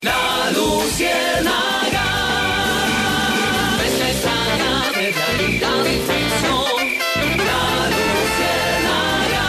La Luciérnaga, esta estrada de realidad y ficción. La Luciérnaga.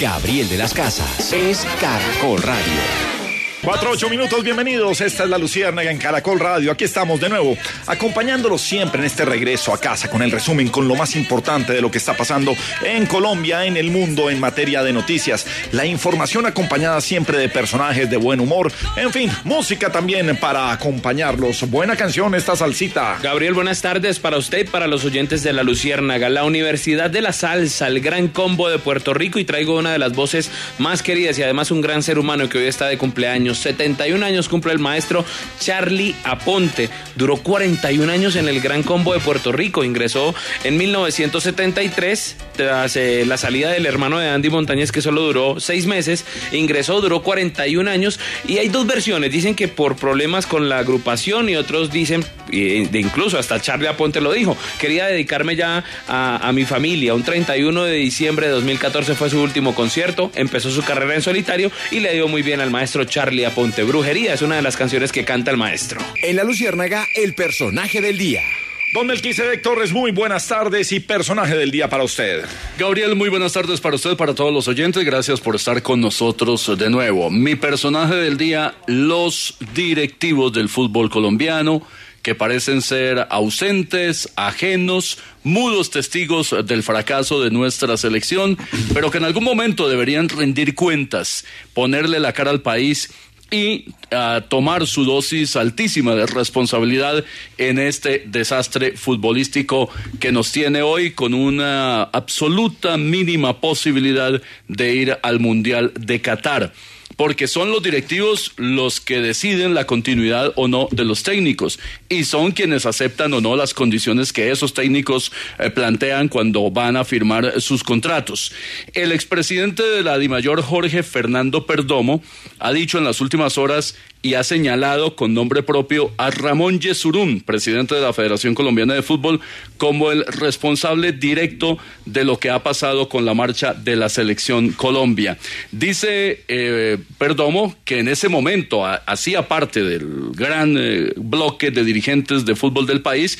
Gabriel de las Casas es Caracol Radio. Cuatro, ocho minutos, bienvenidos. Esta es la Luciérnaga en Caracol Radio. Aquí estamos de nuevo, acompañándolos siempre en este regreso a casa con el resumen, con lo más importante de lo que está pasando en Colombia, en el mundo, en materia de noticias. La información acompañada siempre de personajes de buen humor. En fin, música también para acompañarlos. Buena canción esta salsita. Gabriel, buenas tardes para usted y para los oyentes de la Luciérnaga, la Universidad de la Salsa, el gran combo de Puerto Rico y traigo una de las voces más queridas y además un gran ser humano que hoy está de cumpleaños. 71 años cumple el maestro Charlie Aponte. Duró 41 años en el Gran Combo de Puerto Rico. Ingresó en 1973 tras eh, la salida del hermano de Andy Montañez que solo duró seis meses. Ingresó, duró 41 años y hay dos versiones. Dicen que por problemas con la agrupación y otros dicen, de incluso hasta Charlie Aponte lo dijo, quería dedicarme ya a, a mi familia. Un 31 de diciembre de 2014 fue su último concierto. Empezó su carrera en solitario y le dio muy bien al maestro Charlie Aponte. Brujería es una de las canciones que canta el maestro. En la Luciérnaga, el personaje del día. Don Melquisedec Torres, muy buenas tardes y personaje del día para usted. Gabriel, muy buenas tardes para usted, para todos los oyentes. Gracias por estar con nosotros de nuevo. Mi personaje del día, los directivos del fútbol colombiano que parecen ser ausentes, ajenos, mudos testigos del fracaso de nuestra selección, pero que en algún momento deberían rendir cuentas, ponerle la cara al país y uh, tomar su dosis altísima de responsabilidad en este desastre futbolístico que nos tiene hoy con una absoluta mínima posibilidad de ir al Mundial de Qatar porque son los directivos los que deciden la continuidad o no de los técnicos y son quienes aceptan o no las condiciones que esos técnicos eh, plantean cuando van a firmar sus contratos. El expresidente de la DIMAYOR, Jorge Fernando Perdomo, ha dicho en las últimas horas y ha señalado con nombre propio a Ramón Yesurún, presidente de la Federación Colombiana de Fútbol, como el responsable directo de lo que ha pasado con la marcha de la selección Colombia. Dice eh, Perdomo que en ese momento hacía parte del gran eh, bloque de dirigentes de fútbol del país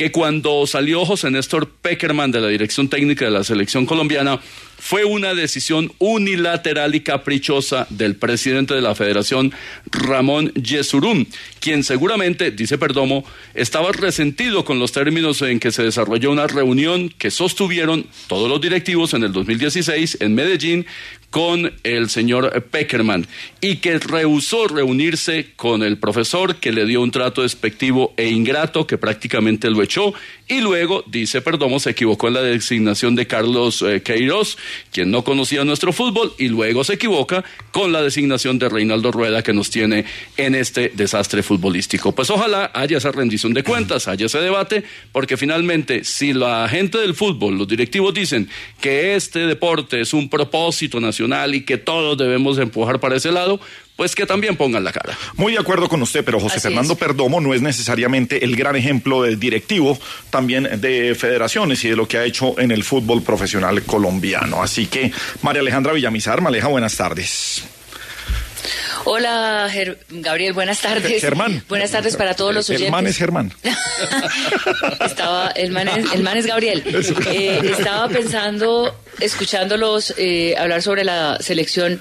que cuando salió José Néstor Peckerman de la dirección técnica de la selección colombiana, fue una decisión unilateral y caprichosa del presidente de la federación, Ramón Yesurún, quien seguramente, dice Perdomo, estaba resentido con los términos en que se desarrolló una reunión que sostuvieron todos los directivos en el 2016 en Medellín con el señor Peckerman y que rehusó reunirse con el profesor que le dio un trato despectivo e ingrato que prácticamente lo echó y luego, dice Perdomo, se equivocó en la designación de Carlos eh, Queiroz, quien no conocía nuestro fútbol y luego se equivoca con la designación de Reinaldo Rueda que nos tiene en este desastre futbolístico. Pues ojalá haya esa rendición de cuentas, haya ese debate, porque finalmente si la gente del fútbol, los directivos dicen que este deporte es un propósito nacional y que todos debemos empujar para ese lado, pues que también pongan la cara. Muy de acuerdo con usted, pero José Así Fernando es. Perdomo no es necesariamente el gran ejemplo del directivo también de federaciones y de lo que ha hecho en el fútbol profesional colombiano. Así que, María Alejandra Villamizar, Maleja, buenas tardes. Hola, Ger- Gabriel, buenas tardes. Germán. Buenas tardes para todos los oyentes. Germán es Germán. Estaba, el man es, el man es Gabriel. Eh, estaba pensando, escuchándolos eh, hablar sobre la selección.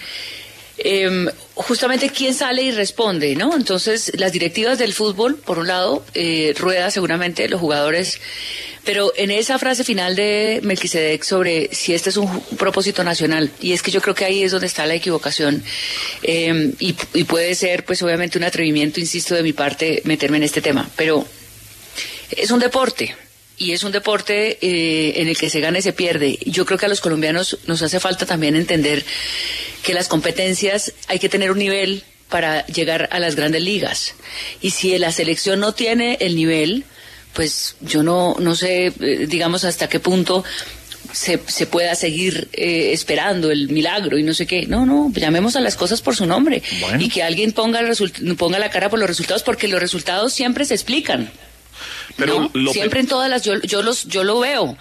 Em, justamente quién sale y responde, ¿no? Entonces, las directivas del fútbol, por un lado, eh, rueda seguramente los jugadores, pero en esa frase final de Melquisedec sobre si este es un propósito nacional, y es que yo creo que ahí es donde está la equivocación, em, y puede ser, pues obviamente, un atrevimiento, insisto, de mi parte, meterme en este tema, pero es un deporte. Y es un deporte eh, en el que se gana y se pierde. Yo creo que a los colombianos nos hace falta también entender que las competencias hay que tener un nivel para llegar a las grandes ligas. Y si la selección no tiene el nivel, pues yo no, no sé, eh, digamos, hasta qué punto se, se pueda seguir eh, esperando el milagro y no sé qué. No, no, llamemos a las cosas por su nombre. Bueno. Y que alguien ponga, el ponga la cara por los resultados, porque los resultados siempre se explican. Pero ¿no? lo pe- siempre en todas las yo, yo los yo lo veo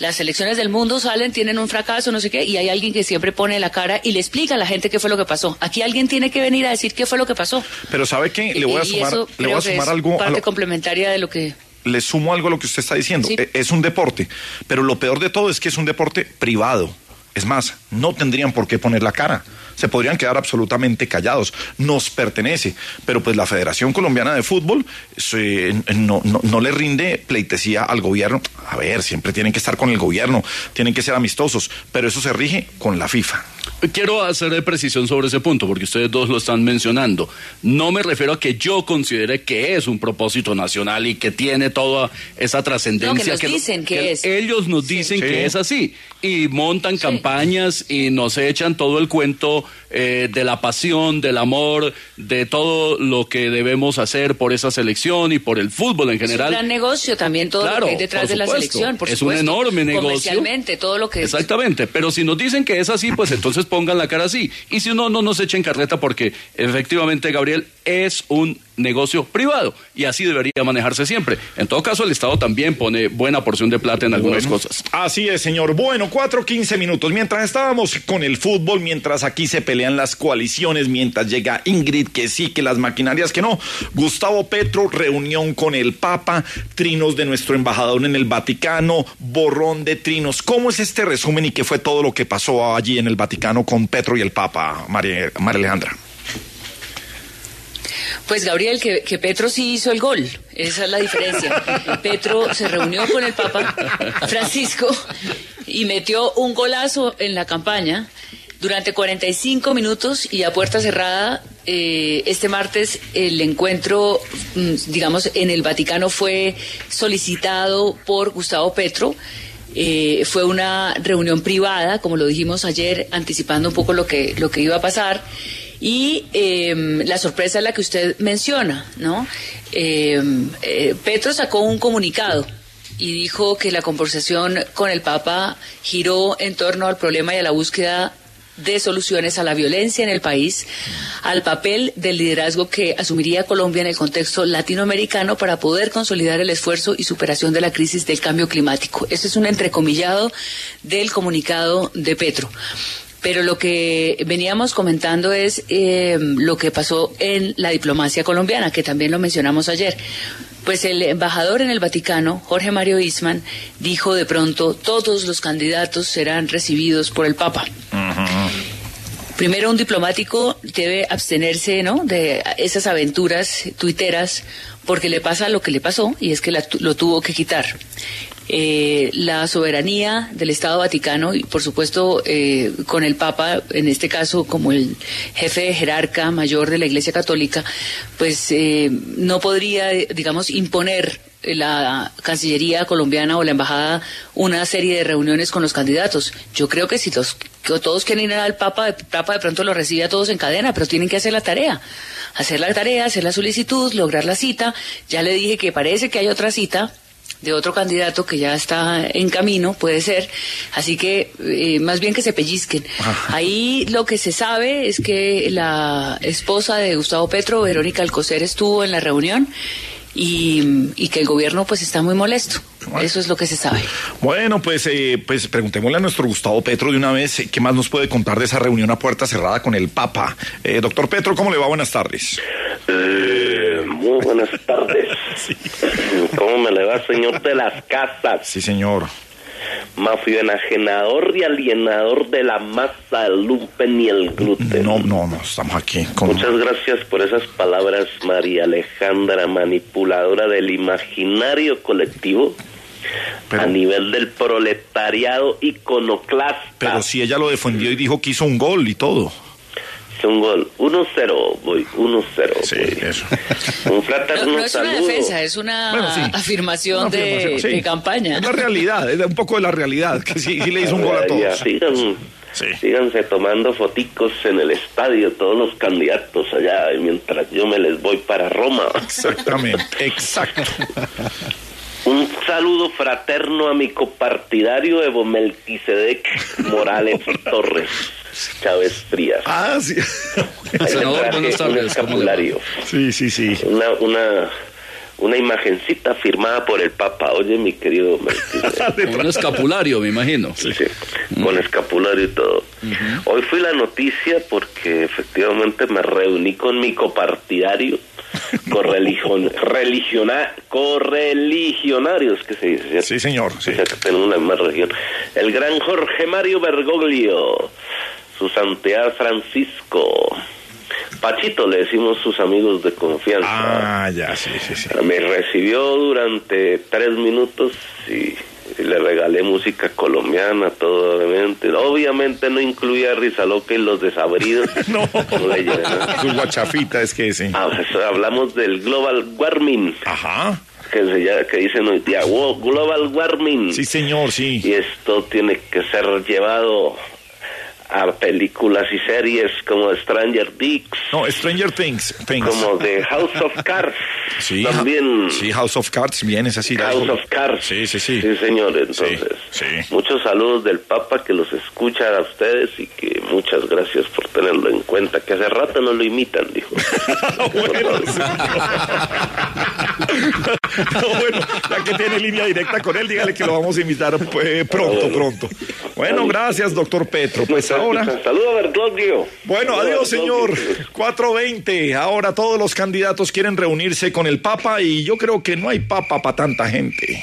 las selecciones del mundo salen tienen un fracaso no sé qué y hay alguien que siempre pone la cara y le explica a la gente qué fue lo que pasó aquí alguien tiene que venir a decir qué fue lo que pasó Pero ¿sabe qué? Le voy a sumar, le voy a sumar algo a parte lo- complementaria de lo que le sumo algo a lo que usted está diciendo. Sí. E- Es un deporte, pero lo peor de todo es que es un deporte privado. Es más, no tendrían por qué poner la cara. Se podrían quedar absolutamente callados. Nos pertenece. Pero pues la Federación Colombiana de Fútbol se- no, no- no le rinde pleitesía al gobierno. A ver, siempre tienen que estar con el gobierno, tienen que ser amistosos, pero eso se rige con la FIFA. Quiero hacer precisión sobre ese punto, porque ustedes dos lo están mencionando. No me refiero a que yo considere que es un propósito nacional y que tiene toda esa trascendencia. No, que nos dicen que es. Ellos nos dicen Sí. que es así. Y montan campañas y nos echan todo el cuento eh, de la pasión, del amor, de todo lo que debemos hacer por esa selección y por el fútbol en es un general. gran negocio también todo Claro, lo que hay detrás de la selección por es supuesto. un enorme negocio. comercialmente todo lo que Exactamente, pero si nos dicen que es así, pues entonces pongan la cara así. Y si no, no nos echen carreta porque efectivamente, Gabriel, es un negocio privado y así debería manejarse siempre. En todo caso, el Estado también pone buena porción de plata en algunas Bueno, cosas. Así es, señor. Bueno, cuatro, quince minutos. Mientras estábamos con el fútbol, mientras aquí se pelean las coaliciones, mientras llega Ingrid, que sí, que las maquinarias que no. Gustavo Petro, reunión con el Papa, trinos de nuestro embajador en el Vaticano, borrón de trinos. ¿Cómo es este resumen y qué fue todo lo que pasó allí en el Vaticano con Petro y el Papa, María, María Alejandra? Pues Gabriel, que, Petro sí hizo el gol, esa es la diferencia. Petro se reunió con el Papa Francisco y metió un golazo en la campaña durante 45 minutos y a puerta cerrada. eh, este martes el encuentro, mm, digamos, en el Vaticano fue solicitado por Gustavo Petro. Eh, fue una reunión privada, como lo dijimos ayer, anticipando un poco lo que, lo que iba a pasar. Y eh, la sorpresa es la que usted menciona, ¿no? Eh, eh, Petro sacó un comunicado y dijo que la conversación con el Papa giró en torno al problema y a la búsqueda de soluciones a la violencia en el país, al papel del liderazgo que asumiría Colombia en el contexto latinoamericano para poder consolidar el esfuerzo y superación de la crisis del cambio climático. Ese es un entrecomillado del comunicado de Petro. Pero lo que veníamos comentando es eh, lo que pasó en la diplomacia colombiana, que también lo mencionamos ayer. Pues el embajador en el Vaticano, Jorge Mario Isman, dijo de pronto, todos los candidatos serán recibidos por el Papa. Primero, un diplomático debe abstenerse ¿no? de esas aventuras tuiteras porque le pasa lo que le pasó y es que la lo tuvo que quitar. Eh, la soberanía del Estado Vaticano y por supuesto eh, con el Papa, en este caso como el jefe jerarca mayor de la Iglesia Católica, pues eh, no podría, digamos, imponer la Cancillería colombiana o la Embajada una serie de reuniones con los candidatos. Yo creo que si que todos quieren ir al Papa, el Papa de pronto lo recibe a todos en cadena, pero tienen que hacer la tarea. Hacer la tarea, hacer la solicitud, lograr la cita. Ya le dije que parece que hay otra cita de otro candidato que ya está en camino, puede ser. Así que eh, más bien que se pellizquen. Ahí lo que se sabe es que la esposa de Gustavo Petro, Verónica Alcocer, estuvo en la reunión y, y que el gobierno pues está muy molesto. Eso es lo que se sabe. Bueno, pues, eh, pues preguntémosle a nuestro Gustavo Petro de una vez qué más nos puede contar de esa reunión a puerta cerrada con el Papa. Eh, doctor Petro, ¿cómo le va? Buenas tardes. Eh, muy buenas tardes. ¿Cómo me le va, señor de las casas? Sí, señor. Mafio enajenador y alienador de la masa, el lumpen y el gluten. No, no, no, estamos aquí con... Muchas gracias por esas palabras, María Alejandra, manipuladora del imaginario colectivo a nivel del proletariado iconoclasta. Pero si ella lo defendió y dijo que hizo un gol y todo. Un gol. 1-0, voy, 1-0. Sí, eso. Un No, fraterno no es una saludo. defensa, es una Bueno, sí. afirmación, Una de, afirmación, sí. de campaña. Es la realidad, es un poco de la realidad, que sí, sí le hizo un gol a todos. sigan, Sí. síganse tomando foticos en el estadio, todos los candidatos allá, y mientras yo me les voy para Roma. Exactamente, exacto. Un saludo fraterno a mi copartidario Evo Melquisedec Morales Torres Chávez Frías. Ah, sí. Senador, buenas tardes, Un. Sí, sí, sí. Una, una, una imagencita firmada por el Papa. Oye, mi querido. Un escapulario, me imagino. Sí, con escapulario y todo. Hoy fui la noticia porque efectivamente me reuní con mi copartidario, correligion, religiona, correligionarios, que se dice, ¿cierto? Sí, señor, sí. O sea, que tenemos la misma región. El gran Jorge Mario Bergoglio, su santidad Francisco, Pachito le decimos sus amigos de confianza. Ah, ya, sí, sí, sí. Me recibió durante tres minutos y le regalé música colombiana, todo obviamente. Obviamente no incluía Risa Loca y los desabridos. No. Su guachafita es que sí. Ah, pues, hablamos del global warming, Ajá. que, se que dicen hoy día, "Wow, global warming. Sí, señor, sí. Y esto tiene que ser llevado a películas y series como Stranger Things, No, Stranger Things. Things. como The House of Cards. Sí, También Sí, House of Cards, bien, es así. House of Cards. Sí, sí, sí. Sí, señor. Entonces, sí. muchos saludos del Papa que los escucha a ustedes y que muchas gracias por tenerlo en cuenta. Que hace rato no lo imitan, dijo. bueno, sí. No, bueno, ya que tiene línea directa con él, dígale que lo vamos a invitar pues, pronto, pronto. Bueno, gracias, doctor Petro. Pues ahora. Saludos a Bergoglio. Bueno, adiós, señor. Bergoglio. 420. Ahora todos los candidatos quieren reunirse con el Papa y yo creo que no hay Papa para tanta gente.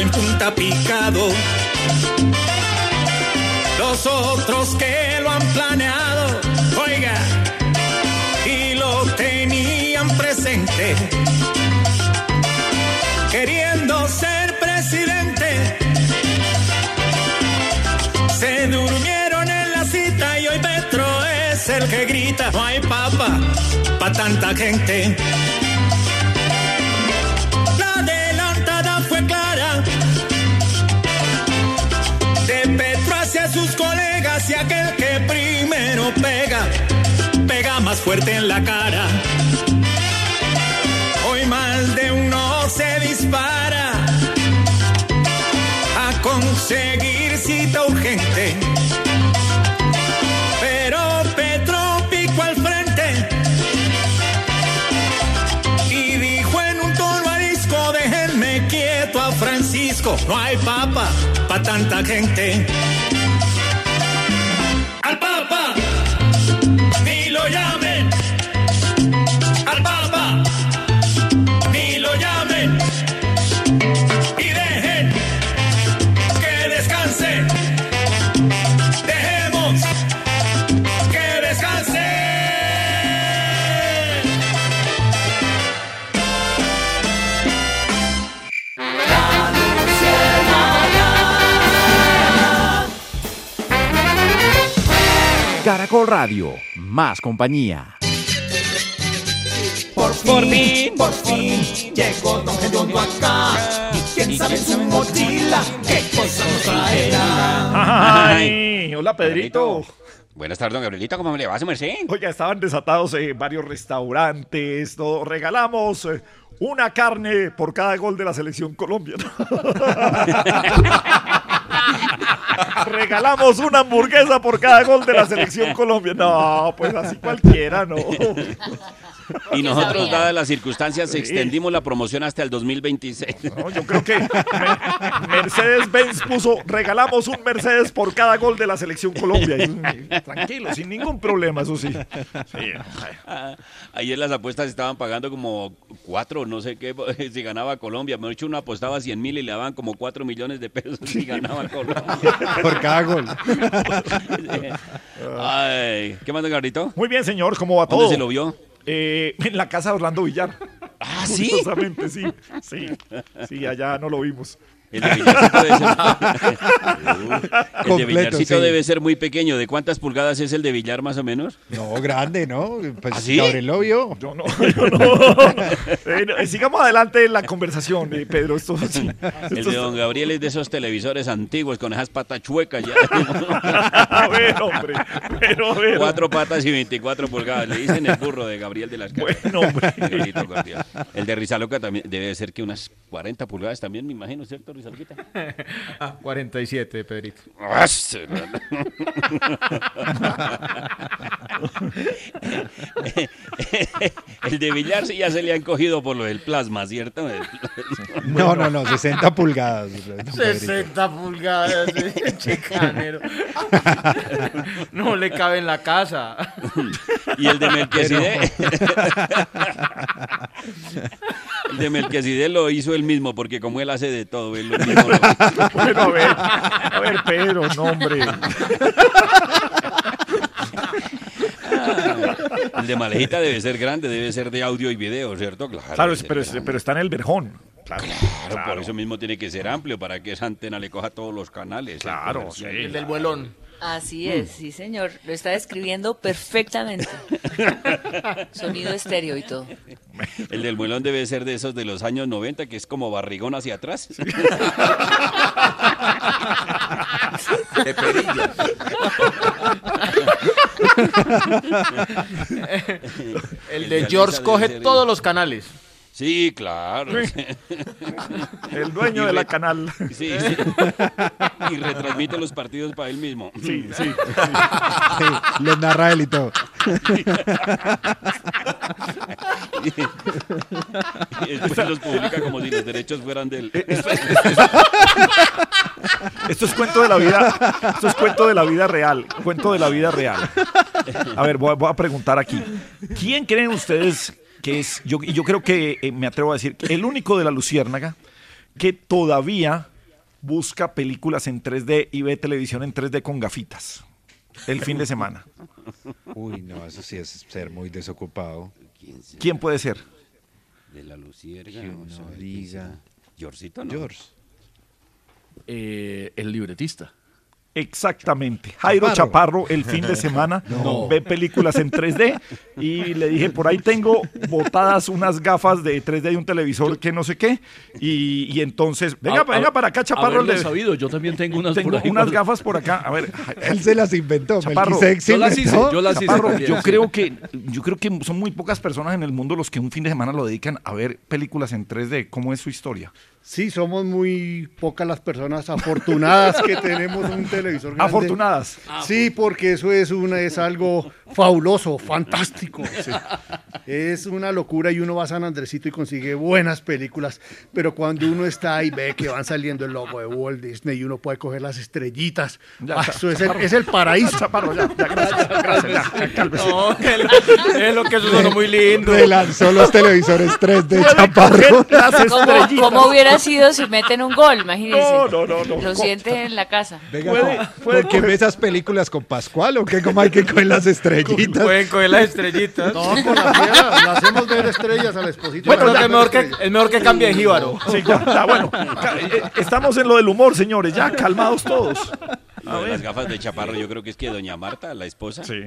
En punta picado. Los otros que lo han planeado, oiga, y lo tenían presente, queriendo ser presidente se durmieron en la cita y hoy Petro es el que grita. No hay papa pa' tanta gente. Y aquel que primero pega, pega más fuerte en la cara. Hoy más de uno se dispara a conseguir cita urgente. Pero Petro picó al frente y dijo en un tono arisco, déjenme quieto a Francisco, no hay papa pa' tanta gente. Al papa, ni lo llamen. Caracol Radio, más compañía. Por fin, por fin, llegó Don Redondo acá. Y quién sabe en su mochila qué cosa nos traerá. Ay, hola, Pedrito. Buenas tardes, don Gabrielito. ¿Cómo me le va su merced? Oiga, estaban desatados en varios restaurantes, todo. Regalamos eh, una carne por cada gol de la selección colombiana. Regalamos una hamburguesa por cada gol de la selección Colombia. No, pues así cualquiera, no. Y nosotros, dadas las circunstancias, Sí. extendimos la promoción hasta el 2026. No, yo creo que Me- Mercedes-Benz puso, regalamos un Mercedes por cada gol de la selección Colombia. Y, tranquilo, sin ningún problema, eso sí. Sí, Ah, Ayer las apuestas estaban pagando como cuatro, no sé qué, si ganaba Colombia. Me hecho uno apostaba 100 mil y le daban como 4 millones de pesos si ganaba Colombia. Por cada gol. Ay, ¿qué manda, Gabrito? Muy bien, señor, ¿cómo va todo? ¿Dónde se lo vio? Eh, en la casa de Orlando Villar. Ah, ¿sí? Curiosamente, sí. Sí, sí, allá no lo vimos. El de Villarcito debe ser, el de Completo, Villarcito sí. debe ser muy pequeño. ¿De cuántas pulgadas es el de Villar más o menos? No, grande, ¿no? Pues ¿Ah, sí? Gabriel lo vio. Yo no, yo no. Eh, eh, sigamos adelante en la conversación, eh, Pedro. Esto, sí. El de don Gabriel es de esos televisores antiguos con esas patas chuecas ya. A ver, hombre. Pero, a ver. Cuatro patas y 24 pulgadas. Le dicen el burro de Gabriel de las Casas. Bueno, hombre. El de Rizaloca también debe ser que unas 40 pulgadas también, me imagino, ¿cierto, Ah, 47, Pedrito. El de Villar sí ya se le han cogido por lo del plasma, ¿cierto? No, no, no, 60 pulgadas. don Pedrito. 60 pulgadas, chicanero. No le cabe en la casa. Y el de Melquisedec. El de Melquisedec lo hizo él mismo, porque como él hace de todo, él Bueno, a ver. A ver, Pedro, no, hombre. El de Malejita debe ser grande, debe ser de audio y video, ¿cierto? Claro, pero, está en el verjón. Claro, Claro, por eso mismo tiene que ser amplio, para que esa antena le coja todos los canales. Claro, sí. El del vuelón. Así es, sí señor, lo está describiendo perfectamente. Sonido estéreo y todo. El del muelón debe ser de esos de los años 90, que es como barrigón hacia atrás. De perilla. El de George coge todos los canales. Sí, claro. El dueño Y de la canal. Sí, sí. Y retransmite los partidos para él mismo. Sí, sí. Sí, los narra él y todo. Y después los publica como si los derechos fueran de él. Esto es cuento de la vida. Esto es cuento de la vida real. Cuento de la vida real. A ver, voy a, voy a preguntar aquí. ¿Quién creen ustedes que es? Yo, y yo creo que eh, me atrevo a decir el único de la Luciérnaga que todavía busca películas en 3D y ve televisión en 3D con gafitas. El fin de semana. Uy, no, eso sí es ser muy desocupado. ¿Quién puede ser? De la Lucierga. Que vamos a uno ver quién diga. será. Georgito, ¿no? George. Eh, el libretista. Exactamente. Jairo Chaparro. Chaparro el fin de semana No. ve películas en 3D y le dije, por ahí tengo botadas unas gafas de 3D y un televisor que no sé qué. Y, y entonces, venga, A- venga a- para acá, Chaparro. le- sabido, yo también tengo unas tengo por ahí. unas gafas por acá. A ver, Él se las inventó. Chaparro, yo las hice, inventó. yo las hice Chaparro, también, yo creo que yo creo que son muy pocas personas en el mundo los que un fin de semana lo dedican a ver películas en 3D. ¿Cómo es su historia? Sí, somos muy pocas las personas afortunadas que tenemos un televisor grande. Afortunadas. Sí, porque eso es una es algo fabuloso, fantástico. sí. Es una locura y uno va a San Andresito y consigue buenas películas, pero cuando uno está ahí ve que van saliendo el logo de Walt Disney y uno puede coger las estrellitas. Ya, Ah, eso es el, es el paraíso. Chaparro, ya, ya, gracias, gracias. No, es lo que eso sonó muy lindo. Relanzó los televisores 3D Puede Chaparro. las ¿Cómo, estrellitas. cómo hubiera sido si meten un gol? Imagínense. No, no, no, no. Lo siente en la casa. Venga, Puede- ¿con- puede ¿con qué ve esas películas con Pascual o qué? ¿Cómo hay que coger las estrellitas? Pueden coger las estrellitas. No, con la fiera, le hacemos ver estrellas al esposito. Bueno, Bueno, es mejor, que, es mejor que cambie de jíbaro. Sí, ya, ya, bueno. Estamos en lo del humor, señores. Ya, calmados todos. Lo de las gafas de Chaparro, yo creo que es que doña Marta, la esposa, Sí.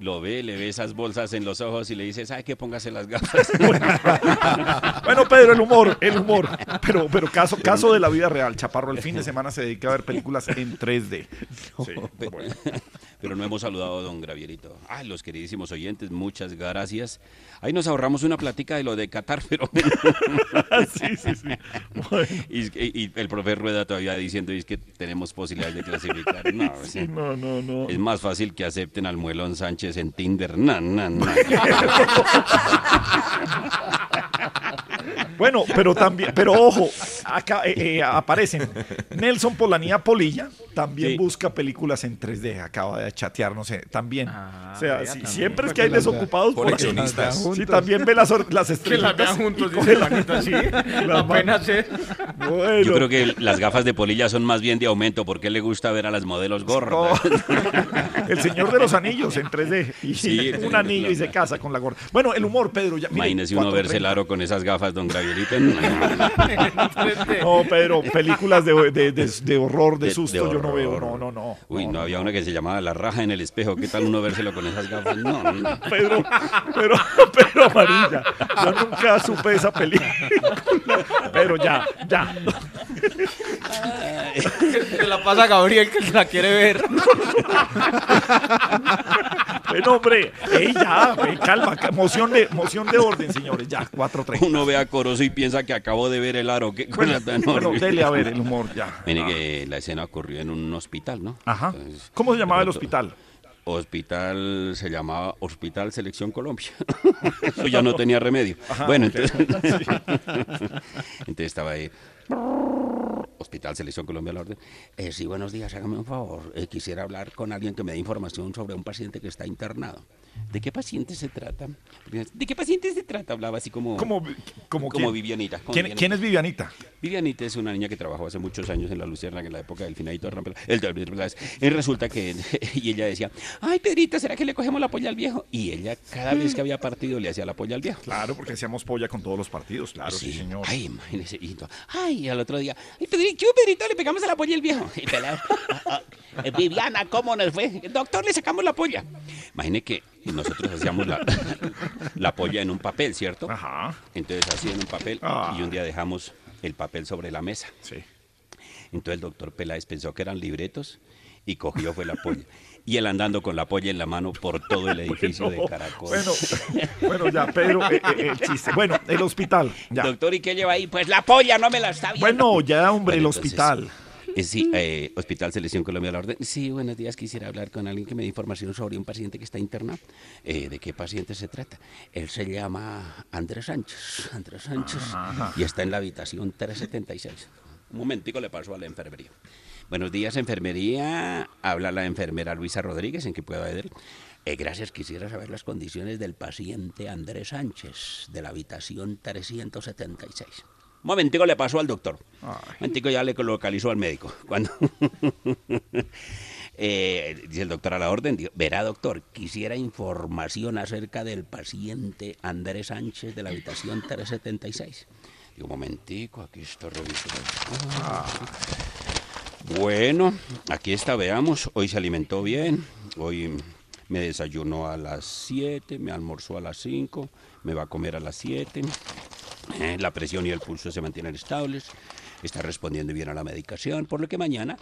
Lo ve, le ve esas bolsas en los ojos y le dice, ¿sabe qué? Póngase las gafas. Bueno, Pedro, el humor, el humor. Pero, pero caso, caso de la vida real. Chaparro el fin de semana se dedica a ver películas en 3D. Sí, bueno. pero no hemos saludado a don Gravierito. Ay, los queridísimos oyentes, muchas gracias. Ahí nos ahorramos una plática de lo de Qatar, pero... sí, sí, sí. Y, y- y el profe Rueda todavía diciendo es que tenemos posibilidades de clasificar. No, Sí, no, no, no. Es más fácil que acepten al Muelón Sánchez en Tinder. No, no, no. Bueno, pero también, pero ojo, acá eh, eh, aparecen Nelson Polanía Polilla, también Sí. busca películas en 3D, acaba de chatear, no sé, también. o sea, sí, también. siempre es que hay que desocupados por. Coleccionistas. Sí, también ve las, las Que estrellas. las vean juntos, dice Juanita, sí. Apenas es. Bueno. Yo creo que las gafas de polilla son más bien de aumento porque le gusta ver a las modelos gordas. El señor de los anillos en 3D. Y Sí, un anillo y se casa con la gorda. Bueno, el humor, Pedro. Ya, mire, Imagínese uno 4:30. verse el aro con esas gafas, don Gravierito. No, Pedro, películas de, de, de- de horror, de, De- susto, de yo no veo. No, no, no. Uy, no, había una que se llamaba La raja en el espejo. ¿Qué tal uno vérselo con esas gafas? No, no. Pedro, pero, pero amarilla. Yo nunca supe esa película. Pero ya, ya. Se la pasa a Gabriel que la quiere ver. Bueno, hombre, ey, ya, ey, calma, ca- moción de, moción de orden, señores, ya, 4.30. Uno ve a Corozo y piensa que acabó de ver el aro. ¿Qué Bueno, cosa tan bueno, horrible? dele a ver el humor, ya. Mire Ah. que la escena ocurrió en un hospital, ¿no? Ajá. Entonces, ¿Cómo se llamaba el hospital? Hospital se llamaba Hospital Selección Colombia. Eso ya no tenía remedio. Ajá, bueno, entonces, entonces estaba ahí. Hospital Selección Colombia la orden. Eh, sí, buenos días, hágame un favor. Eh, quisiera hablar con alguien que me dé información sobre un paciente que está internado. ¿De qué paciente se trata? ¿De qué paciente se trata? Hablaba así como... ¿Cómo, cómo, como? Vivianita. como ¿Quién, Vivianita. quién es Vivianita? Vivianita es una niña que trabajó hace muchos años en la Luciérnaga en la época del finadito de Rampela. El, y resulta que y ella decía, ay Pedrito, ¿será que le cogemos la polla al viejo? Y ella cada vez que había partido le hacía la polla al viejo. Claro, porque hacíamos polla con todos los partidos, claro, sí, señor. Ay, imagínese. Y ay, al otro día, ay ¿qué hubo, Pedrito? Le pegamos a la polla al viejo. Y pelado, "Ah, ah, eh, Viviana, ¿cómo nos fue? Doctor, le sacamos la polla. Imagine que nosotros hacíamos la, la polla en un papel, ¿cierto? Ajá. Entonces así en un papel Ah. y un día dejamos el papel sobre la mesa. Sí. Entonces el doctor Peláez pensó que eran libretos y cogió fue la polla. Y él andando con la polla en la mano por todo el edificio Bueno, de Caracol. Bueno, bueno, ya, Pedro, eh, eh, el chiste. Bueno, el hospital, ya. Doctor, ¿y qué lleva ahí? Pues la polla no me la está viendo. Bueno, ya, hombre, el Bueno, entonces, hospital. eh, sí, eh, Hospital Selección Colombia a la Orden. Sí, buenos días. Quisiera hablar con alguien que me dé información sobre un paciente que está internado. Eh, ¿De qué paciente se trata? Él se llama Andrés Sánchez. Andrés Sánchez. Ajá. Y está en la habitación 376. Un momentico le paso a la enfermería. Buenos días, enfermería. Habla la enfermera Luisa Rodríguez, ¿en qué puedo ayudar? Eh, gracias, quisiera saber las condiciones del paciente Andrés Sánchez, de la habitación 376. Un momentico le paso al doctor. Un momentico ya le localizó al médico. Cuando... Eh, dice el doctor a la orden, digo, verá doctor, quisiera información acerca del paciente Andrés Sánchez de la habitación 376. Digo, un momentico, aquí está revisando. Ah. Bueno, aquí está, veamos. Hoy se alimentó bien. Hoy me desayunó a las 7, me almorzó a las 5, me va a comer a las 7. Eh, la presión y el pulso se mantienen estables. Está respondiendo bien a la medicación, por lo que mañana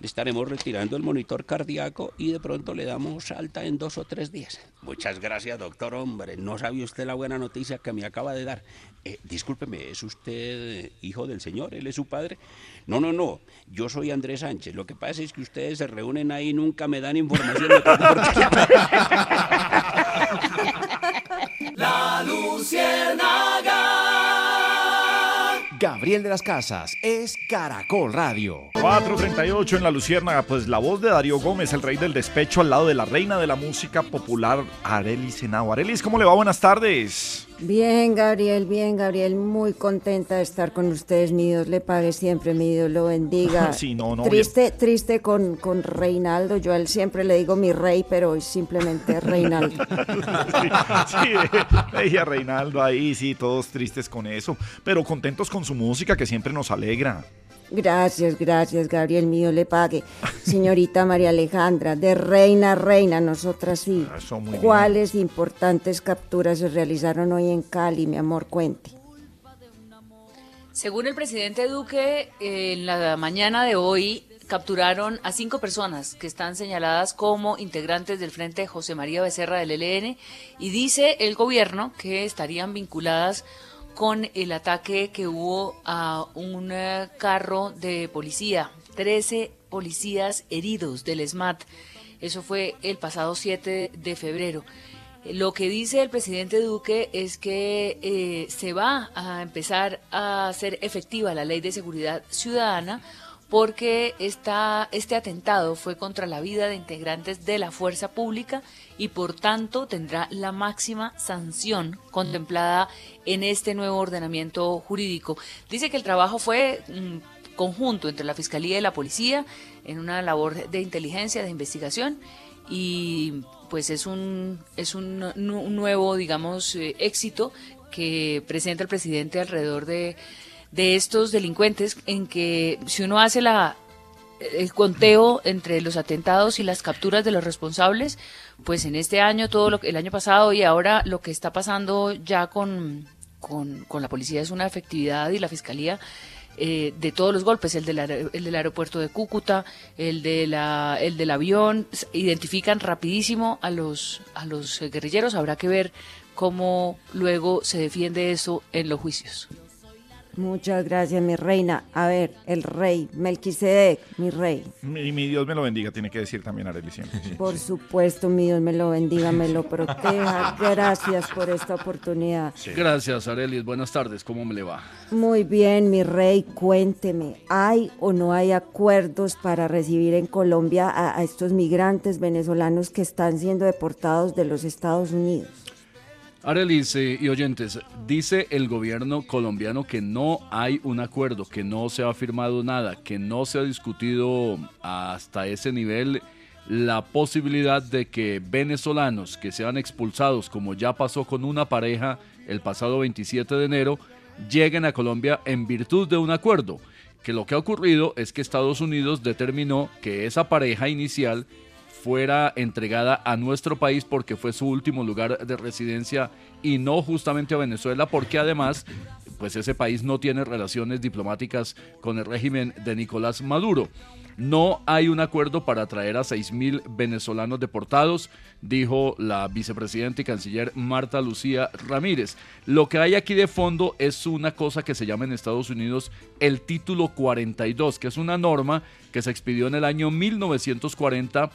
le estaremos retirando el monitor cardíaco y de pronto le damos alta en dos o tres días. Muchas gracias, doctor. Hombre, no sabe usted la buena noticia que me acaba de dar. Eh, discúlpeme, ¿es usted hijo del señor? ¿Él es su padre? No, no, no. Yo soy Andrés Sánchez. Lo que pasa es que ustedes se reúnen ahí y nunca me dan información. de. La Luciérnaga. Gabriel de las Casas es Caracol Radio. 438 en la Luciérnaga, pues la voz de Darío Gómez, el rey del despecho, al lado de la reina de la música popular, Arelis Henao. Arelis, ¿cómo le va? Buenas tardes. Bien, Gabriel, bien, Gabriel, muy contenta de estar con ustedes. Mi Dios le pague siempre, mi Dios lo bendiga. Sí, no, no, Triste, triste con, con Reinaldo. Yo a él siempre le digo mi rey, pero hoy simplemente Reinaldo. Sí, veía a Reinaldo ahí, sí, todos tristes con eso, pero contentos con su música que siempre nos alegra. Gracias, gracias, Gabriel, mío le pague. Señorita María Alejandra, de reina a reina, nosotras sí. Muy bien. ¿Cuáles importantes capturas se realizaron hoy en Cali, mi amor? Cuente. Según el presidente Duque, en la mañana de hoy capturaron a cinco personas que están señaladas como integrantes del Frente José María Becerra del ELN y dice el gobierno que estarían vinculadas con el ataque que hubo a un eh, carro de policía. 13 policías heridos del SMAT. Eso fue el pasado 7 de febrero. Lo que dice el presidente Duque es que eh, se va a empezar a hacer efectiva la ley de seguridad ciudadana porque esta, este atentado fue contra la vida de integrantes de la fuerza pública y por tanto tendrá la máxima sanción contemplada en este nuevo ordenamiento jurídico. Dice que el trabajo fue mm, conjunto entre la Fiscalía y la Policía en una labor de inteligencia, de investigación y pues es un, es un, nu- un nuevo, digamos, eh, éxito que presenta el presidente alrededor de, de estos delincuentes en que si uno hace la, el conteo entre los atentados y las capturas de los responsables, pues en este año, todo lo el año pasado y ahora lo que está pasando ya con, con, con la policía es una efectividad y la fiscalía eh, de todos los golpes, el el del aeropuerto de Cúcuta, el, de la, el del avión, identifican rapidísimo a los, a los guerrilleros, habrá que ver cómo luego se defiende eso en los juicios. Muchas gracias, mi reina. A ver, el rey, Melquisedec, mi rey. Mi, mi Dios me lo bendiga, tiene que decir también Arely siempre. sí. Por supuesto, mi Dios me lo bendiga, me lo proteja. Gracias por esta oportunidad. Gracias, Arelis. Buenas tardes. ¿Cómo me le va? Muy bien, mi rey, cuénteme, ¿hay o no hay acuerdos para recibir en Colombia a, a estos migrantes venezolanos que están siendo deportados de los Estados Unidos? Arelis y oyentes, dice el gobierno colombiano que no hay un acuerdo, que no se ha firmado nada, que no se ha discutido hasta ese nivel la posibilidad de que venezolanos que sean expulsados, como ya pasó con una pareja el pasado 27 de enero, lleguen a Colombia en virtud de un acuerdo. Que lo que ha ocurrido es que Estados Unidos determinó que esa pareja inicial fuera entregada a nuestro país porque fue su último lugar de residencia y no justamente a Venezuela porque además pues ese país no tiene relaciones diplomáticas con el régimen de Nicolás Maduro. No hay un acuerdo para traer a 6.000 venezolanos deportados, dijo la vicepresidenta y canciller Marta Lucía Ramírez. Lo que hay aquí de fondo es una cosa que se llama en Estados Unidos el título 42, que es una norma que se expidió en el año 1940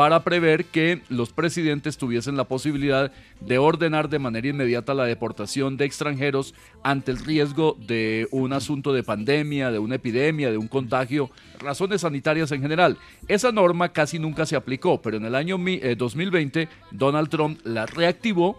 para prever que los presidentes tuviesen la posibilidad de ordenar de manera inmediata la deportación de extranjeros ante el riesgo de un asunto de pandemia, de una epidemia, de un contagio, razones sanitarias en general. Esa norma casi nunca se aplicó, pero en el año mi- eh, 2020 Donald Trump la reactivó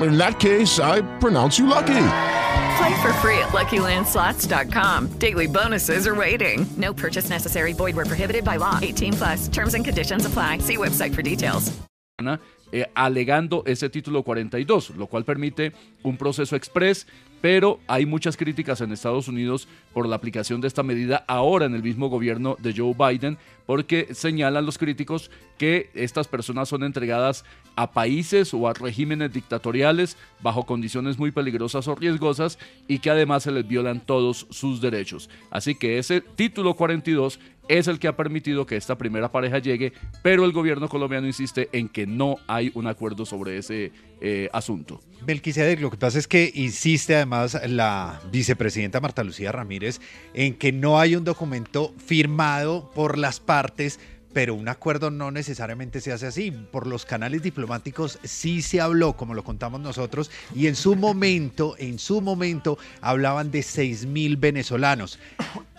In that case, I pronounce you lucky. Play for free at LuckyLandSlots.com. Daily bonuses are waiting. No purchase necessary. Void were prohibited by law. 18 plus. Terms and conditions apply. See website for details. eh, alegando ese título 42, lo cual permite un proceso express, pero hay muchas críticas en Estados Unidos por la aplicación de esta medida ahora en el mismo gobierno de Joe Biden, porque señalan los críticos que estas personas son entregadas a países o a regímenes dictatoriales bajo condiciones muy peligrosas o riesgosas y que además se les violan todos sus derechos. Así que ese título 42 es el que ha permitido que esta primera pareja llegue, pero el gobierno colombiano insiste en que no hay un acuerdo sobre ese eh, asunto. Melquisedec, lo que pasa es que insiste además la vicepresidenta Marta Lucía Ramírez en que no hay un documento firmado por las partes pero un acuerdo no necesariamente se hace así. Por los canales diplomáticos sí se habló, como lo contamos nosotros, y en su momento, en su momento, hablaban de 6 mil venezolanos.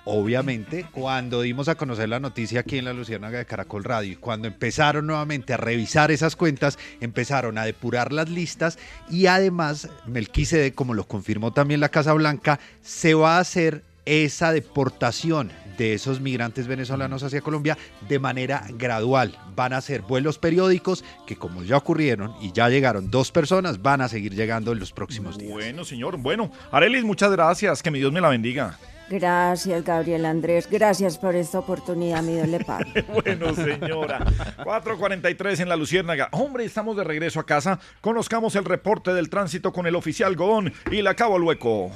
Obviamente, cuando dimos a conocer la noticia aquí en la Luciérnaga de Caracol Radio y cuando empezaron nuevamente a revisar esas cuentas, empezaron a depurar las listas y además, Melquisede, como lo confirmó también la Casa Blanca, se va a hacer esa deportación de esos migrantes venezolanos hacia Colombia de manera gradual. Van a ser vuelos periódicos que como ya ocurrieron y ya llegaron dos personas, van a seguir llegando en los próximos días. Bueno, señor. Bueno, Arelis, muchas gracias. Que mi Dios me la bendiga. Gracias, Gabriel Andrés. Gracias por esta oportunidad, mi Dios le pague. bueno, señora. 4.43 en la Luciérnaga. Hombre, estamos de regreso a casa. Conozcamos el reporte del tránsito con el oficial Godón y la Cabo al Hueco.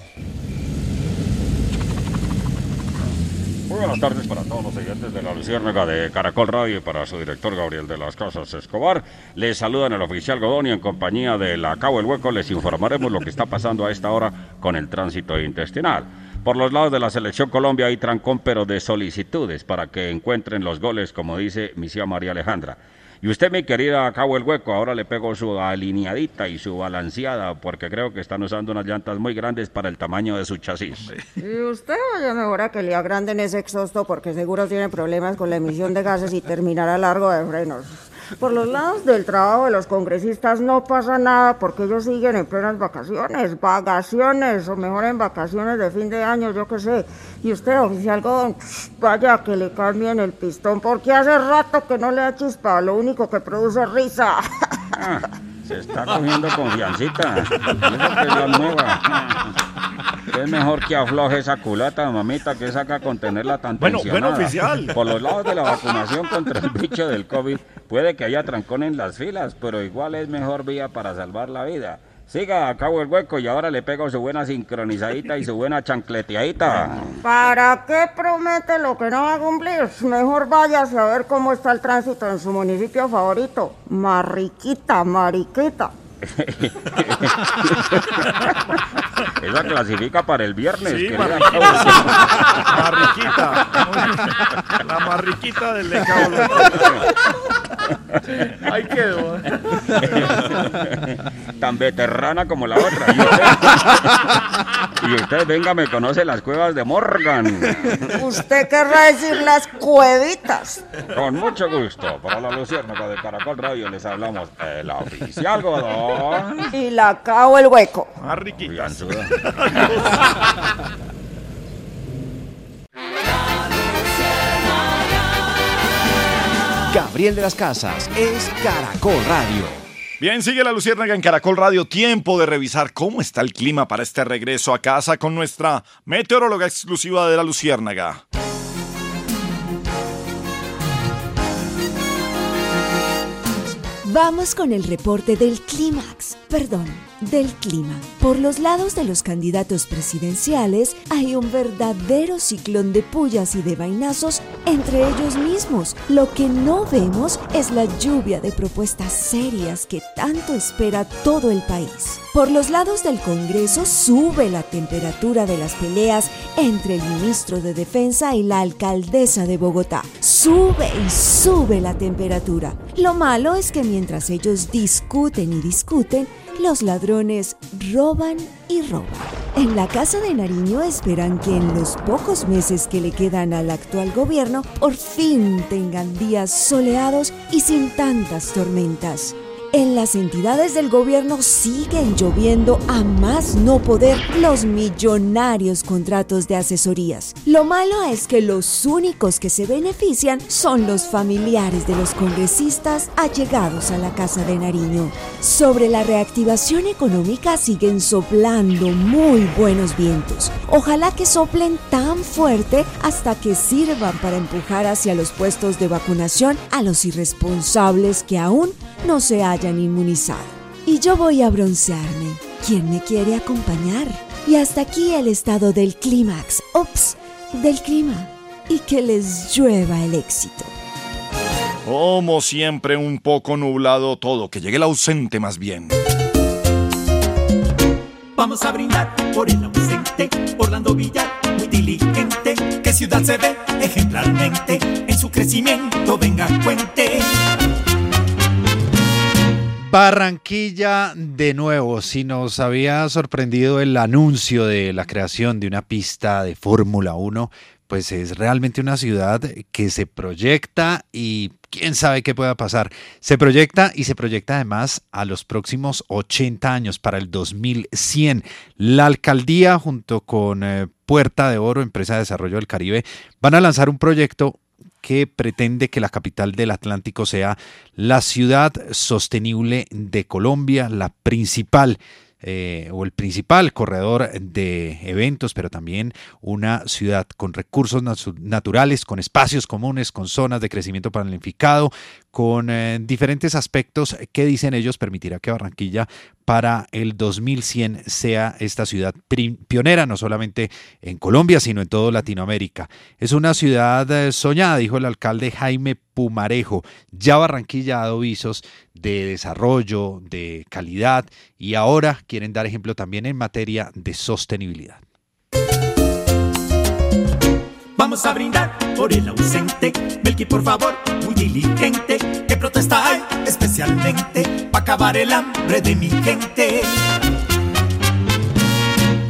Muy buenas tardes para todos los oyentes de la Luciérnaga de Caracol Radio y para su director Gabriel de las Casas Escobar. Les saludan el oficial Godón y en compañía de la Cabo El Hueco les informaremos lo que está pasando a esta hora con el tránsito intestinal. Por los lados de la selección Colombia hay trancón pero de solicitudes para que encuentren los goles, como dice mi tía María Alejandra. Y usted, mi querida Cabo el Hueco, ahora le pego su alineadita y su balanceada porque creo que están usando unas llantas muy grandes para el tamaño de su chasis. Y usted vaya mejor a que le agranden ese exhausto porque seguro tiene problemas con la emisión de gases y terminará largo de frenos. Por los lados del trabajo de los congresistas no pasa nada porque ellos siguen en plenas vacaciones, vacaciones, o mejor en vacaciones de fin de año, yo qué sé. Y usted, oficial Godón, vaya que le cambien el pistón porque hace rato que no le da chispa, lo único que produce risa. Ah, se está cogiendo confiancita. Eso que es la nueva. Es mejor que afloje esa culata, mamita, que saca con tenerla tan Bueno, tensionada. bueno, oficial. Por los lados de la vacunación contra el bicho del COVID, puede que haya trancón en las filas, pero igual es mejor vía para salvar la vida. Siga a cabo el hueco y ahora le pego su buena sincronizadita y su buena chancleteadita. ¿Para qué promete lo que no va a cumplir? Mejor váyase a ver cómo está el tránsito en su municipio favorito. Mariquita, mariquita. Esa clasifica para el viernes. Sí, querida marriquita. Marriquita. La marriquita del de Cabo. Ahí quedó. Tan veterana como la otra. Y usted, y usted, venga, me conoce las cuevas de Morgan. Usted querrá decir las cuevitas. Con mucho gusto. Para la Luciérnaga de Caracol Radio les hablamos el oficial Godón. Y la cabo el hueco. Marriquita. Gabriel de las Casas es Caracol Radio. Bien, sigue la Luciérnaga en Caracol Radio. Tiempo de revisar cómo está el clima para este regreso a casa con nuestra meteoróloga exclusiva de la Luciérnaga. Vamos con el reporte del clímax, perdón, del clima. Por los lados de los candidatos presidenciales hay un verdadero ciclón de pullas y de vainazos entre ellos mismos. Lo que no vemos es la lluvia de propuestas serias que tanto espera todo el país. Por los lados del Congreso sube la temperatura de las peleas entre el ministro de Defensa y la alcaldesa de Bogotá. Sube y sube la temperatura. Lo malo es que mientras ellos discuten y discuten, los ladrones roban y roban. En la Casa de Nariño esperan que en los pocos meses que le quedan al actual gobierno por fin tengan días soleados y sin tantas tormentas. En las entidades del gobierno siguen lloviendo a más no poder los millonarios contratos de asesorías. Lo malo es que los únicos que se benefician son los familiares de los congresistas allegados a la Casa de Nariño. Sobre la reactivación económica siguen soplando muy buenos vientos. Ojalá que soplen tan fuerte hasta que sirvan para empujar hacia los puestos de vacunación a los irresponsables que aún no se hayan inmunizado. Y yo voy a broncearme. ¿Quién me quiere acompañar? Y hasta aquí el estado del clímax, ops, del clima. Y que les llueva el éxito. Como siempre, un poco nublado todo. Que llegue el ausente más bien. Vamos a brindar por el ausente, Orlando Villar, muy diligente, que ciudad se ve ejemplarmente, en su crecimiento venga cuente. Barranquilla de nuevo, si nos había sorprendido el anuncio de la creación de una pista de Fórmula 1, pues es realmente una ciudad que se proyecta y quién sabe qué pueda pasar. Se proyecta y se proyecta además a los próximos 80 años, para el 2100. La alcaldía junto con eh, Puerta de Oro, empresa de desarrollo del Caribe, van a lanzar un proyecto que pretende que la capital del Atlántico sea la ciudad sostenible de Colombia, la principal eh, o el principal corredor de eventos, pero también una ciudad con recursos natu- naturales, con espacios comunes, con zonas de crecimiento planificado, con eh, diferentes aspectos que dicen ellos permitirá que Barranquilla para el 2100 sea esta ciudad pionera, no solamente en Colombia, sino en toda Latinoamérica. Es una ciudad eh, soñada, dijo el alcalde Jaime Pumarejo. Ya Barranquilla ha dado visos de desarrollo, de calidad y ahora quieren dar ejemplo también en materia de sostenibilidad. Vamos a brindar por el ausente. Melqui, por favor, muy diligente. Que protesta hay especialmente para acabar el hambre de mi gente.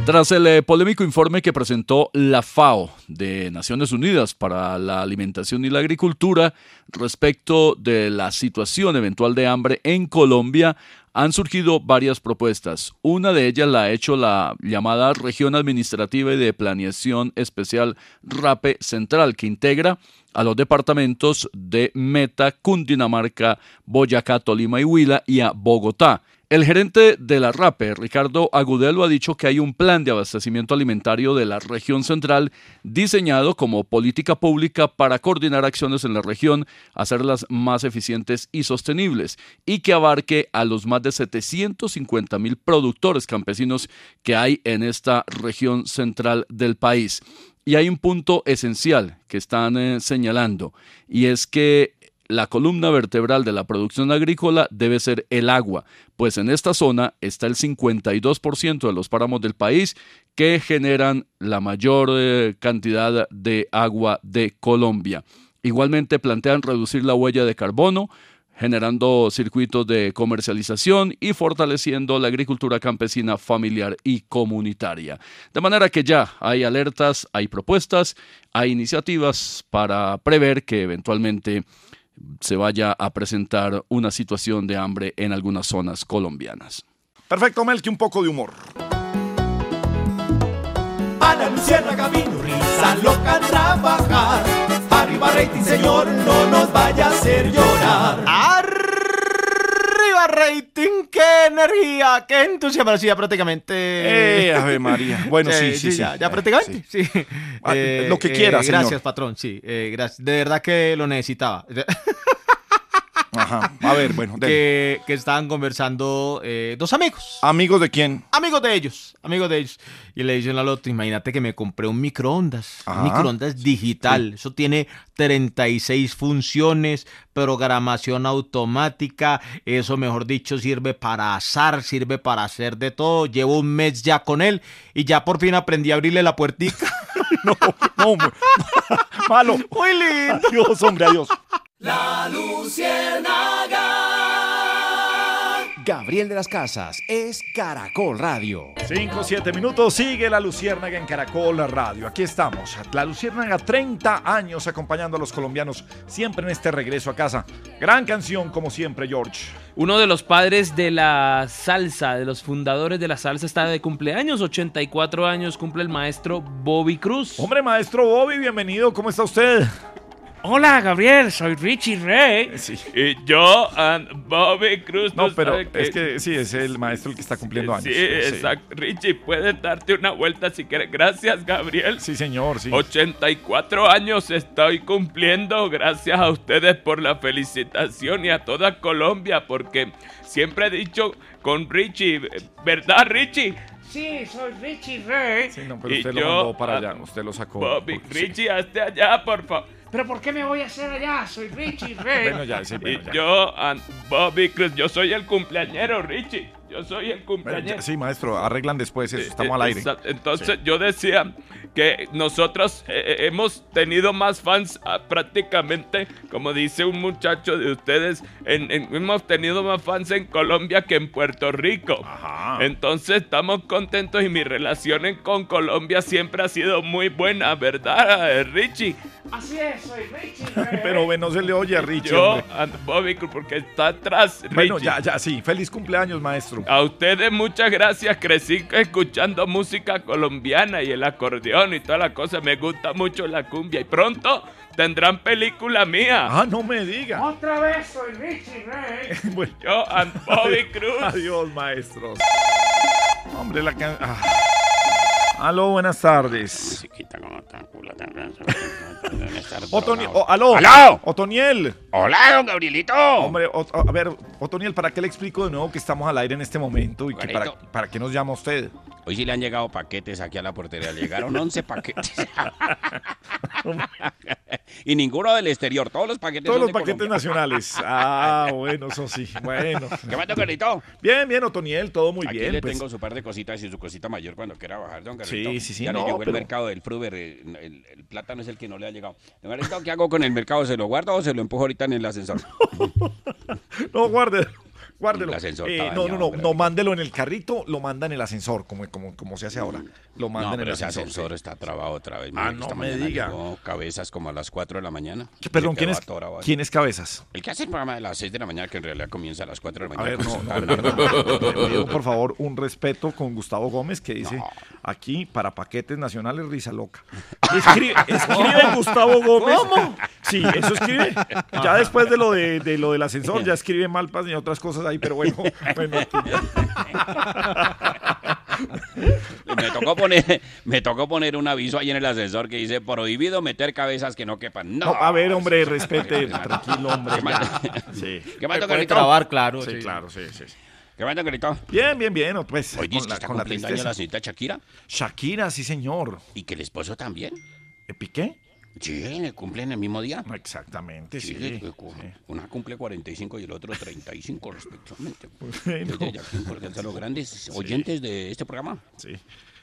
Tras el eh, polémico informe que presentó la FAO de Naciones Unidas para la Alimentación y la Agricultura respecto de la situación eventual de hambre en Colombia, han surgido varias propuestas. Una de ellas la ha hecho la llamada Región Administrativa y de Planeación Especial RAPE Central, que integra a los departamentos de Meta, Cundinamarca, Boyacá, Tolima y Huila y a Bogotá. El gerente de la RAPE, Ricardo Agudelo, ha dicho que hay un plan de abastecimiento alimentario de la región central diseñado como política pública para coordinar acciones en la región, hacerlas más eficientes y sostenibles, y que abarque a los más de 750 mil productores campesinos que hay en esta región central del país. Y hay un punto esencial que están eh, señalando, y es que la columna vertebral de la producción agrícola debe ser el agua, pues en esta zona está el 52% de los páramos del país que generan la mayor eh, cantidad de agua de Colombia. Igualmente plantean reducir la huella de carbono, generando circuitos de comercialización y fortaleciendo la agricultura campesina familiar y comunitaria. De manera que ya hay alertas, hay propuestas, hay iniciativas para prever que eventualmente se vaya a presentar una situación de hambre en algunas zonas colombianas. Perfecto, Melqui, un poco de humor. A la luciérnaga vino risa loca a trabajar. Arriba rating, señor, no nos vaya a hacer llorar. ¡Arriba rating! ¡Qué energía! ¡Qué entusiasmo! Sí, ya prácticamente. Eh, Ave María. Bueno, sí, sí, sí. Ya, ya Eh, prácticamente. Sí. Ah, Eh, lo que eh, quiera, señor. Gracias, patrón. Sí, eh, gracias. De verdad que lo necesitaba. Ajá. A ver, bueno, que, que estaban conversando eh, dos amigos. ¿Amigos de quién? Amigos de ellos, amigos de ellos. Y le dicen al otro, imagínate que me compré un microondas, Ajá. un microondas digital. Eso tiene 36 funciones, programación automática. Eso, mejor dicho, sirve para asar, sirve para hacer de todo. Llevo un mes ya con él y ya por fin aprendí a abrirle la puertica. no, no, hombre. Malo. Muy lindo. Adiós, hombre, adiós. La luciérnaga. Gabriel de las Casas es Caracol Radio. 5, 7 minutos, sigue la Luciérnaga en Caracol Radio. Aquí estamos, la Luciérnaga 30 años acompañando a los colombianos siempre en este regreso a casa. Gran canción como siempre, George. Uno de los padres de la salsa, de los fundadores de la salsa, está de cumpleaños, 84 años, cumple el maestro Bobby Cruz. Hombre, maestro Bobby, bienvenido, ¿cómo está usted? Hola, Gabriel, soy Richie Ray. Y yo, and Bobby Cruz. No, pero es que sí, es el maestro el que está cumpliendo años. Sí, exacto. Richie, puedes darte una vuelta si quieres. Gracias, Gabriel. Sí, señor, sí. 84 años estoy cumpliendo. Gracias a ustedes por la felicitación y a toda Colombia, porque siempre he dicho con Richie, ¿verdad, Richie? Sí, soy Richie Ray. Sí, no, pero Y usted yo, lo mandó para ah, allá, usted lo sacó. Bobby, porque sí. Richie, hazte allá, por favor. ¿Pero por qué me voy a hacer allá? Soy Richie Ray. Bueno, ya, sí, bueno, y ya. yo, and Bobby Cruz, yo soy el cumpleañero, Richie. yo soy el Eh, cumpleañero. ya- Sí, maestro, arreglan después eso, estamos al aire. Exacto. Entonces yo decía que nosotros eh, eh, hemos tenido más fans ah, prácticamente, como dice un muchacho de ustedes, en- en- hemos tenido más fans en Colombia que en Puerto Rico. Entonces estamos contentos y mi relación con Colombia siempre ha sido muy buena, ¿verdad, eh, Richie? Así es, soy Richie. Pero ve, no se le oye a Richie. Yo, and Bobby, porque está atrás. Bueno, Richie. ya, ya, sí. Feliz cumpleaños, maestro. A ustedes muchas gracias. Crecí escuchando música colombiana y el acordeón y toda la cosa. Me gusta mucho la cumbia. Y pronto tendrán película mía. Ah, no me diga. Otra vez soy Richie Ray. Bueno. Yo, and Bobby Cruz. Adiós, maestros. Hombre, la can... ah. Aló, buenas tardes. Otoni- o- aló. ¡Aló! Otoniel. Hola, don Gabrielito. Hombre, o- a ver, Otoniel, ¿para qué le explico de nuevo que estamos al aire en este momento y que para, qué nos llama usted? Hoy sí le han llegado paquetes aquí a la portería. Llegaron 11 paquetes. y ninguno del exterior. Todos los paquetes Todos son los de paquetes Colombia. nacionales. Ah, bueno, eso sí. Bueno. ¿Qué más, don Carlito? Bien, bien, Otoniel, todo muy Aquí bien. le pues. tengo su par de cositas y su cosita mayor cuando quiera bajar, don Carlito. Sí, sí, sí, Ya no, le llegó pero- el mercado del Fruber. El, el plátano es el que no le ha llegado. ¿qué hago con el mercado? ¿Se lo guardo o se lo empujo ahorita en el ascensor? No, guárdelo. Guárdelo. El ascensor Eh, no, no, no, no, mándelo en el carrito, lo manda en el ascensor, como, como, como se hace ahora. Lo manda No, en el pero ese ascensor. ascensor está trabado otra vez. Ah, no me diga. llegó cabezas como a las 4 de la mañana. ¿Qué- Perdón, ¿quién es. ¿quién es Cabezas? El que hace el programa de las 6 de la mañana, que en realidad comienza a las 4 de la A mañana. ver, no, no. Le pido, por favor, un respeto con Gustavo Gómez que dice aquí para paquetes nacionales risa loca. Escribe, escribe Gustavo Gómez. ¿Cómo? Sí, eso escribe. Ya después de lo de, de lo del ascensor, ya escribe Malpas y otras cosas ahí, pero bueno, bueno, me tocó poner me tocó poner un aviso ahí en el ascensor que dice prohibido meter cabezas que no quepan. No, No, a ver, hombre, respete, tranquilo, hombre. ¿Qué más? ya. Sí. ¿Qué más, puede trabar, claro. Sí, claro, sí, sí. ¿Qué más? Bien, bien, bien. Pues, Hoy dice con que la, está con la cumpliendo años la señorita Shakira. Shakira, sí, señor. ¿Y que el esposo también? ¿Piqué? Sí, le cumplen el mismo día. Exactamente, sí. que cu- Una cumple 45 y el otro 35 respectivamente. Bueno. Desde ya, porque son los grandes oyentes de este programa. Sí.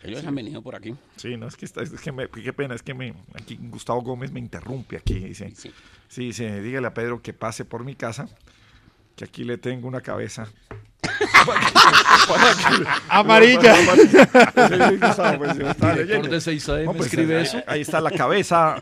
Ellos han venido por aquí. Sí, no, es que, está- es que me, qué pena, es que me, aquí Gustavo Gómez me interrumpe aquí. Dice, sí. dice, dígale a Pedro que pase por mi casa, que aquí le tengo una cabeza. Amarilla. Sí, Gustavo, pues, yo estaba leyendo. Director de 6AM No, pues, escribe ahí- eso. Ahí está la cabeza.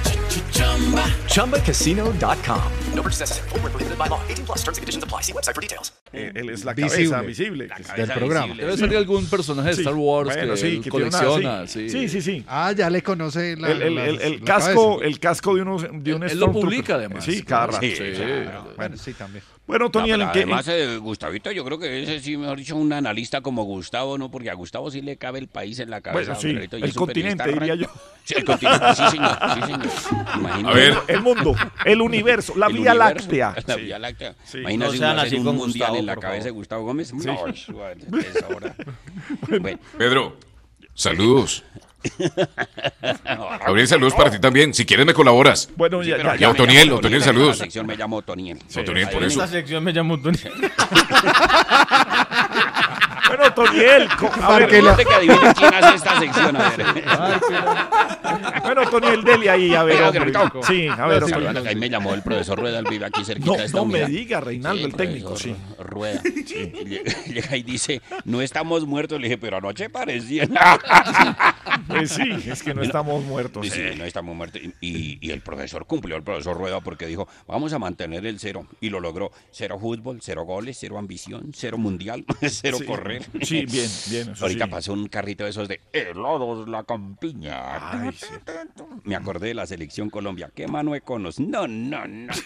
ChumbaCasino.com. No purchase necessary. Void where prohibited by law. 18 plus. Terms and conditions apply. See website for details. Él es la Visible. cabeza visible. La cabeza Del programa. visible. Debe de algún personaje de Sí. Star Wars Bueno, que sí, él que una- colecciona. sí. sí. Sí, sí, sí. Ah, ya le conoce la, el, el- la- el- el la casco, cabeza. el casco de unos de un Él lo Stormtrooper. publica, además. Sí, cada rato. Sí, Sí, claro. Bueno, sí, también. Bueno, Tony, No, ¿en pero qué- además, eh, Gustavito, yo creo que ese sí, mejor dicho, un analista como Gustavo, ¿no? Porque a Gustavo sí le cabe el país en la cabeza. Bueno, sí, el continente, diría recto. Sí, el continente, sí, señor. Sí, señor. Imagínate. A ver. El mundo, el universo, la El Vía universo, Láctea. La Sí. Vía Láctea. Sí. Imagínate No hacer así un con mundial Gustavo, en la cabeza de Gustavo Gómez. Sí. No, es ahora. Bueno. Pedro, saludos. Gabriel, saludos para ti también. Si quieres me colaboras. Bueno, Sí, ya, ya, yo ya. me Otoniel, llamo Otoniel, en saludos. La sección me llamo Otoniel. Otoniel, por eso. Esta sección me llama Otoniel. Bueno, Toniel, co- a ver, que adivine quién hace esta sección, a ver. Bueno, Toniel, dele ahí, a ver. Hombre. Sí, a ver. Sí, hombre. ahí me llamó el profesor Rueda, él vive aquí cerquita No, de esta no me diga, Reinaldo, el técnico, sí. Rueda. Llega- Llega y dice, no estamos muertos. Le dije, pero anoche parecían. Pues sí, es que no estamos muertos. Sí, eh. no estamos muertos. Y, y- y el profesor cumplió, el profesor Rueda, porque dijo, vamos a mantener el cero. Y lo logró. Cero fútbol, cero goles, cero ambición, cero mundial, cero Sí. correr. Sí, bien, bien, eso Ahorita sí. pasó un carrito de esos de helados la campiña. Ay, sí. Me acordé de la selección Colombia. ¿Qué mano de conos? No, no, no.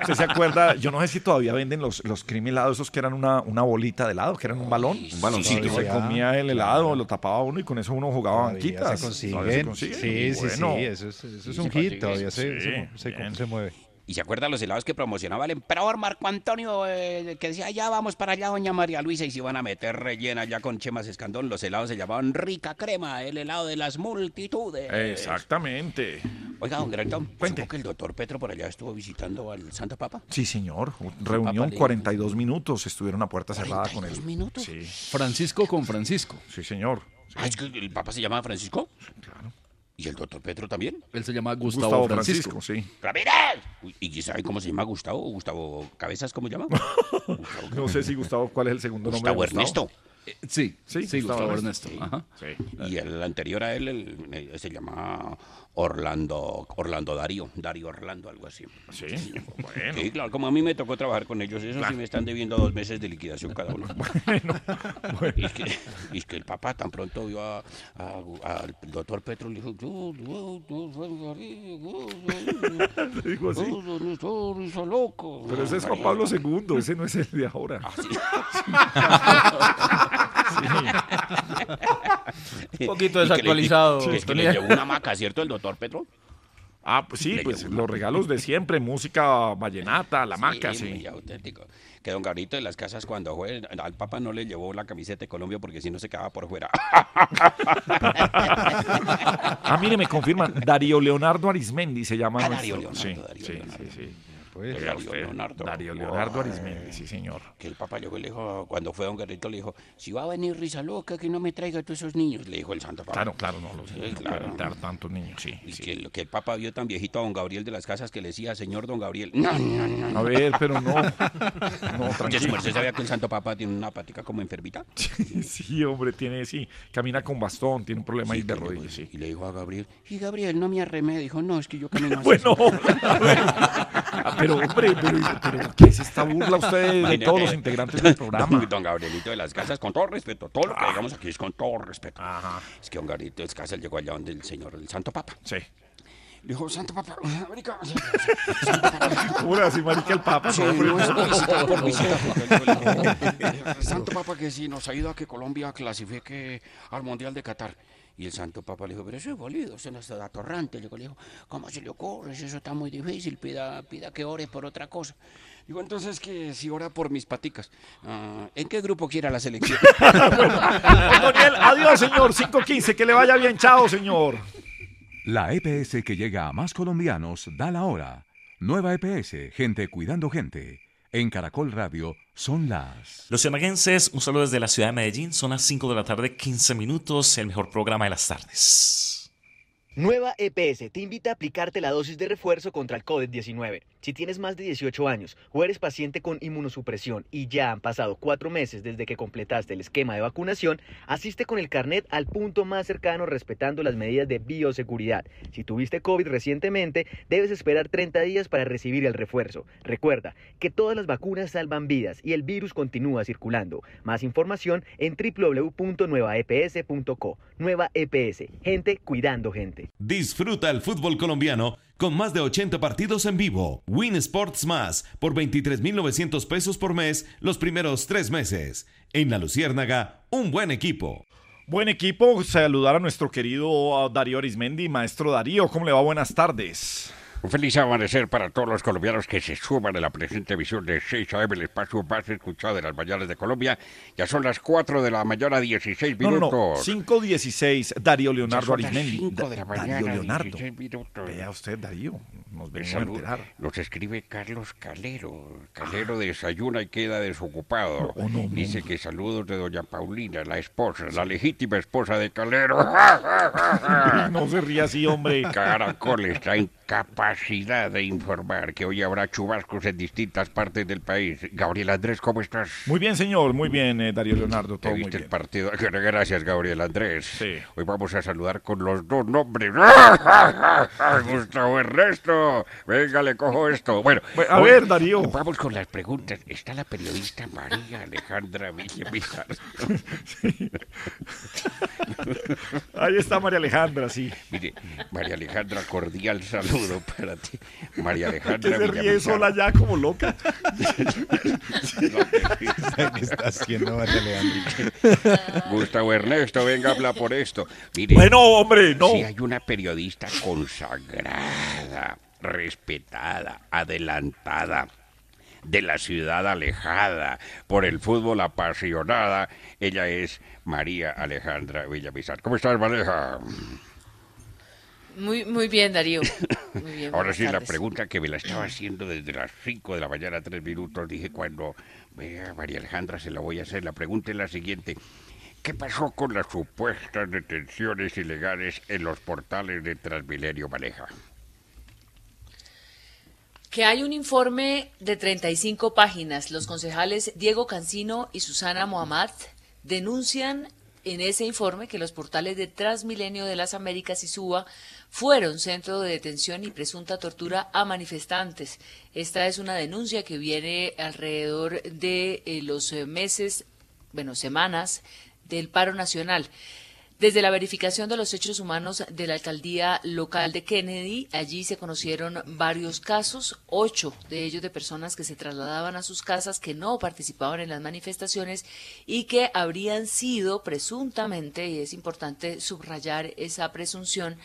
¿Usted se acuerda? Yo no sé si todavía venden los, los cream helados, esos que eran una, una bolita de helado, que eran un balón. Un baloncito. Se Todavía, comía el helado, lo tapaba uno y con eso uno jugaba Todavía banquitas. se Todavía consiguen. se Sí, sí, Bueno. sí, eso es, eso es un se hit, consigue. todavía se, Sí, se- se- bien. se mueve. ¿Y se acuerdan los helados que promocionaba el emperador Marco Antonio? eh, que decía, ya vamos para allá, doña María Luisa, y se iban a meter rellena ya con Chemas Escandón. Los helados se llamaban Rica Crema, el helado de las multitudes. Exactamente. Oiga, don Gretón, Cuente. ¿supo que el doctor Petro por allá estuvo visitando al Santo Papa? Sí, señor. Reunión le- 42 minutos. Estuvieron a puerta cerrada con él. 42 minutos. Sí, Francisco con Francisco. sí, señor. Ah, es que el Papa se llama Francisco. Claro. ¿Y el doctor Petro también? Él se llama Gustavo, Gustavo Francisco. Francisco, sí. ¡Ramírez! ¿Y sabe cómo se llama Gustavo? ¿Gustavo Cabezas, cómo se llama? No sé si Gustavo, ¿cuál es el segundo nombre? de Gustavo Ernesto. Sí, Sí, sí, Gustavo Gustavo Ernesto. Ernesto. Ajá. Sí. Y el anterior a él el- eh, se llama Orlando, Orlando Darío, Darío Orlando, algo así. Sí, bueno. Sí, claro, como a mí me tocó trabajar con ellos, eso sí me están debiendo dos meses de liquidación cada uno. Y, es que, y es que el papá tan pronto vio a- a- al doctor Petro y le dijo, yo, yo, yo soy Darío, yo, Le dijo así. yo, yo, yo, yo, soy loco. Pero ese es Juan Pablo II, ese no es el de ahora. Un poquito Y que le- desactualizado, que le llevó una maca, ¿cierto, el doctor Petro? Ah, pues sí, pues los regalos de siempre, música vallenata, la maca, Sí, muy auténtico. Que don Garito de las casas cuando fue, al Papa no le llevó la camiseta de Colombia porque si no se quedaba por fuera. Ah, mire, me confirman, Darío Leonardo Arismendi se llama Ah. Darío Leonardo, sí, Darío sí, Leonardo. sí, sí. Pues, Darío usted, Leonardo. Darío Leonardo. Arismendi, sí, señor. Que el Papa llegó y le dijo, cuando fue don Garito le dijo, si va a venir risa loca, que no me traiga a todos esos niños, le dijo el Santo Papa. Claro, claro, no, los Sí, claro. dar tantos niños, sí. Y sí. que, el- que el Papa vio tan viejito a don Gabriel de las casas que le decía, señor don Gabriel, no, no, no. A no". ver, pero no, no, tranquilo. merced sabía que el Santo Papa tiene una patica como enfermita. Sí, hombre, tiene, sí, camina con bastón, tiene un problema ahí de rodillas, sí. Y le dijo a Gabriel, y Gabriel, no me arremé. Dijo, no, es que yo camino así. Bueno, a ver, pero hombre, pero, pero ¿qué es esta burla usted de todos los integrantes del programa? Don, don Gabrielito de las casas, con todo respeto, todo lo que digamos aquí es con todo respeto. Es que don Gabrielito de las casas llegó allá donde el señor, el Santo Papa. Sí. Dijo, Santo Papa, marica, Ahora sí, marica el Papa. Sí, no, hombre, no es por visita, por visita. no. Santo Papa que sí nos ha ido a que Colombia clasifique al Mundial de Qatar. Y el Santo Papa le dijo, pero eso es bolido, eso no es atorrante. Le dijo, ¿cómo se le ocurre? Eso está muy difícil, pida, pida que ore por otra cosa. Digo, entonces que si ora por mis paticas. Ah, ¿En qué grupo quiera la selección? Daniel, adiós, señor. 515, que le vaya bien. Chao, señor. La EPS que llega a más colombianos da la hora. Nueva EPS, gente cuidando gente. En Caracol Radio son las... Los cianaguenses, un saludo desde la ciudad de Medellín, son las 5 de la tarde, 15 minutos, el mejor programa de las tardes. Nueva EPS te invita a aplicarte la dosis de refuerzo contra el COVID-19. Si tienes más de 18 años o eres paciente con inmunosupresión y ya han pasado cuatro meses desde que completaste el esquema de vacunación, asiste con el carnet al punto más cercano respetando las medidas de bioseguridad. Si tuviste COVID recientemente, debes esperar 30 días para recibir el refuerzo. Recuerda que todas las vacunas salvan vidas y el virus continúa circulando. Más información en www.nuevaeps.co. Nueva EPS, gente cuidando gente. Disfruta el fútbol colombiano con más de 80 partidos en vivo. Win Sports Más por 23,900 pesos por mes los primeros tres meses. En La Luciérnaga, un buen equipo. Buen equipo, saludar a nuestro querido Darío Arismendi. Maestro Darío, ¿cómo le va? Buenas tardes. Un feliz amanecer para todos los colombianos que se suman a la presente emisión de 6 AM, el espacio más escuchado de las mañanas de Colombia. Ya son las 4 de la mañana, 16 No, no, minutos. no. 5.16, Darío Leonardo Arismendi. cinco de la mañana, Darío Leonardo. 16 minutos. Vea usted, Darío. Nos venimos a saludo enterar. Nos escribe Carlos Calero. Calero desayuna y queda desocupado. Dice que saludos de doña Paulina, la esposa, la legítima esposa de Calero. No se ría así, hombre. Caracol está en capacidad de informar que hoy habrá chubascos en distintas partes del país. Gabriel Andrés, ¿cómo estás? Muy bien, señor. Muy bien, eh, Darío Leonardo. ¿Te Todo muy viste bien. el partido? Gracias, Gabriel Andrés. Hoy vamos a saludar con los dos nombres. Gustavo Ernesto. Venga, le cojo esto. Bueno, A hoy ver, Darío. Vamos con las preguntas. Está la periodista María Alejandra Villamizar. Ahí está María Alejandra, sí. Mire, María Alejandra, cordial saludo para ti. María Alejandra Que se ríe Villamizar. sola ya como loca. ¿Qué está haciendo María Alejandra? Gustavo Ernesto, venga, habla por esto. Mire, Bueno, hombre, no. Si hay una periodista consagrada, respetada, adelantada, de la ciudad alejada, por el fútbol apasionada, ella es María Alejandra Villamizar. ¿Cómo estás, Mareja? Muy, muy bien, Darío. Muy bien, Ahora sí, la pregunta que me la estaba haciendo desde las 5 de la mañana, tres minutos, dije cuando vea María Alejandra se la voy a hacer. La pregunta es la siguiente. ¿Qué pasó con las supuestas detenciones ilegales en los portales de Transmilenio Maneja? Que hay un informe de 35 páginas. Los concejales Diego Cancino y Susana Mohamed denuncian en ese informe que los portales de Transmilenio de las Américas y Suba fueron centro de detención y presunta tortura a manifestantes. Esta es una denuncia que viene alrededor de eh, los eh, meses, bueno, semanas del paro nacional. Desde la verificación de los hechos humanos de la alcaldía local de Kennedy, allí se conocieron varios casos, ocho de ellos de personas que se trasladaban a sus casas, que no participaban en las manifestaciones y que habrían sido presuntamente, y es importante subrayar esa presunción,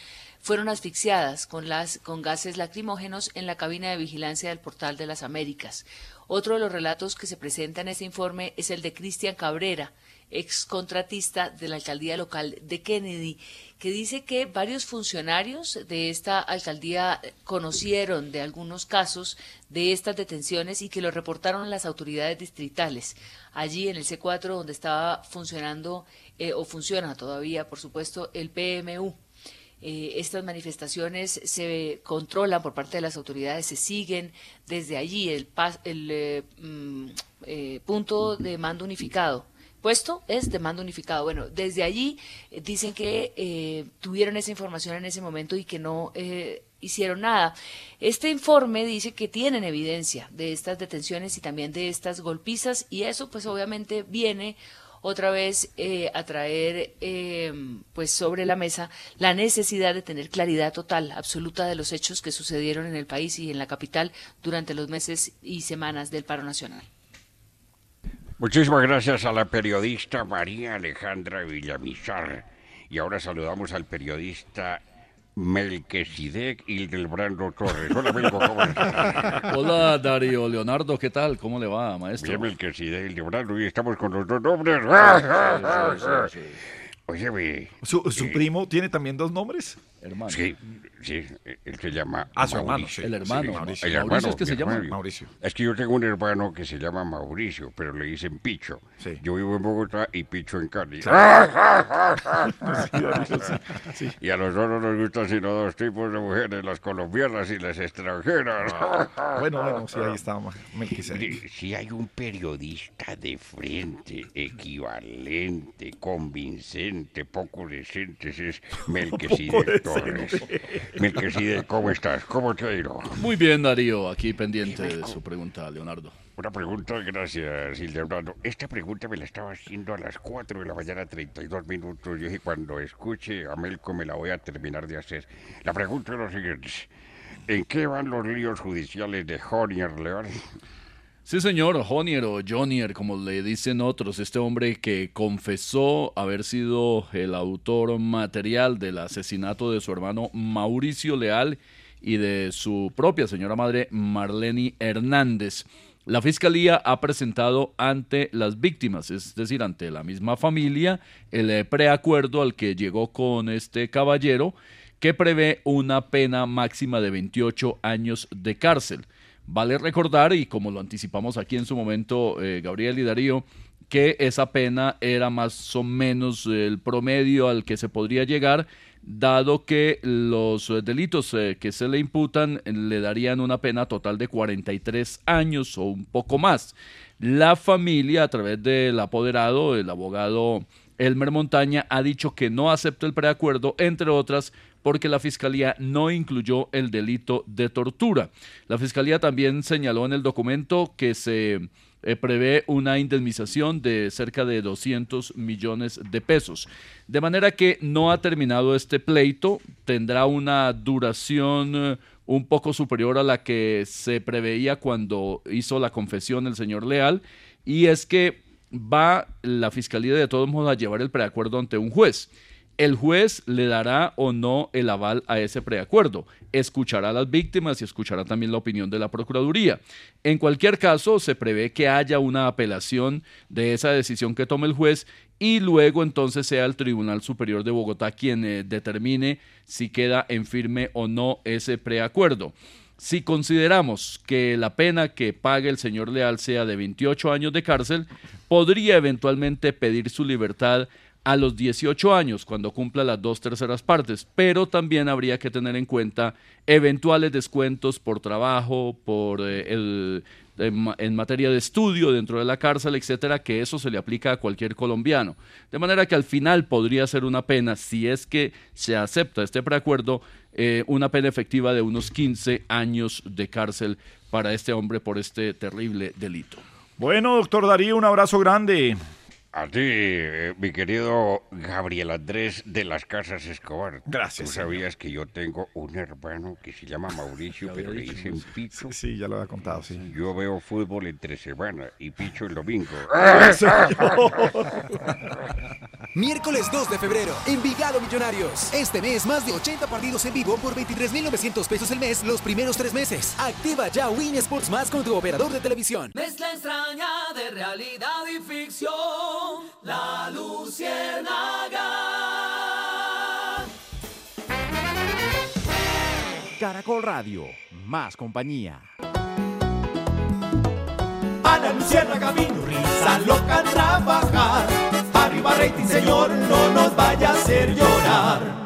fueron asfixiadas con, las, con gases lacrimógenos en la cabina de vigilancia del Portal de las Américas. Otro de los relatos que se presenta en este informe es el de Cristian Cabrera, ex contratista de la alcaldía local de Kennedy, que dice que varios funcionarios de esta alcaldía conocieron de algunos casos de estas detenciones y que lo reportaron a las autoridades distritales. Allí en el C4, donde estaba funcionando eh, o funciona todavía, por supuesto, el PMU. Eh, estas manifestaciones se controlan por parte de las autoridades, se siguen desde allí el, el eh, mm, eh, punto de mando unificado. Puesto es de mando unificado. Bueno, desde allí eh, dicen que tuvieron esa información en ese momento y que no hicieron nada. Este informe dice que tienen evidencia de estas detenciones y también de estas golpizas y eso pues obviamente viene otra vez eh, a traer eh, pues sobre la mesa la necesidad de tener claridad total, absoluta de los hechos que sucedieron en el país y en la capital durante los meses y semanas del paro nacional. Muchísimas gracias a la periodista María Alejandra Villamizar. Y ahora saludamos al periodista Melquisedec Hildebrando Torres. Hola, Melco, ¿cómo estás? Hola, Darío Leonardo, ¿qué tal? ¿Cómo le va, maestro? Bien, Melquisedec Hildebrando, y estamos con los dos nombres. sí, sí, sí. Óyeme. ¿Su, su eh, primo tiene también dos nombres? Hermano. Sí, sí, él se llama Ah, su hermano, sí. El hermano, Sí, Mauricio. el Mauricio hermano, es que se llama. Mauricio. Es que yo tengo un hermano que se llama Mauricio, pero le dicen Picho. Yo vivo en Bogotá y Picho en Cali. Y a los dos no nos gustan sino dos tipos de mujeres, las colombianas y las extranjeras. Bueno, bueno, sí, ahí está Melquisedec. Si hay un periodista de frente, equivalente, convincente, poco decente, es Melquisedec Torres. Melquisedec, ¿cómo estás? ¿Cómo te ha ido? Muy bien, Darío, aquí pendiente de su pregunta, Leonardo. Una pregunta, gracias, Hildebrando. Esta pregunta me la estaba haciendo a las 4 de la mañana, 32 minutos. Yo dije, cuando escuche a Melco me la voy a terminar de hacer. La pregunta es lo siguiente. ¿En qué van los líos judiciales de Jonier León? Sí, señor, Jonier o Jonier, como le dicen otros, este hombre que confesó haber sido el autor material del asesinato de su hermano Mauricio Leal y de su propia señora madre Marlene Hernández. La fiscalía ha presentado ante las víctimas, es decir, ante la misma familia, el preacuerdo al que llegó con este caballero que prevé una pena máxima de 28 años de cárcel. Vale recordar, y como lo anticipamos aquí en su momento eh, Gabriel y Darío, que esa pena era más o menos el promedio al que se podría llegar, dado que los eh, delitos eh, que se le imputan le darían una pena total de 43 años o un poco más. La familia, a través del apoderado, el abogado Elmer Montaña, ha dicho que no acepta el preacuerdo, entre otras, porque la fiscalía no incluyó el delito de tortura. La fiscalía también señaló en el documento que se eh, prevé una indemnización de cerca de 200 millones de pesos. De manera que no ha terminado este pleito, tendrá una duración eh, un poco superior a la que se preveía cuando hizo la confesión el señor Leal, y es que va la fiscalía de todos modos a llevar el preacuerdo ante un juez el juez le dará o no el aval a ese preacuerdo. Escuchará a las víctimas y escuchará también la opinión de la Procuraduría. En cualquier caso, se prevé que haya una apelación de esa decisión que tome el juez y luego entonces sea el Tribunal Superior de Bogotá quien eh, determine si queda en firme o no ese preacuerdo. Si consideramos que la pena que pague el señor Leal sea de 28 años de cárcel, podría eventualmente pedir su libertad a los 18 años, cuando cumpla las dos terceras partes, pero también habría que tener en cuenta eventuales descuentos por trabajo, por eh, el, en, materia de estudio dentro de la cárcel, etcétera, que eso se le aplica a cualquier colombiano. De manera que al final podría ser una pena, si es que se acepta este preacuerdo, eh, una pena efectiva de unos 15 años de cárcel para este hombre por este terrible delito. Bueno, doctor Darío, un abrazo grande. A ti, eh, mi querido Gabriel Andrés de las Casas Escobar. Gracias. Tú sabías que yo tengo un hermano que se llama Mauricio, pero le dicen Picho. Sí, ya lo había contado, sí. Yo veo fútbol entre semana y Picho el domingo. Miércoles 2 de febrero, Envigado Millonarios. Este mes, más de 80 partidos en vivo por 23,900 pesos el mes los primeros tres meses. Activa ya Win Sports Más con tu operador de televisión. Mezcla extraña de realidad y ficción. La Luciérnaga. Caracol Radio, más compañía. A la Luciérnaga vino risa loca a trabajar. Arriba rating, señor, no nos vaya a hacer llorar.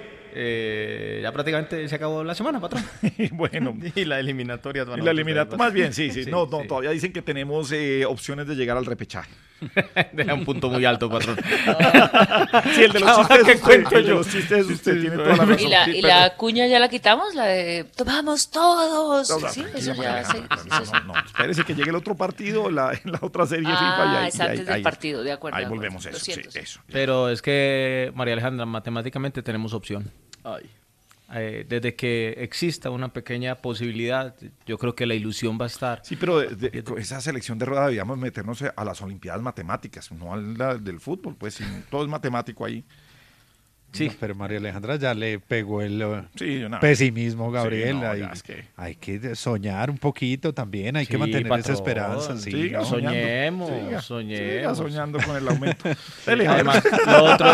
Eh, ya prácticamente se acabó la semana, patrón. bueno. y la eliminatoria. Y la eliminatoria, más bien, sí, sí. no, no, todavía dicen que tenemos eh, opciones de llegar al repechaje. Deja un punto muy alto, patrón. sí, el de los chistes ¿Qué es usted, cuento yo? los chistes es usted, tiene toda la razón. ¿Y la, Sí, y la cuña ya la quitamos? La de tomamos todos. No, sí, eso ya se- Alejandra, no, no, espérese que llegue el otro partido, la, la otra serie Ah, es antes del ahí- partido, de acuerdo. Ahí volvemos eso, sí, eso. Pero es que, María Alejandra, matemáticamente tenemos opción. Eh, desde que exista una pequeña posibilidad, yo creo que la ilusión va a estar. Sí, pero de- de- con esa selección de rueda debíamos meternos a las Olimpiadas Matemáticas, no a la del fútbol, pues todo es matemático ahí. Sí. pero María Alejandra ya le pegó el eh, Sí, pesimismo, Gabriel. Sí, no, hay, es que- hay que soñar un poquito también, hay que mantener esa patrón. esperanza. Sí, Siga. Soñemos, Siga, soñemos. siga soñando con el aumento. Además, lo otro,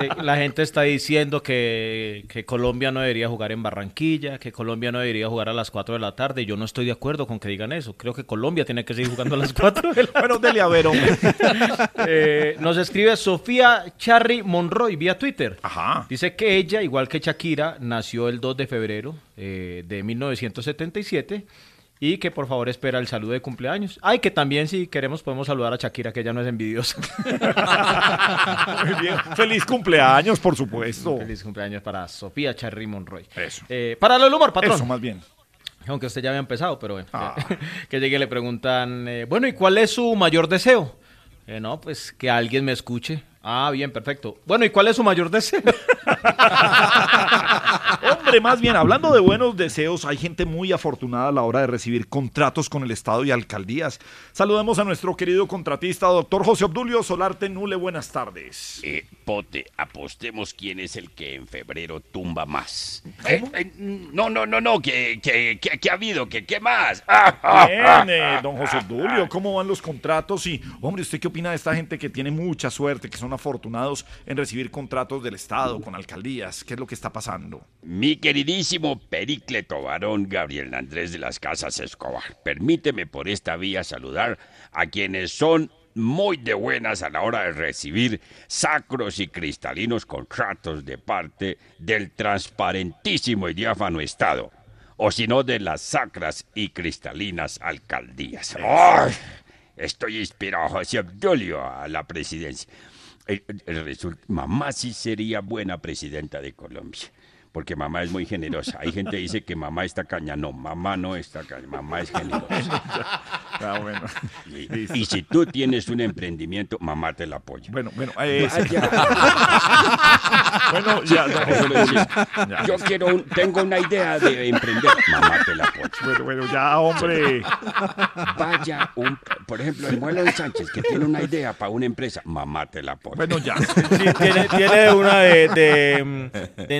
sí, la gente está diciendo que, que Colombia no debería jugar en Barranquilla, que Colombia no debería jugar a las 4 de la tarde. Yo no estoy de acuerdo con que digan eso. Creo que Colombia tiene que seguir jugando a las 4 de la Bueno, dele a ver, hombre. Eh, nos escribe Sofía Charry Monroy vía Twitter. Ajá. Dice que ella, igual que Shakira, nació el 2 de febrero eh, de 1977 y que por favor espera el saludo de cumpleaños. Ay, que también si queremos podemos saludar a Shakira, que ella no es envidiosa. Muy bien. Feliz cumpleaños, por supuesto. Feliz cumpleaños para Sofía Charry Monroy. Eso. Eh, para del humor, patrón. Eso, más bien. Aunque usted ya había empezado, pero bueno. Ah. que llegue y le preguntan, eh, bueno, ¿y cuál es su mayor deseo? Eh, no, pues que alguien me escuche. Ah, bien, perfecto. Bueno, ¿y cuál es su mayor deseo? Hombre, más bien, hablando de buenos deseos, hay gente muy afortunada a la hora de recibir contratos con el Estado y alcaldías. Saludemos a nuestro querido contratista, doctor José Obdulio Solarte Nule. Buenas tardes. Eh, Pote, apostemos quién es el que en febrero tumba más. Eh, eh, no, no, no, no, que, que, que, que ha habido, que qué más. Bien, don José Obdulio, ¿cómo van los contratos? Y, hombre, ¿usted qué opina de esta gente que tiene mucha suerte, que son afortunados en recibir contratos del Estado con alcaldías? ¿Qué es lo que está pasando? Mi queridísimo Pericleto varón Gabriel Andrés de las Casas Escobar, permíteme por esta vía saludar a quienes son muy de buenas a la hora de recibir sacros y cristalinos contratos de parte del transparentísimo y diáfano Estado, o si no de las sacras y cristalinas alcaldías. ¡Ay! Estoy inspirado, José Obdulio, a la presidencia. Eh, eh, mamá sí sería buena presidenta de Colombia. Porque mamá es muy generosa. Hay gente que dice que mamá está caña. No, mamá no está caña. Mamá es generosa. Ah, bueno. Y, y si tú tienes un emprendimiento, mamá te la apoya. Bueno, bueno, eh, Vaya. Bueno, ya, no. Yo quiero, un- tengo una idea de emprender. Mamá te la apoya. Bueno, bueno, ya, hombre. Vaya, un, por ejemplo, el Muelo de Sánchez, que tiene una idea para una empresa, mamá te la apoya. Bueno, ya. Sí, tiene, tiene una de, de, mm, de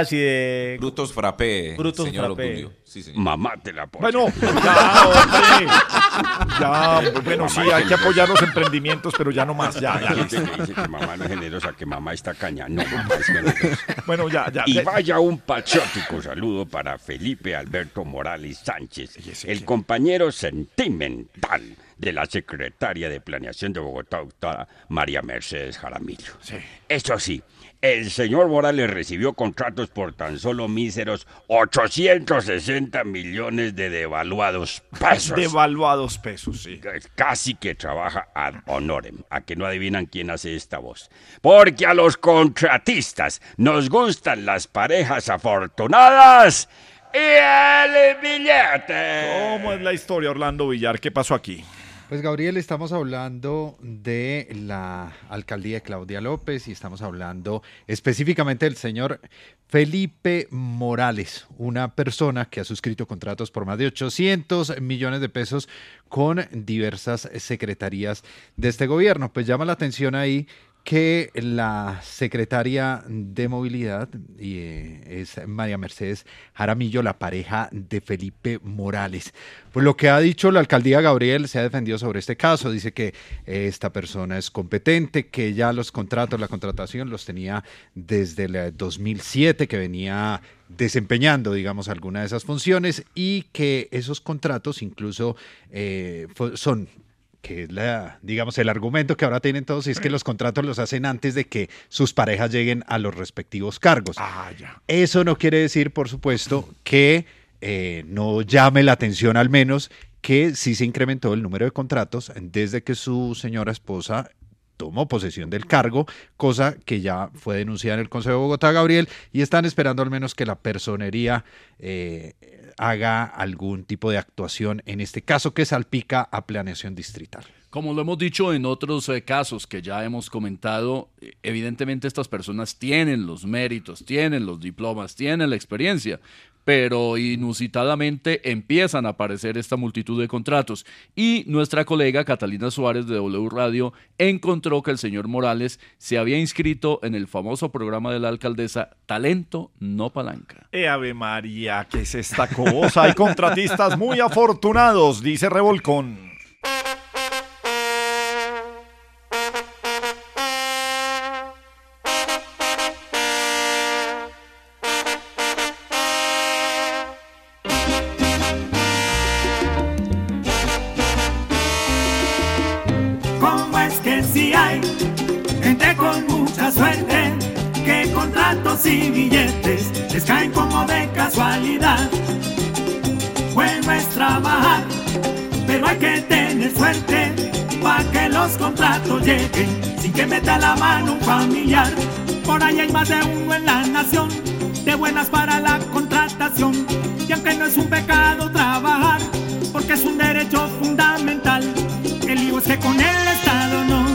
ensaladas y de... Brutos frappé, Frutos señor frappé. Obdulio. Sí, señor. Mamá te la apoya. Bueno, ya, hombre. Ya, bueno, sí, hay que apoyar los emprendimientos, pero ya no más. Ya, Hay ya. gente que dice que mamá no es generosa, que mamá está caña. No, mamá es generosa. Bueno, ya, ya. Y vaya un patriótico saludo para Felipe Alberto Morales Sánchez, el compañero sentimental de la secretaria de Planeación de Bogotá, doctora María Mercedes Jaramillo. Eso sí, el señor Morales recibió contratos por tan solo míseros 860 millones de devaluados pesos. Devaluados pesos, sí. Casi que trabaja ad honorem, a que no adivinan quién hace esta voz. Porque a los contratistas nos gustan las parejas afortunadas y el billete. ¿Cómo es la historia, Orlando Villar? ¿Qué pasó aquí? Pues Gabriel, estamos hablando de la alcaldía de Claudia López y estamos hablando específicamente del señor Felipe Morales, una persona que ha suscrito contratos por más de 800 millones de pesos con diversas secretarías de este gobierno. Pues llama la atención ahí que la secretaria de movilidad y, eh, es María Mercedes Jaramillo, la pareja de Felipe Morales. Pues lo que ha dicho la alcaldía Gabriel se ha defendido sobre este caso. Dice que eh, esta persona es competente, que ya los contratos, la contratación los tenía desde el 2007, que venía desempeñando, digamos, alguna de esas funciones y que esos contratos incluso eh, son que es la, digamos, el argumento que ahora tienen todos, y es que los contratos los hacen antes de que sus parejas lleguen a los respectivos cargos. Ah, ya. Eso no quiere decir, por supuesto, que eh, no llame la atención al menos que sí se incrementó el número de contratos desde que su señora esposa tomó posesión del cargo, cosa que ya fue denunciada en el Consejo de Bogotá, Gabriel, y están esperando al menos que la personería eh, haga algún tipo de actuación en este caso que salpica a planeación distrital. Como lo hemos dicho en otros eh, casos que ya hemos comentado, eh, evidentemente estas personas tienen los méritos, tienen los diplomas, tienen la experiencia, pero inusitadamente empiezan a aparecer esta multitud de contratos. Y nuestra colega Catalina Suárez de W Radio encontró que el señor Morales se había inscrito en el famoso programa de la alcaldesa Talento no Palanca. Eh, Ave María, ¿qué es esta cosa? Hay contratistas muy afortunados, dice Revolcón. Mano familiar. Por ahí hay más de uno en la nación, de buenas para la contratación. Y aunque no es un pecado trabajar, porque es un derecho fundamental. El que con el Estado no,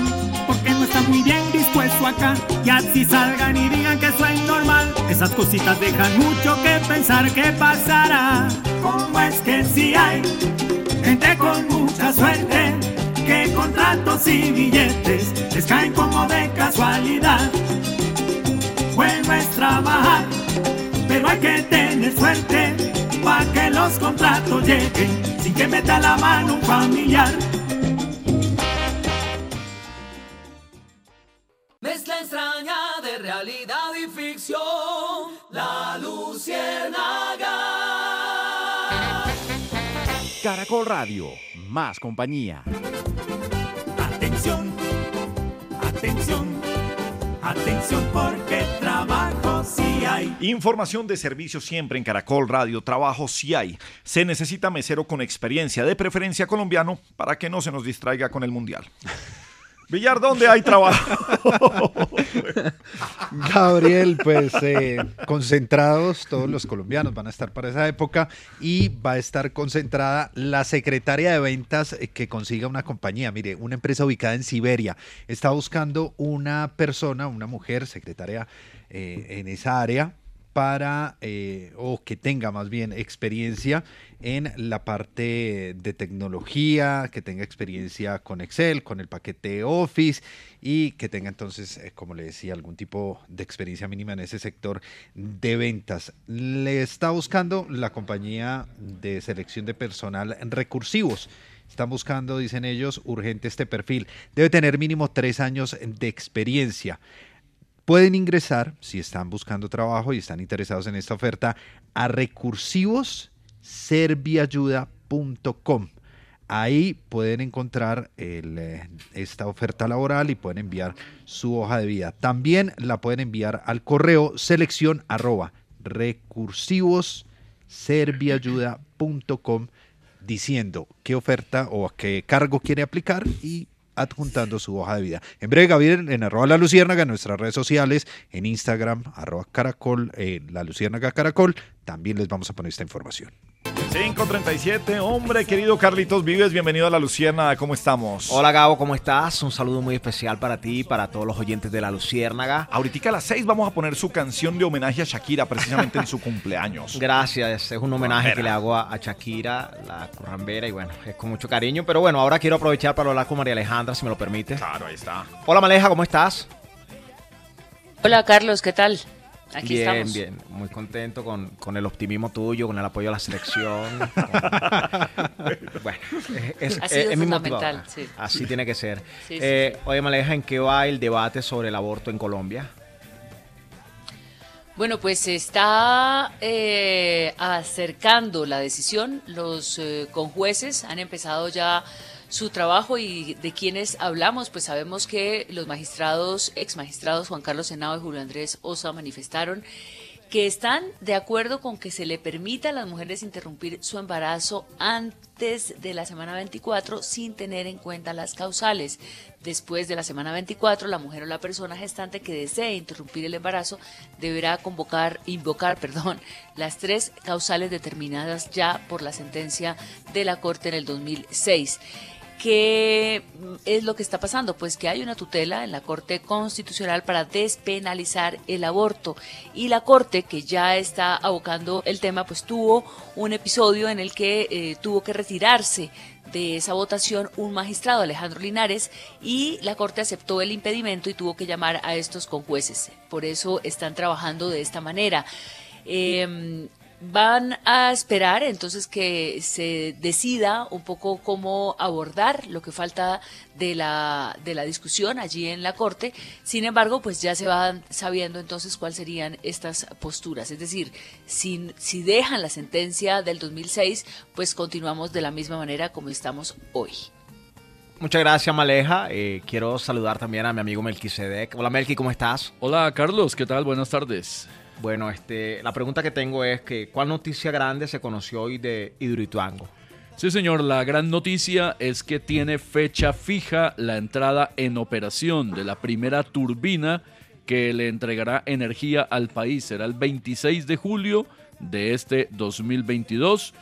porque no está muy bien dispuesto acá. Y así salgan y digan que eso es normal. Esas cositas dejan mucho que pensar qué pasará. ¿Cómo es que si hay gente con mucha suerte? Que contratos y billetes les caen como de casualidad. Bueno es trabajar, pero hay que tener suerte para que los contratos lleguen sin que meta la mano un familiar. Mezcla extraña de realidad y ficción. La Luciérnaga. Caracol Radio, más compañía. Atención, atención, atención porque trabajo sí hay. Información de servicio siempre en Caracol Radio, trabajo si hay. Se necesita mesero con experiencia, de preferencia colombiano, para que no se nos distraiga con el mundial. Villar, ¿dónde hay trabajo? Gabriel, pues eh, concentrados, todos los colombianos van a estar para esa época y va a estar concentrada la secretaria de ventas eh, que consiga una compañía. Mire, una empresa ubicada en Siberia está buscando una persona, una mujer secretaria eh, en esa área para, eh, o que tenga más bien experiencia en la parte de tecnología, que tenga experiencia con Excel, con el paquete Office y que tenga entonces, eh, como le decía, algún tipo de experiencia mínima en ese sector de ventas. Le está buscando la compañía de selección de personal recursivos. Están buscando, dicen ellos, urgente este perfil. Debe tener mínimo tres años de experiencia. Pueden ingresar, si están buscando trabajo y están interesados en esta oferta, a recursivosserviayuda.com. Ahí pueden encontrar eh, esta oferta laboral y pueden enviar su hoja de vida. También la pueden enviar al correo selección arroba recursivosserviayuda.com diciendo qué oferta o a qué cargo quiere aplicar y adjuntando su hoja de vida. En breve, Gabriel, en arroba la luciérnaga, en nuestras redes sociales, en Instagram, arroba caracol, en la luciérnaga caracol, también les vamos a poner esta información. 537, hombre querido Carlitos Vives, bienvenido a La Lucierna, ¿cómo estamos? Hola Gabo, ¿cómo estás? Un saludo muy especial para ti y para todos los oyentes de La Luciérnaga. Ahorita a las 6 vamos a poner su canción de homenaje a Shakira, precisamente en su cumpleaños. Gracias, es un homenaje que le hago a, a Shakira, la currambera, y bueno, es con mucho cariño. Pero bueno, ahora quiero aprovechar para hablar con María Alejandra, si me lo permite. Claro, ahí está. Hola Maleja, ¿cómo estás? Hola Carlos, ¿qué tal? Aquí bien, estamos. bien, muy contento con, con el optimismo tuyo, con el apoyo a la selección. con- bueno, es, Ha es- sido es mi fundamental, motivador. sí. Así tiene que ser. Sí, sí, Eh, Oye, Maleja, ¿en qué va el debate sobre el aborto en Colombia? Bueno, pues se está eh, acercando la decisión. Los eh, conjueces han empezado ya su trabajo y de quienes hablamos, pues sabemos que los magistrados, ex magistrados Juan Carlos Senado y Julio Andrés Osa manifestaron que están de acuerdo con que se le permita a las mujeres interrumpir su embarazo antes de la semana 24 sin tener en cuenta las causales. Después de la semana 24, la mujer o la persona gestante que desee interrumpir el embarazo deberá convocar, invocar, perdón, las tres causales determinadas ya por la sentencia de la Corte en el 2006. ¿Qué es lo que está pasando? Pues que hay una tutela en la Corte Constitucional para despenalizar el aborto y la Corte que ya está abocando el tema pues tuvo un episodio en el que eh, tuvo que retirarse de esa votación un magistrado, Alejandro Linares, y la Corte aceptó el impedimento y tuvo que llamar a estos conjueces. Por eso están trabajando de esta manera. Eh, van a esperar entonces que se decida un poco cómo abordar lo que falta de la, de la discusión allí en la Corte. Sin embargo, pues ya se van sabiendo entonces cuáles serían estas posturas. Es decir, si, si dejan la sentencia del 2006, pues continuamos de la misma manera como estamos hoy. Muchas gracias, Maleja. Eh, quiero saludar también a mi amigo Melquisedec. Hola, Melqui, ¿cómo estás? Hola, Carlos, ¿qué tal? Buenas tardes. Bueno, este, la pregunta que tengo es que ¿cuál noticia grande se conoció hoy de Hidroituango? Sí, señor, la gran noticia es que tiene fecha fija la entrada en operación de la primera turbina que le entregará energía al país. Será el 26 de julio de este 2022.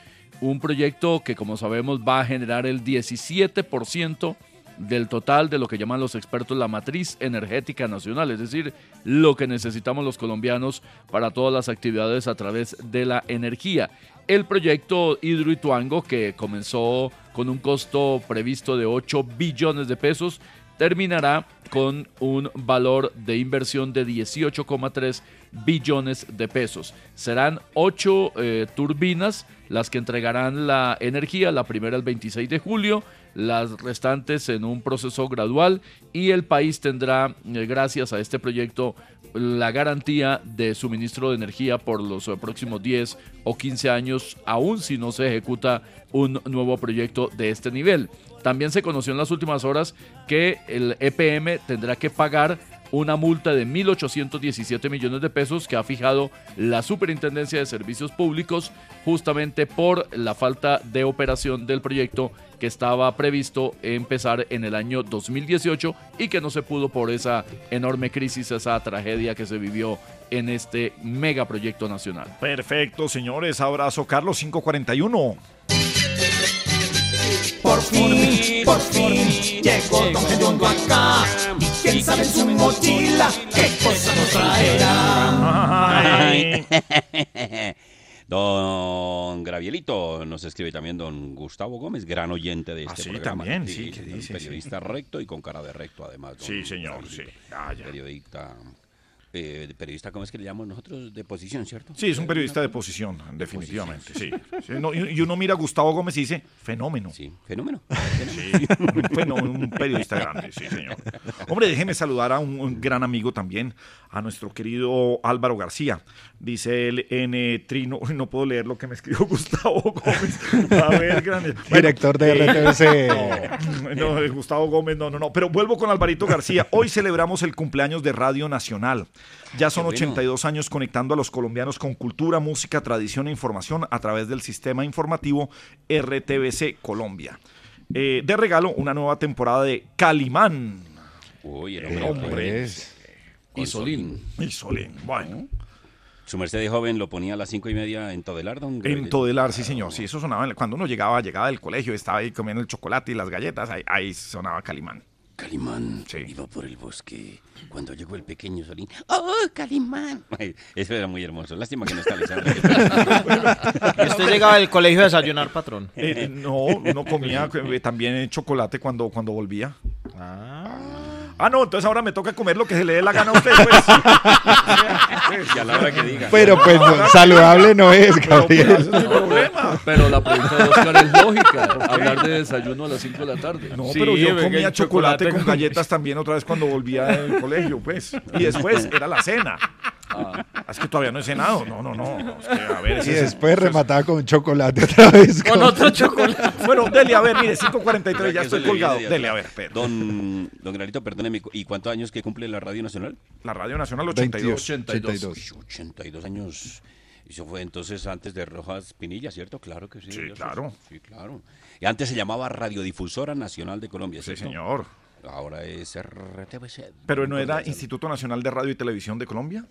Un proyecto que, como sabemos, va a generar el 17% del total de lo que llaman los expertos la matriz energética nacional, es decir, lo que necesitamos los colombianos para todas las actividades a través de la energía. El proyecto Hidroituango, que comenzó con un costo previsto de 8 billones de pesos, terminará con un valor de inversión de 18,3 billones de pesos. Serán ocho eh, turbinas las que entregarán la energía, la primera el 26 de julio, las restantes en un proceso gradual y el país tendrá, eh, gracias a este proyecto, la garantía de suministro de energía por los eh, próximos 10 o 15 años, aun si no se ejecuta un nuevo proyecto de este nivel. También se conoció en las últimas horas que el EPM tendrá que pagar una multa de 1.817 millones de pesos que ha fijado la Superintendencia de Servicios Públicos justamente por la falta de operación del proyecto que estaba previsto empezar en el año 2018 y que no se pudo por esa enorme crisis, esa tragedia que se vivió en este megaproyecto nacional. Perfecto, señores. Abrazo, Carlos 541. Por fin, por fin, llegó Don Gediondo acá. Y quién sabe en su mochila qué cosa nos traerá. Don Gravielito nos escribe también don Gustavo Gómez, gran oyente de este Ah, sí, programa. también. Periodista recto y con cara de recto, además. don Sí, señor, sí. Ah. Periodista, eh, periodista, ¿cómo es que le llamamos nosotros? De posición, ¿cierto? Sí, es un periodista de posición, definitivamente, sí. Sí, no, y y uno mira a Gustavo Gómez y dice, fenómeno. Sí, fenómeno. Sí, un, periodista grande, sí, señor. Hombre, déjeme saludar a un, un gran amigo también, a nuestro querido Álvaro García. Dice él en eh, Trino, uy, no puedo leer lo que me escribió Gustavo Gómez. A ver, grande. Director de RTBC. No, no, eh, Gustavo Gómez, no, no, no. Pero vuelvo con Alvarito García. Hoy celebramos el cumpleaños de Radio Nacional. Ya son Qué bueno. 82 años conectando a los colombianos con cultura, música, tradición e información a través del sistema informativo RTBC Colombia. Eh, de regalo, una nueva temporada de Calimán. Uy, el Eh, hombre. hombre. Con Solín. Y Solín, bueno. Su merced de joven lo ponía a las cinco y media en Todelar, don En? Todelar, sí, señor. Sí, eso sonaba. Cuando uno llegaba, llegaba del colegio, estaba ahí comiendo el chocolate y las galletas, ahí, ahí sonaba Calimán. Calimán iba por el bosque cuando llegó el pequeño Solín. ¡Oh, Calimán! Ay, Eso era muy hermoso. Lástima que no está Alexandra. ¿Y usted llegaba del colegio a desayunar, patrón? Eh, no, uno comía eh, también chocolate cuando, cuando volvía. Ah. No, entonces ahora me toca comer lo que se le dé la gana a usted, pues. Y a la hora que diga. Pero pues no, saludable no es, Pero, pues, Gabriel. ese es mi problema. Pero la pregunta de Oscar es lógica. Hablar de desayuno a las 5 de la tarde. No, pero yo comía chocolate, con galletas también otra vez cuando volvía del colegio, pues. Y después era la cena. Ah, es que todavía no he cenado. No, no, no. Es que, a ver, Y ese después remataba con chocolate otra vez. Con otro chocolate. Bueno, dele, a ver, mire, 5.43, ¿Verdad ya estoy colgado. Dele, a ver, espera. Don, don Granito, perdóneme, ¿y cuántos años que cumple la Radio Nacional? La Radio Nacional 82. 82. Uy, 82 años. Eso fue entonces antes de Rojas Pinilla, ¿cierto? Claro que sí. Sí, claro. Sí, claro. Y antes se llamaba Radiodifusora Nacional de Colombia, Sí, ¿cierto? señor. Ahora es RTBC. Pero no era Instituto Nacional de Radio y Televisión de Colombia.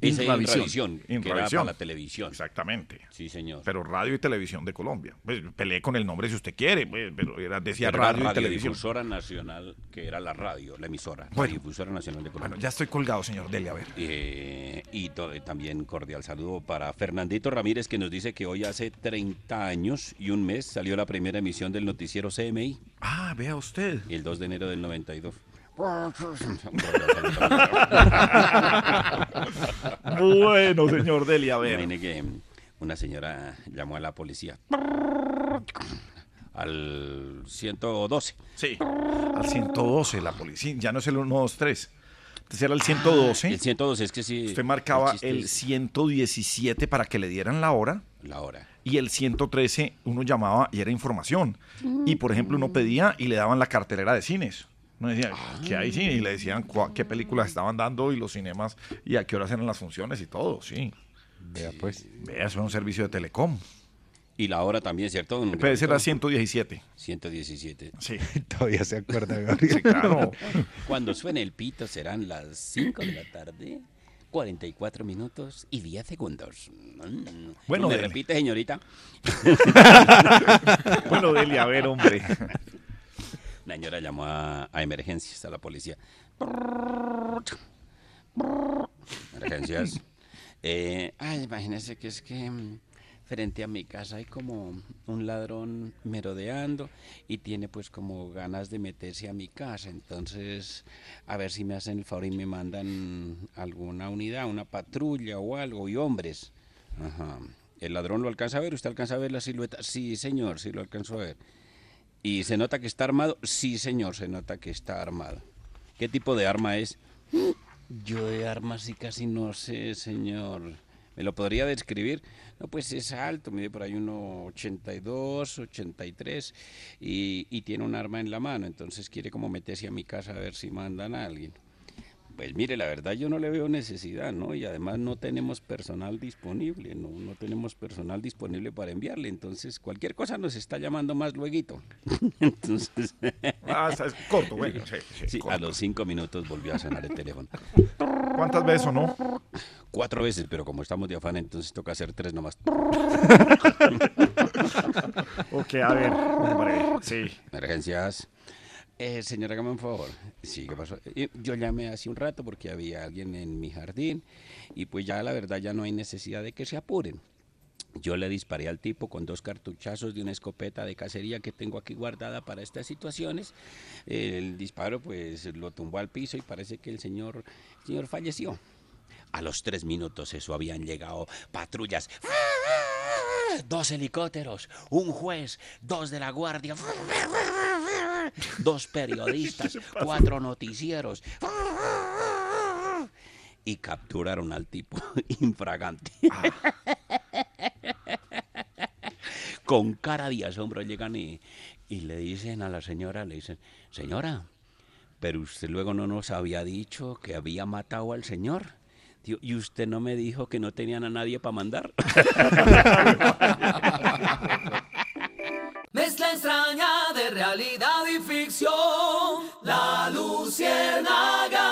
En Inravisión. Inravisión, que era para la televisión. Exactamente. Sí, señor. Pero radio y televisión de Colombia. Pues peleé con el nombre si usted quiere, pues, pero era, decía Pero la radio y televisión. Radiodifusora Nacional, que era la radio, la emisora. Bueno. Radiodifusora Nacional de Colombia. Bueno, ya estoy colgado, señor Dele, a ver. Eh, y to- también cordial saludo para Fernandito Ramírez que nos dice que hoy hace 30 años y un mes salió la primera emisión del noticiero CMI. Ah, vea usted. El 2 de enero del 92. Bueno, señor Deli, a ver. Imagine que una señora llamó a la policía al 112. Sí, al 112, la policía. Ya no es el 123. Entonces era el 112. Ah, el 112 es que sí. Usted marcaba el es 117 para que le dieran la hora. La hora. Y el 113 uno llamaba y era información. Y por ejemplo uno pedía y le daban la cartelera de cines. Uno decía, ¿qué hay cine? Y le decían cua- qué películas estaban dando y los cinemas y a qué horas eran las funciones y todo, sí. Vea pues. Vea, eso es un servicio de telecom. Y la hora también, ¿cierto? ese era Gabito? 117. 117. Sí. Todavía se acuerda, Gabriel. Sí, claro. Cuando suene el pito serán las 5 de la tarde, 44 minutos y 10 segundos. Bueno, ¿Me dele. repite, señorita? Bueno, Deli, a ver, hombre. La señora llamó a, a emergencias, a la policía. Emergencias. Eh, ay, imagínese que es que mm, frente a mi casa hay como un ladrón merodeando y tiene pues como ganas de meterse a mi casa. Entonces, a ver si me hacen el favor y me mandan alguna unidad, una patrulla o algo, y hombres. Ajá. ¿El ladrón lo alcanza a ver? ¿Usted alcanza a ver la silueta? Sí, señor, sí lo alcanzo a ver. ¿Y se nota que está armado? Sí, señor, se nota que está armado. ¿Qué tipo de arma es? Yo de armas sí casi no sé, señor. ¿Me lo podría describir? No, pues es alto, mide por ahí uno 82, 83 y, y tiene un arma en la mano, entonces quiere como meterse a mi casa a ver si mandan a alguien. Pues mire, la verdad yo no le veo necesidad, ¿no? Y además no tenemos personal disponible, ¿no? No tenemos personal disponible para enviarle, entonces cualquier cosa nos está llamando más luego. entonces... Ah, es corto, bueno, sí, sí, Sí, a los cinco minutos volvió a sonar el teléfono. ¿Cuántas veces o no? Cuatro veces, pero como estamos de afán, entonces toca hacer tres nomás. Ok, a ver, hombre, sí. Emergencias. Eh, señora, hágame un favor. Sí, ¿qué pasó? Eh, Yo llamé hace un rato porque había alguien en mi jardín y pues ya la verdad ya no hay necesidad de que se apuren. Yo le disparé al tipo con dos cartuchazos de una escopeta de cacería que tengo aquí guardada para estas situaciones. El disparo pues lo tumbó al piso y parece que el señor, el señor falleció. A los tres minutos eso habían llegado patrullas. Dos helicópteros, un juez, dos de la guardia, dos periodistas, cuatro noticieros. Y capturaron al tipo infragante. Con cara de asombro llegan y, y le dicen a la señora, le dicen, señora, pero usted luego no nos había dicho que había matado al señor. Y usted no me dijo que no tenían a nadie para mandar. Mezcla extraña de realidad y ficción. La Luciérnaga.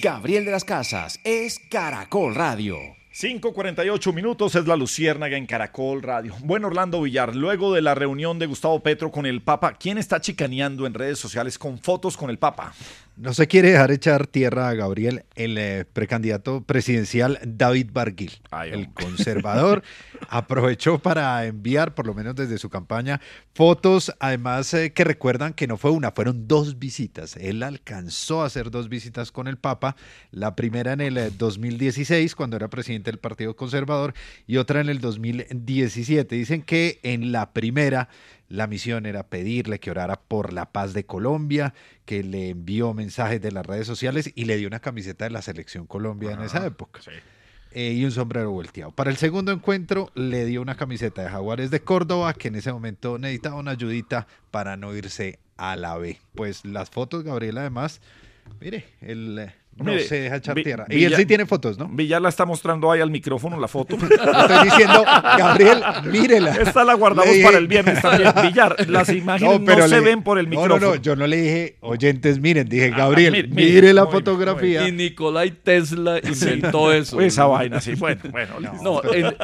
Gabriel de las Casas es Caracol Radio. 5.48 minutos es la Luciérnaga en Caracol Radio. Bueno, Orlando Villar, luego de la reunión de Gustavo Petro con el Papa, ¿quién está chicaneando en redes sociales con fotos con el Papa? No se quiere dejar echar tierra a Gabriel, el eh, precandidato presidencial David Barguil, el conservador, aprovechó para enviar, por lo menos desde su campaña, fotos, además eh, que recuerdan que no fue una, fueron dos visitas. Él alcanzó a hacer dos visitas con el Papa, la primera en el eh, 2016, cuando era presidente del Partido Conservador, y otra en el 2017. Dicen que en la primera la misión era pedirle que orara por la paz de Colombia, que le envió mensajes de las redes sociales y le dio una camiseta de la selección Colombia en esa época. Eh, y un sombrero volteado. Para el segundo encuentro le dio una camiseta de Jaguares de Córdoba, que en ese momento necesitaba una ayudita para no irse a la B. Pues las fotos, Gabriel, además, mire, el eh, no Mire, se deja echar Vi- tierra. y Villa- él sí tiene fotos, ¿no? Villar la está mostrando ahí al micrófono la foto. Estoy diciendo, Gabriel, mírela. Esta la guardamos Le para el viernes también. Villar, las imágenes no, pero se le- ven por el no, micrófono. No, no, yo no le dije, oyentes, miren, dije, Gabriel, mire, mire, mire, la muy fotografía. Y Nikolai Tesla inventó eso. Esa vaina, sí. Bueno, bueno. No, en-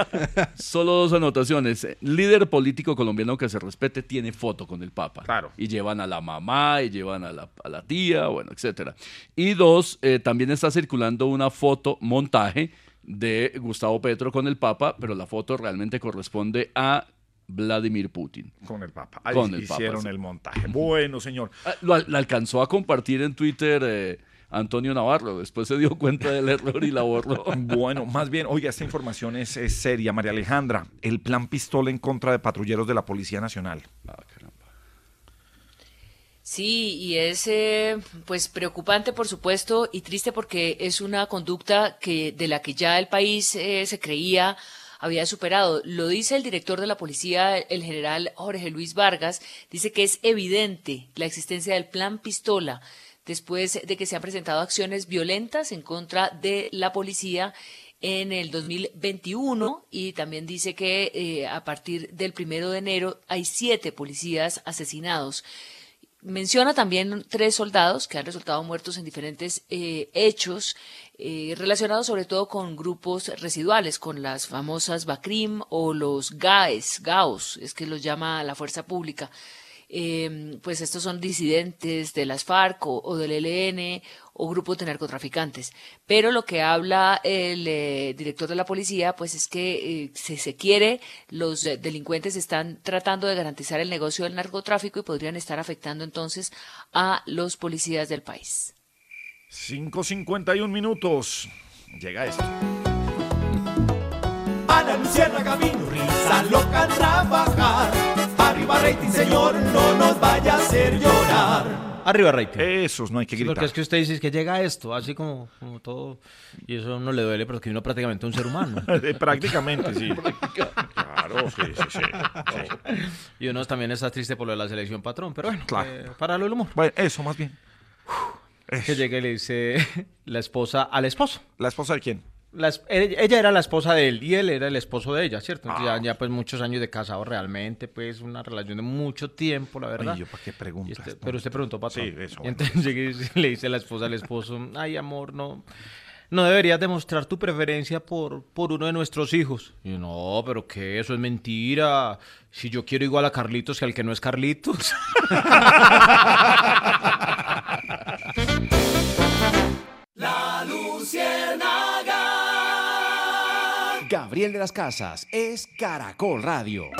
solo dos anotaciones. Líder político colombiano que se respete tiene foto con el Papa. Claro. Y llevan a la mamá, y llevan a la, a la tía, bueno, etcétera. Y dos, eh, también está circulando una foto, montaje, de Gustavo Petro con el Papa, pero la foto realmente corresponde a Vladimir Putin. Con el Papa. Ahí Con el Papa, hicieron sí. el montaje. Bueno, señor. Ah, Lo, alcanzó a compartir en Twitter eh, Antonio Navarro. Después se dio cuenta del error y la borró. Bueno, más bien, oiga, esta información es, es seria, María Alejandra. El plan pistola en contra de patrulleros de la Policía Nacional. Sí, y es eh, pues preocupante por supuesto y triste porque es una conducta que de la que ya el país eh, se creía había superado. Lo dice el director de la policía, el general Jorge Luis Vargas, dice que es evidente la existencia del plan pistola después de que se han presentado acciones violentas en contra de la policía en el 2021 y también dice que eh, a partir del primero de enero hay siete policías asesinados. Menciona también tres soldados que han resultado muertos en diferentes eh, hechos eh, relacionados sobre todo con grupos residuales, con las famosas BACRIM o los GAES, GAOS, es que los llama la fuerza pública. Eh, pues estos son disidentes de las FARC o, o del ELN o grupos de narcotraficantes. Pero lo que habla el eh, director de la policía, pues es que eh, si se quiere, los eh, delincuentes están tratando de garantizar el negocio del narcotráfico y podrían estar afectando entonces a los policías del país. 5.51 minutos. Llega esto. A la Luciana camino, risa loca a trabajar. Arriba rating, señor, no nos vaya a hacer llorar. Arriba, rating. Esos no hay que Sí, gritar. porque es que usted dice que llega esto, así como, como todo, y eso a uno le duele, pero que uno prácticamente un ser humano. Eh, Prácticamente, sí. Claro, sí, sí, sí. sí. Y uno también está triste por lo de la selección patrón, pero bueno, Claro. eh, para lo del humor. Bueno, eso más bien. Que llegue y le dice la esposa al esposo. ¿La esposa de quién? La ella era la esposa de él y él era el esposo de ella, ¿cierto? Entonces, Ah. ya, ya, pues muchos años de casado realmente, pues una relación de mucho tiempo, la verdad. Ay, yo para qué preguntas. usted- pero usted preguntó, patrón. Sí, eso, bueno. entonces dice- le dice la esposa al esposo, ay amor, no, no deberías demostrar tu preferencia por, por uno de nuestros hijos. Y yo, no, pero qué, eso es mentira. Si yo quiero igual a Carlitos que al que no es Carlitos. Gabriel de las Casas es Caracol Radio.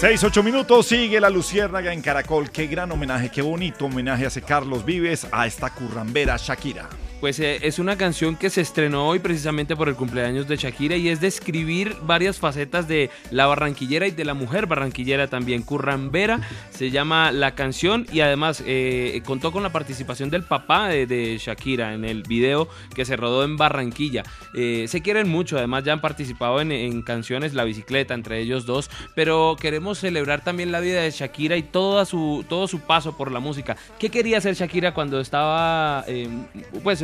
6, 8 minutos, sigue la Luciérnaga en Caracol. Qué gran homenaje, qué bonito homenaje hace Carlos Vives a esta currambera Shakira. Pues eh, es una canción que se estrenó hoy precisamente por el cumpleaños de Shakira y es describir varias facetas de la barranquillera y de la mujer barranquillera también. Currambera se llama la canción y además eh, contó con la participación del papá de, Shakira en el video que se rodó en Barranquilla. Eh, se quieren mucho, además ya han participado en, canciones La Bicicleta, entre ellos dos, pero queremos celebrar también la vida de Shakira y toda su, todo su paso por la música. ¿Qué quería hacer Shakira cuando estaba, eh,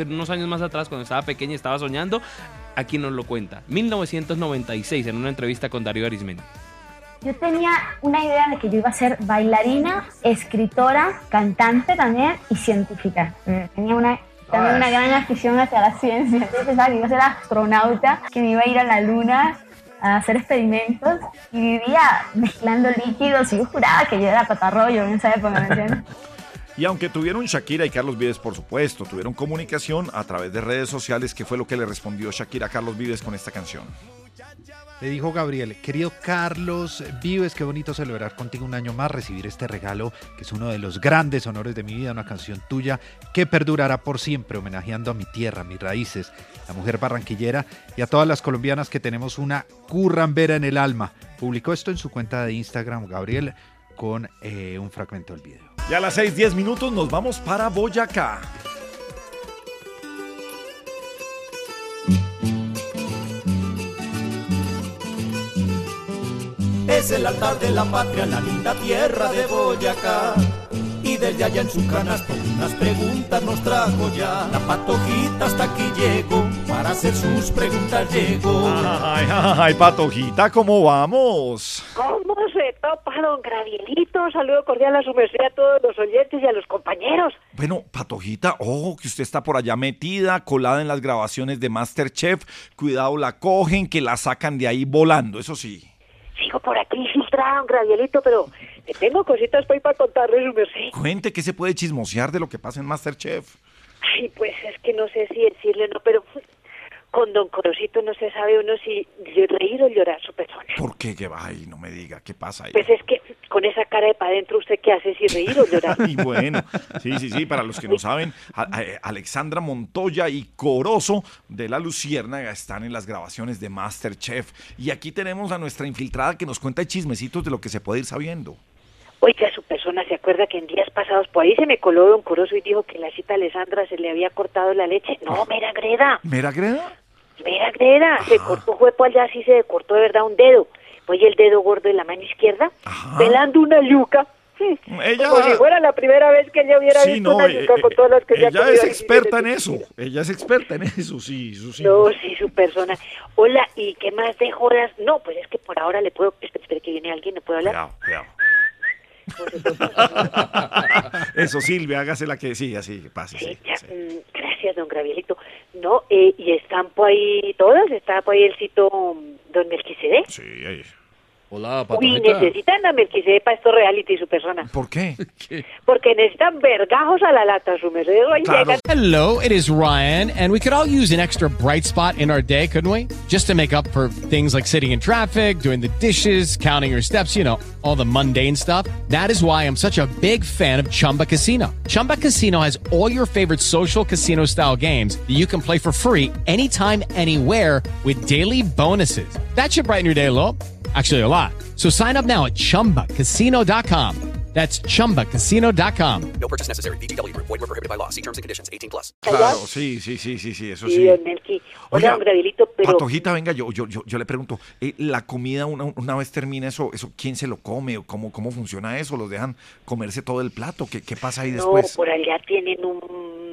pues unos años más atrás, cuando estaba pequeña y estaba soñando? Aquí nos lo cuenta. 1996, en una entrevista con Darío Arismendi. Yo tenía una idea de que yo iba a ser bailarina, escritora, cantante también y científica. Mm, Tenía una, también una gran afición hacia la ciencia. Yo pensaba que iba a ser astronauta, que me iba a ir a la luna a hacer experimentos y vivía mezclando líquidos y yo juraba que yo era patarroyo en esa época, ¿me entiendes? Y aunque tuvieron Shakira y Carlos Vives, por supuesto, tuvieron comunicación a través de redes sociales, ¿qué fue lo que le respondió Shakira a Carlos Vives con esta canción? Le dijo Gabriel, querido Carlos Vives, qué bonito celebrar contigo un año más, recibir este regalo que es uno de los grandes honores de mi vida, una canción tuya que perdurará por siempre, homenajeando a mi tierra, mis raíces, la mujer barranquillera y a todas las colombianas que tenemos una currambera en el alma. Publicó esto en su cuenta de Instagram, Gabriel, con eh, un fragmento del video. Y a las 6, 10 minutos nos vamos para Boyacá. Es el altar de la patria, la linda tierra de Boyacá. Y desde allá en su canasto Las preguntas nos trajo ya. La patojita hasta aquí llegó. Para hacer sus preguntas llegó. Ay, ay, Patojita, ¿cómo vamos? ¿Cómo se topa, don Gravielito? Saludo cordial a su merced a todos los oyentes y a los compañeros. Bueno, Patojita, oh, que usted está por allá metida, colada en las grabaciones de Masterchef. Cuidado, la cogen, que la sacan de ahí volando, eso sí. Sigo por aquí filtrado, don Gravielito, pero tengo cositas para, para contarle su merced. Cuente que se puede chismosear de lo que pasa en Masterchef. Ay, pues es que no sé si decirle o no, pero con don Corosito no se sabe uno si reír o llorar su persona. ¿Por qué? Que ay, no me diga, ¿qué pasa ahí? Pues es que con esa cara de para adentro, ¿usted qué hace si reír o llorar? Y bueno, sí, sí, sí, para los que no saben, a- a- Alexandra Montoya y Corozo de La Luciérnaga están en las grabaciones de Masterchef. Y aquí tenemos a nuestra infiltrada que nos cuenta chismecitos de lo que se puede ir sabiendo. Oiga, su persona se acuerda que en días pasados por ahí se me coló don Corozo y dijo que la cita Alessandra se le había cortado la leche. No, mera greda, ¿Mera Greda? mera greda. Se cortó juepo allá, sí se cortó de verdad un dedo. Oye, el dedo gordo de la mano izquierda, pelando una yuca. Ella- Como si fuera la primera vez que ella hubiera Sí, visto no, una eh, yuca con eh, todas las que ella, ella es experta en eso. Ella es experta en eso, sí, eso sí. No, sí, su persona. Hola, ¿y qué más de jodas? No, pues es que por ahora le puedo... Espera, espera, que viene alguien, ¿le puedo hablar? Cuidado, Eso, Silvia, hágase la que sí, así, pase. Sí, Ya, mm, gracias, don Gravielito. No, eh, y están por ahí todas, está por ahí el sitio mm, don Melquisede. Sí, ahí. Hola, Uy, necesitan a Melquisede para esto reality, su persona. ¿Por qué? Porque necesitan vergajos a la lata, su merced. Oye, llegan- Hello, it is Ryan, and we could all use an extra bright spot in our day, couldn't we? Just to make up for things like sitting in traffic, doing the dishes, counting your steps, you know, all the mundane stuff. That is why I'm such a big fan of Chumba Casino. Chumba Casino has all your favorite social casino style games that you can play for free anytime, anywhere with daily bonuses. That should brighten your day a little. Actually, a lot. So sign up now at chumbacasino.com. That's chumbacasino.com. No purchase necessary. VGW Group. Void were prohibited by law. See terms and conditions. 18 plus. Claro, sí, sí, sí, sí, sí, eso Sí, sí. Oiga, don pero... Patojita, venga, yo, yo, yo, yo le pregunto, eh, la comida una, una vez termina eso, eso, ¿quién se lo come? ¿O cómo, cómo funciona eso? ¿Los dejan comerse todo el plato? ¿Qué, qué pasa ahí No, después? por allá tienen un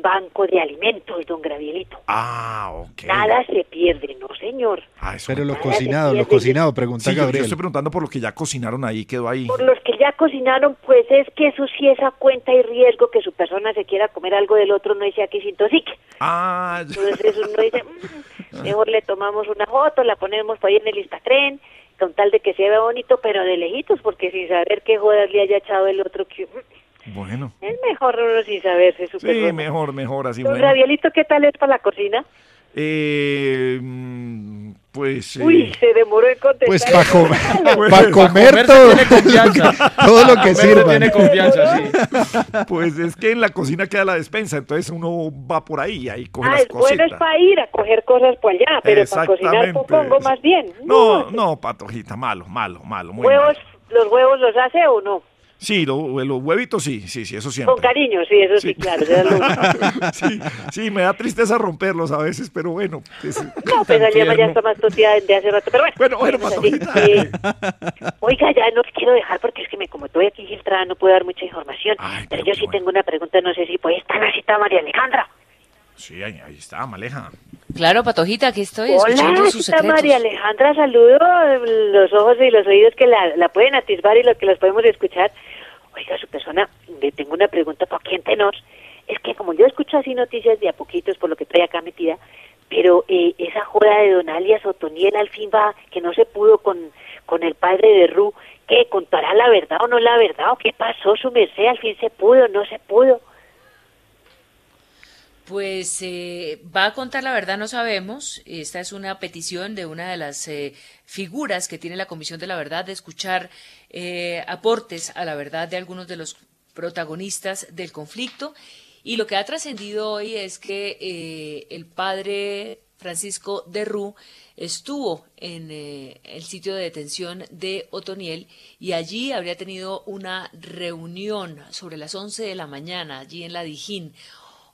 banco de alimentos, don Gravielito. Ah, ok. Nada se pierde, no, señor. Ah, eso Pero lo cocinado, lo cocinado, pregunta Sí, yo, yo Gabriel. estoy preguntando por lo que ya cocinaron ahí, quedó ahí. Por los que ya cocinaron, pues es que eso sí es a cuenta y riesgo que su persona se quiera comer algo del otro, no dice aquí sin intoxique. Ah. Entonces uno dice, "Mm, mejor le tomamos una foto, la ponemos por ahí en el Instagram, con tal de que se vea bonito, pero de lejitos, porque sin saber qué jodas le haya echado el otro, que mm, bueno. es mejor uno sin saberse Sí, persona. mejor, mejor, así bueno. Rabielito, ¿qué tal es para la cocina? Eh, pues... eh, Uy, se demoró en contestar. Pues para comer, para pa' comer todo, tiene confianza. todo lo que sirva. tiene confianza, sí. Pues es que en la cocina queda la despensa, entonces uno va por ahí, ahí coge Ah, las es bueno es cositas. para ir a coger cosas por allá, pero para cocinar supongo más bien. No, no, patojita, malo, malo, malo, muy ¿Huevos, mal. los huevos los hace o no? Sí, lo- los huevitos sí, sí, sí, eso siempre. Con cariño, sí, eso sí, claro. ya lo- sí, sí, me da tristeza romperlos a veces, pero bueno. es No, pues la llama ya está más tosida desde hace rato, pero bueno. Bueno, bueno. Eh, oiga, ya no quiero dejar porque es que me, como estoy aquí filtrada no puedo dar mucha información. pero yo sí tengo una pregunta, no sé si puede estar la cita María Alejandra. Sí, ahí, ahí está, Maleja. Claro, Patojita, aquí estoy escuchando Hola, sus cita secretos. María Alejandra, saludo los ojos y los oídos que la, la pueden atisbar y los que los podemos escuchar. Oiga, su persona, le tengo una pregunta para aquí entre nos. Es que como yo escucho así noticias de a poquitos por lo que estoy acá metida, pero eh, esa joda de Don Alias Otoniel al fin va, que no se pudo con, con el padre de Ru, ¿qué? ¿Contará la verdad o no la verdad? ¿O qué pasó su merced? ¿Al fin se pudo no se pudo? Pues eh, va a contar la verdad, no sabemos. Esta es una petición de una de las eh, figuras que tiene la Comisión de la Verdad de escuchar eh, aportes a la verdad de algunos de los protagonistas del conflicto. Y lo que ha trascendido hoy es que el padre Francisco de Rú estuvo en el sitio de detención de Otoniel y allí habría tenido una reunión sobre las 11 de la mañana, allí en la Dijín.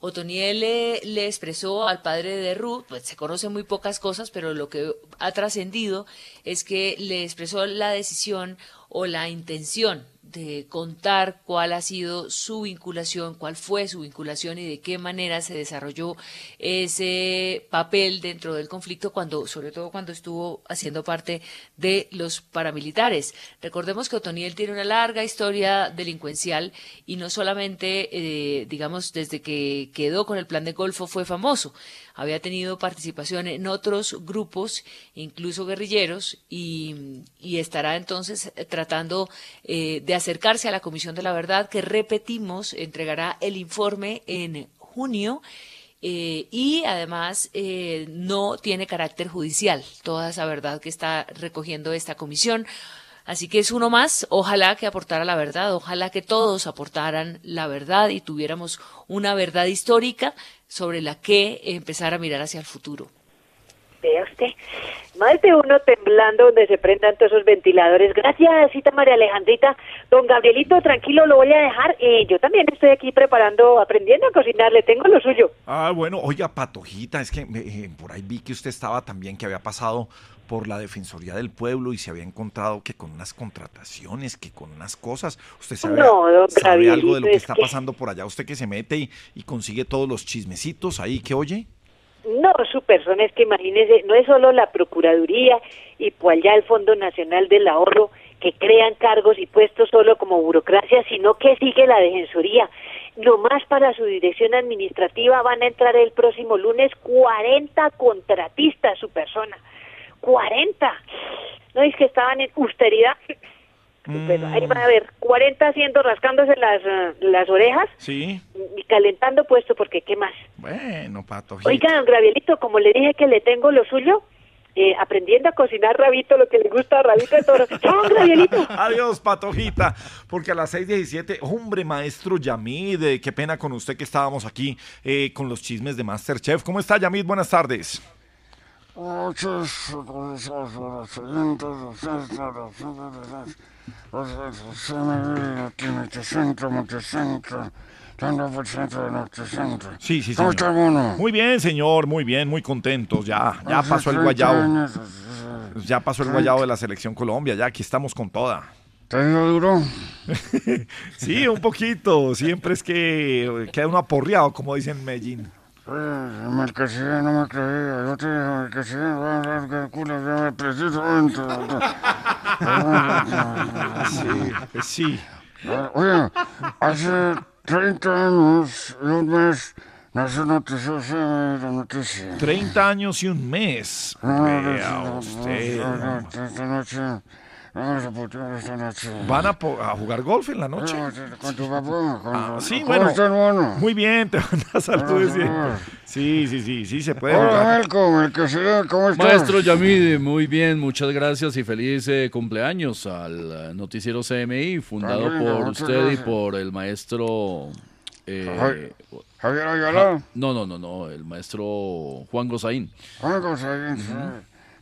Otoniel le, le expresó al padre de Ruth, pues se conocen muy pocas cosas, pero lo que ha trascendido es que le expresó la decisión o la intención de contar cuál ha sido su vinculación, cuál fue su vinculación y de qué manera se desarrolló ese papel dentro del conflicto cuando, sobre todo cuando estuvo haciendo parte de los paramilitares. Recordemos que Otoniel tiene una larga historia delincuencial y no solamente, eh, digamos, desde que quedó con el plan de Golfo fue famoso había tenido participación en otros grupos, incluso guerrilleros, y, estará entonces eh, tratando eh, de acercarse a la Comisión de la Verdad, que repetimos, entregará el informe en junio. Eh, y además no tiene carácter judicial toda esa verdad que está recogiendo esta comisión. Así que es uno más, ojalá que aportara la verdad, ojalá que todos aportaran la verdad y tuviéramos una verdad histórica sobre la que empezar a mirar hacia el futuro. Vea usted, más de uno temblando donde se prendan todos esos ventiladores. Gracias, cita María Alejandrita. Don Gabrielito, tranquilo, lo voy a dejar. Eh, yo también estoy aquí preparando, aprendiendo a cocinar, le tengo lo suyo. Ah, bueno, oiga, Patojita, es que eh, por ahí vi que usted estaba también, que había pasado por la Defensoría del Pueblo y se había encontrado que con unas contrataciones, que con unas cosas. ¿Usted sabe, No, sabe algo de lo que es está que- pasando por allá? ¿Usted que se mete y, y consigue todos los chismecitos ahí que oye? No, su persona es que imagínese, no es solo la Procuraduría y pues allá el Fondo Nacional del Ahorro que crean cargos y puestos solo como burocracia, sino que sigue la Defensoría. Nomás para su dirección administrativa van a entrar el próximo lunes 40 contratistas, su persona. 40. No es que estaban en austeridad. Pero ahí van a ver 40 haciendo, rascándose las, las orejas Sí. y calentando puesto, porque ¿qué más? Bueno, Patojita. Oiga, don Gravielito, como le dije que le tengo lo suyo, eh, aprendiendo a cocinar rabito, lo que le gusta a rabito de toro. Adiós, Patojita, porque a las 6.17, hombre, maestro Yamid, eh, qué pena con usted que estábamos aquí eh, con los chismes de Masterchef. ¿Cómo está, Yamid? Buenas tardes. Sí, sí, ¿Cómo señor. Muy bien, señor, muy bien, muy contentos. Ya, ya pasó el guayabo. Ya pasó el guayabo de la selección Colombia, ya aquí estamos con toda. ¿Te duro? Sí, un poquito. Siempre es que queda uno aporreado, como dicen en Medellín. Eh, Mercancía no me creía. Yo te dije, mercancía, voy a hablar que el culo ya me precisamente. Sí, pues sí. Eh, Oye, hace 30 años y un mes nació noticiosa la noticia. 30 años y un mes. Vea usted. no, no, no, Esta noche, ¿Van a, po- a jugar golf en la noche? No, Con tu papá. Con Ah, sí, ¿Cómo bueno. el? Muy bien, te manda saludos. sí. Ah, Sí, sí, sí, sí, se puede Hola, jugar. Melco, mercancía, ¿cómo estás? Maestro Yamid, muy bien, muchas gracias y feliz eh, cumpleaños al eh, noticiero CMI, fundado También, por usted y gracias. por el maestro... eh, Javi- Javier Ayala. Ja- no, no, no, no, el maestro Juan Gozaín. Juan González.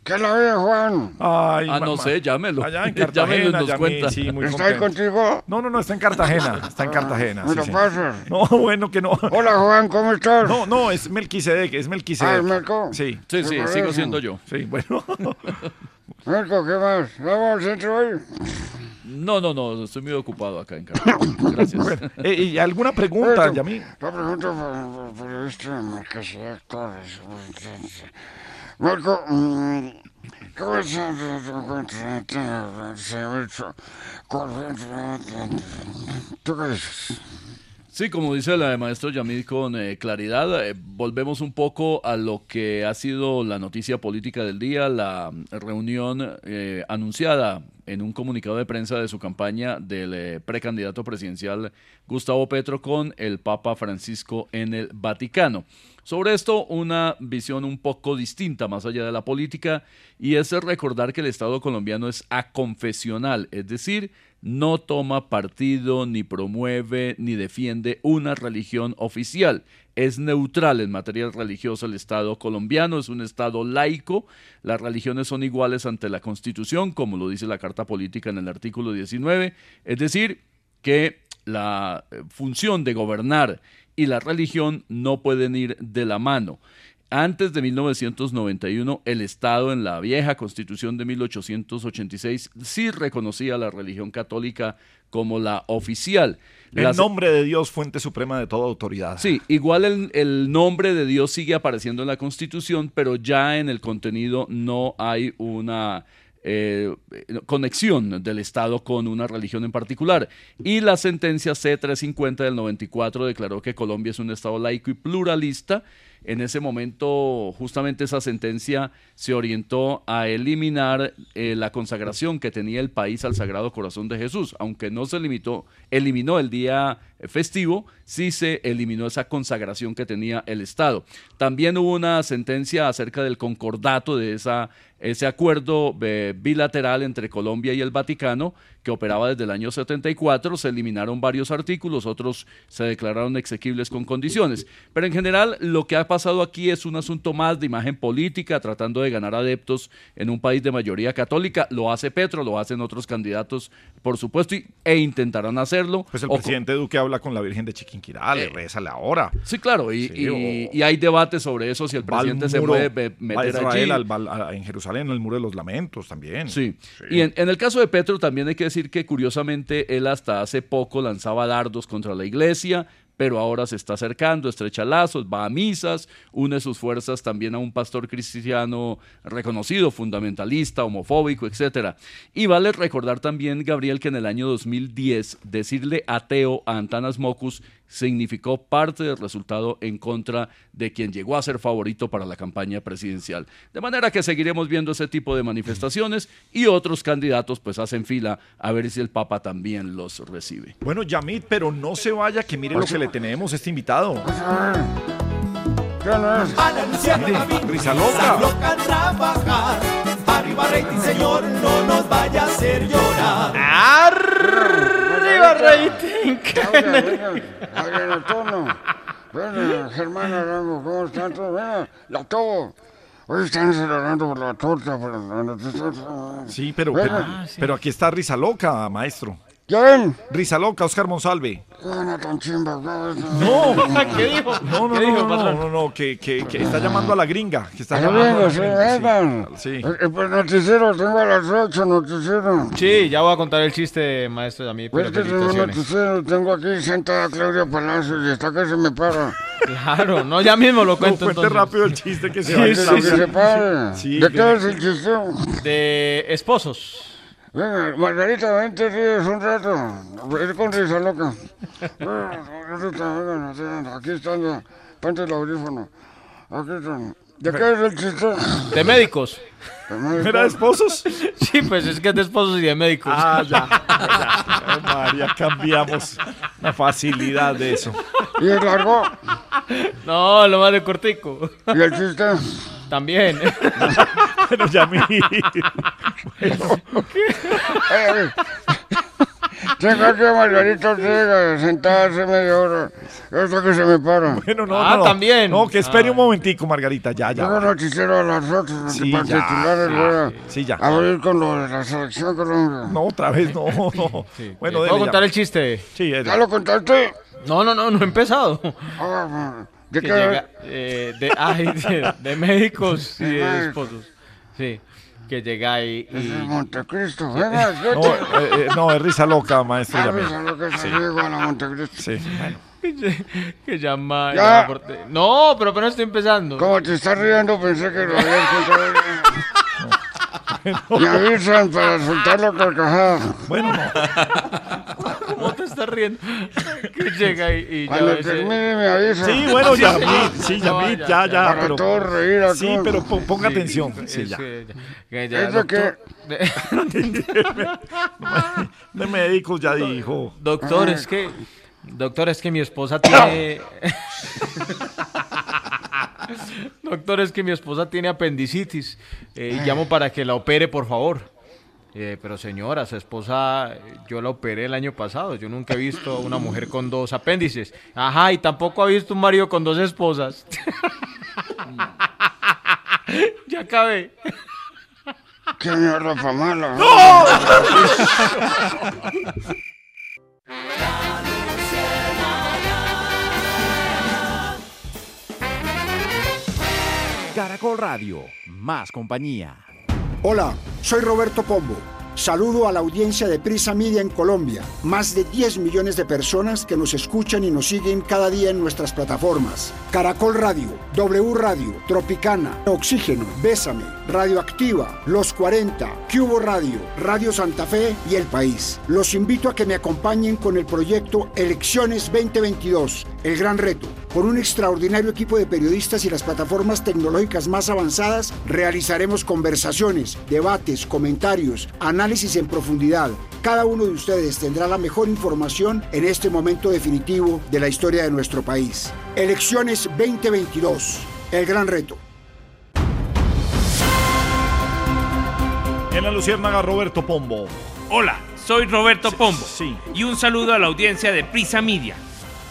¿Qué la ve, Juan? Ay, Ah, no sé, llámelo. Allá en Llámelo y Cartagena, nos cuenta. sí, muy ¿Está ahí contigo? No, no, no, está en Cartagena, está en Cartagena. ¿Me sí, lo sí. pasas? No, bueno, que no. Hola, Juan, ¿cómo estás? No, no, es Melquisedec, es Melquisedec. Ah, ¿es Melco? Sí. Sí, sí, sigo parece. siendo yo. Sí, bueno. Melco, ¿qué más? ¿Vamos al centro hoy? No, no, no, estoy muy ocupado acá en Cartagena. Gracias. Bueno, eh, ¿y alguna pregunta, Yamid? La pregunta para para el periodista de Mm. Sí, como dice la maestro Yamid con eh, claridad, eh, volvemos un poco a lo que ha sido la noticia política del día, la mm, reunión eh, anunciada en un comunicado de prensa de su campaña del precandidato presidencial Gustavo Petro con el Papa Francisco en el Vaticano. Sobre esto, una visión un poco distinta más allá de la política, y es recordar que el Estado colombiano es aconfesional, es decir, no toma partido, ni promueve, ni defiende una religión oficial. Es neutral en materia religiosa el Estado colombiano, es un Estado laico, las religiones son iguales ante la Constitución, como lo dice la Carta Política en el artículo 19, es decir, que la eh, función de gobernar y la religión no pueden ir de la mano. Antes de 1991, el Estado en la vieja constitución de 1886 sí reconocía a la religión católica como la oficial. Las- nombre de Dios, fuente suprema de toda autoridad. Sí, igual el, el nombre de Dios sigue apareciendo en la Constitución, pero ya en el contenido no hay una eh, conexión del Estado con una religión en particular. Y la sentencia C350 del 94 declaró que Colombia es un Estado laico y pluralista. En ese momento, justamente esa sentencia se orientó a eliminar eh, la consagración que tenía el país al Sagrado Corazón de Jesús. Aunque no se limitó, eliminó el día festivo, sí se eliminó esa consagración que tenía el Estado. También hubo una sentencia acerca del concordato de esa, ese acuerdo eh, bilateral entre Colombia y el Vaticano que operaba desde el año 74. Se eliminaron varios artículos, otros se declararon exequibles con condiciones. Pero en general lo que ha pasado aquí es un asunto más de imagen política, tratando de ganar adeptos en un país de mayoría católica. Lo hace Petro, lo hacen otros candidatos, por supuesto, y- e intentarán hacerlo. Pues el O- presidente Duque habla con la Virgen de Chiquinquirá, le reza la hora. Sí, claro, y, Sí, y- hay debate sobre eso, si el presidente se muro, puede meter Israel, allí. al- al- a- en Jerusalén, el muro de los lamentos también. Sí. Y en, en el caso de Petro también hay que decir que curiosamente él hasta hace poco lanzaba dardos contra la iglesia, pero ahora se está acercando, estrecha lazos, va a misas, une sus fuerzas también a un pastor cristiano reconocido, fundamentalista, homofóbico, etcétera. Y vale recordar también, Gabriel, que en el año 2010 decirle ateo a Antanas Mocus significó parte del resultado en contra de quien llegó a ser favorito para la campaña presidencial. De manera que seguiremos viendo ese tipo de manifestaciones y otros candidatos pues hacen fila a ver si el Papa también los recibe. Bueno, Yamit, pero no se vaya, que mire lo que le tenemos a este invitado. Risa loca. loca trabajar. Arriba rating, señor, no nos vaya a hacer llorar. ¡Arriba rating! Oigan, tono. Bueno, Germán Arango, ¿cómo están todos? Bueno, la todo. Hoy están celebrando por la torta, por la noticia. Sí, pero, Bueno. pero, pero aquí está Risa Loca, maestro. ¿Quién? Risa Loca, Oscar Monsalve. Tan chimba. No, ¿Qué dijo? No, no, ¿Qué dijo, no, no, no, no, que, que, que está llamando a la gringa. Que está llamando a vengo, la sí, gringa, sí. Sí. Eh, pues noticiero, tengo a las 8 noticiero. Sí, ya voy a contar el chiste, maestro, a mí, Pues pero que tengo noticiero, tengo aquí sentada a Claudia Palacios y está que se me para. Claro, no, ya mismo lo cuento No, cuente entonces. rápido el chiste que se Sí, va a sí, Que se pare. Sí, ¿De qué es el chiste? De esposos. Venga, Margarita, vente, ríes un rato. Ir con risa loca. Venga, Margarita, venga, aquí están, ponte el audífono. Aquí están. ¿De qué es el chiste? De médicos. ¿Era de esposos? Sí, pues es que es de esposos y de médicos. Ah, ya. ya. Ay, María, cambiamos la facilidad de eso. ¿Y el largo? No, lo más de cortico. ¿Y el chiste? También. Pero ya mi. Eh, Tengo aquí a Margarita Ortega sentada hace media hora. Hasta que se me para. Bueno, no, Ah, no, también. No, que espere Ah. un momentico, Margarita, ya, Tengo ya. noticiero a las 8 Sí, para ya, titulares. sí, voy a sí, ya. abrir con lo de la selección Colombia. No, otra vez, no, no. Sí. Bueno, ¿Puedo contar ya. el chiste? Sí, es- ¿Ya lo contaste? No, no, no, no he empezado. Ah, ¿De Que qué? llega, eh, de, ay, de, de médicos y De de esposos. Sí, que llega ahí Es el y... Montecristo. Venga, No, eh, eh, no, es risa loca, maestro. Ah, Yamil. pues, a lo que se llegó a la Montecristo. Sí, bueno. que llama... Ya. llama No, pero apenas estoy empezando. Como te estás riendo, pensé que lo habías contado. Me avisan para soltar la carcajada. Bueno, no. ¿Cómo te estás riendo? Que llega y, y ya ese- termine, me avisan. Sí, bueno, Sí, Yamil, sí, sí, ya, ya, ya. ya. Para pero- reír aquí. Sí, pero po- ponga Sí, atención. Sí, ya. que- que ya, Es de que- doctor- De médicos ya dijo. Doctor, es que. Doctor, es que mi esposa tiene. Doctor, es que mi esposa tiene apendicitis. Eh, y llamo para que la opere, por favor. Eh, pero señora, su esposa, yo la operé el año pasado. Yo nunca he visto una mujer con dos apéndices. Ajá, y tampoco ha visto un marido con dos esposas. ya acabé. Qué mierda pa' mala. Caracol Radio, más compañía. Hola, soy Roberto Pombo. Saludo a la audiencia de Prisa Media en Colombia. Más de 10 millones de personas que nos escuchan y nos siguen cada día en nuestras plataformas. Caracol Radio, W Radio, Tropicana, Oxígeno, Bésame, Radioactiva, Los 40, Cubo Radio, Radio Santa Fe y El País. Los invito a que me acompañen con el proyecto Elecciones 2022, El Gran Reto. Con un extraordinario equipo de periodistas y las plataformas tecnológicas más avanzadas, realizaremos conversaciones, debates, comentarios, análisis en profundidad. Cada uno de ustedes tendrá la mejor información en este momento definitivo de la historia de nuestro país. Elecciones 2022, el gran reto. En la Luciérnaga, Roberto Pombo. Hola, soy Roberto Pombo. Y un saludo a la audiencia de Prisa Media.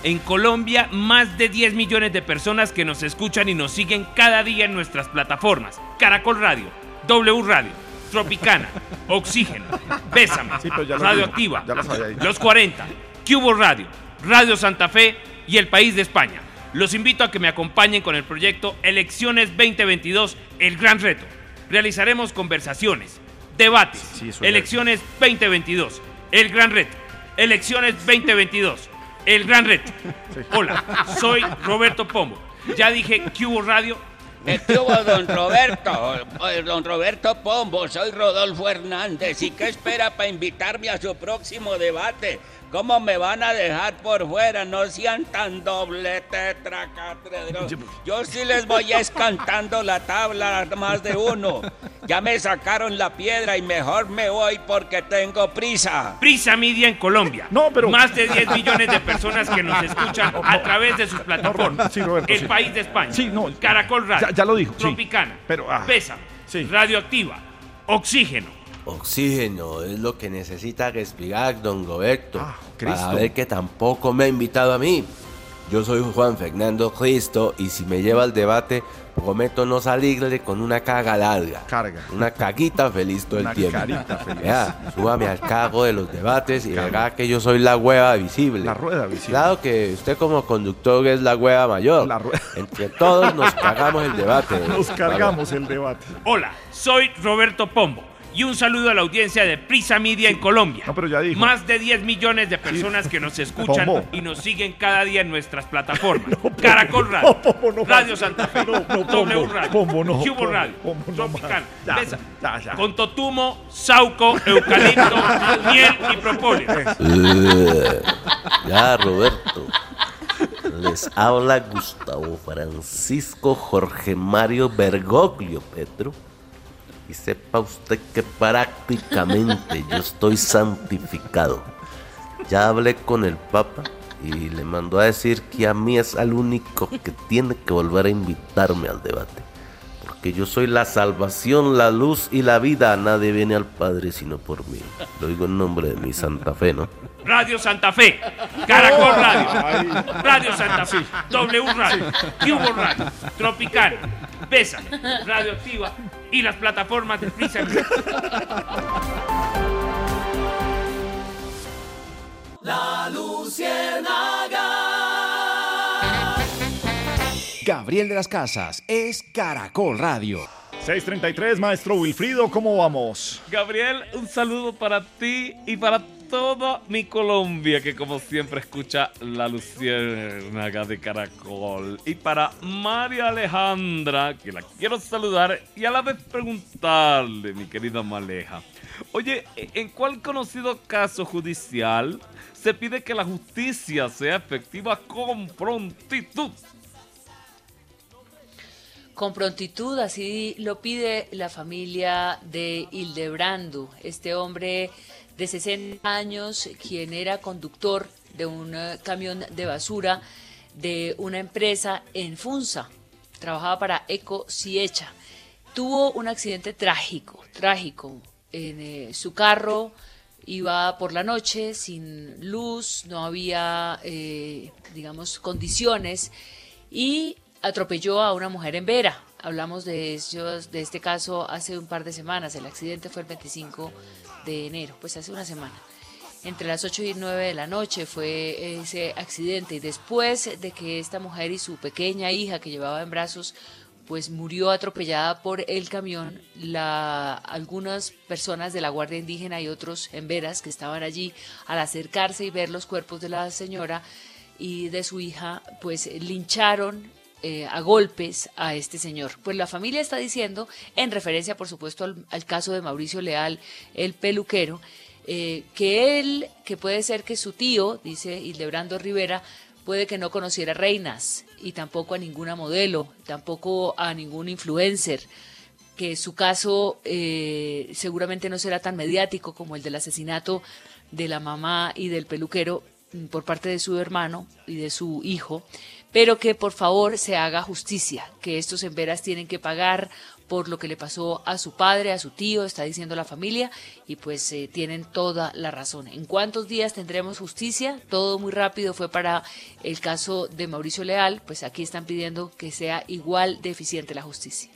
En Colombia, más de 10 millones de personas que nos escuchan y nos siguen cada día en nuestras plataformas. Caracol Radio, W Radio, Tropicana, Oxígeno, Bésame, ya Radioactiva, ya lo. Los 40, Cubo Radio, Radio Santa Fe y El País de España. Los invito a que me acompañen con el proyecto Elecciones 2022, El Gran Reto. Realizaremos conversaciones, debates, Elecciones 2022, El Gran Reto. Elecciones 2022, El Gran Reto. Hola, soy Roberto Pombo. Ya dije Cubo Radio. Eh, ¿Qué hubo, don Roberto? Eh, Don Roberto Pombo, soy Rodolfo Hernández. ¿Y qué espera para invitarme a su próximo debate? ¿Cómo me van a dejar por fuera? No sean tan doble tetracatredro. Yo sí les voy a escantando la tabla a más de uno. Ya me sacaron la piedra y mejor me voy porque tengo prisa. Prisa Media en Colombia. No, pero- Más de 10 millones de personas que nos escuchan a través de sus plataformas. Sí, Roberto, El sí. País de España. Sí, no, Caracol Radio. ya- ya lo dijo, sí. Tropicana. Pero, ah, Pesa. sí. Radioactiva. Oxígeno. Oxígeno es lo que necesita respirar, don Roberto. Ah, Cristo. para ver que tampoco me ha invitado a mí. Yo soy Juan Fernando Cristo y si me lleva al debate, prometo no salirle con una caga larga. Carga. Una caguita feliz todo Una el tiempo. carita feliz. Vea, súbame al cargo de los debates y verá que yo soy la hueva visible. La rueda visible. Claro que usted como conductor es la hueva mayor. Entre todos nos cagamos el debate. Nos cargamos el debate. Hola, soy Roberto Pombo. Y un saludo a la audiencia de Prisa Media en Colombia. pero ya dijo. Más de 10 millones de personas que nos escuchan y nos siguen cada día en nuestras plataformas. Caracol Radio, Radio Santa Fe, W Pombo, Radio, Pombo, no, Cubo Pombo, Radio, Pombo, no Tropicana, más. Ya, Besa, ya, ya. con totumo, sauco, eucalipto, miel y propóleo. Eh, ya, Roberto. Les habla Gustavo Francisco Jorge Mario Bergoglio, Petro. Y sepa usted que prácticamente yo estoy santificado. Ya hablé con el Papa y le mandó a decir que a mí es al único que tiene que volver a invitarme al debate. Porque yo soy la salvación, la luz y la vida. Nadie viene al Padre sino por mí. Lo digo en nombre de mi Santa Fe, ¿no? Radio Santa Fe, Caracol Radio, Radio Santa Fe, W Radio, Cubo Radio, Tropicana, Bésame, Radioactiva y las plataformas de Media. La Luciérnaga. Gabriel de las Casas es Caracol Radio. 633, maestro Wilfrido, ¿cómo vamos? Gabriel, un saludo para ti y para toda mi Colombia que como siempre escucha la luciérnaga de Caracol. Y para María Alejandra, que la quiero saludar y a la vez preguntarle, mi querida Maleja. Oye, ¿en cuál conocido caso judicial se pide que la justicia sea efectiva con prontitud? Con prontitud, así lo pide la familia de Hildebrando, este hombre de 60 años, quien era conductor de un eh, camión de basura de una empresa en Funza. Trabajaba para Eco Siecha. Tuvo un accidente trágico, trágico. En eh, su carro iba por la noche sin luz, no había, eh, digamos, condiciones y atropelló a una mujer en Vera. Hablamos de, ellos, de este caso hace un par de semanas. El accidente fue el 25 de enero, pues hace una semana. Entre las 8 y 9 de la noche fue ese accidente y después de que esta mujer y su pequeña hija que llevaba en brazos pues murió atropellada por el camión. Algunas personas de la Guardia Indígena y otros en veras que estaban allí al acercarse y ver los cuerpos de la señora y de su hija, pues lincharon eh, a golpes a este señor. Pues la familia está diciendo, en referencia por supuesto al, caso de Mauricio Leal, el peluquero, eh, que él, que puede ser que su tío, dice Hildebrando Rivera, puede que no conociera reinas y tampoco a ninguna modelo, tampoco a ningún influencer, que su caso eh, seguramente no será tan mediático como el del asesinato de la mamá y del peluquero mm, por parte de su hermano y de su hijo, pero que por favor se haga justicia, que estos en veras tienen que pagar por lo que le pasó a su padre, a su tío, está diciendo la familia, y pues eh, tienen toda la razón. ¿En cuántos días tendremos justicia? Todo muy rápido fue para el caso de Mauricio Leal, pues aquí están pidiendo que sea igual de eficiente la justicia.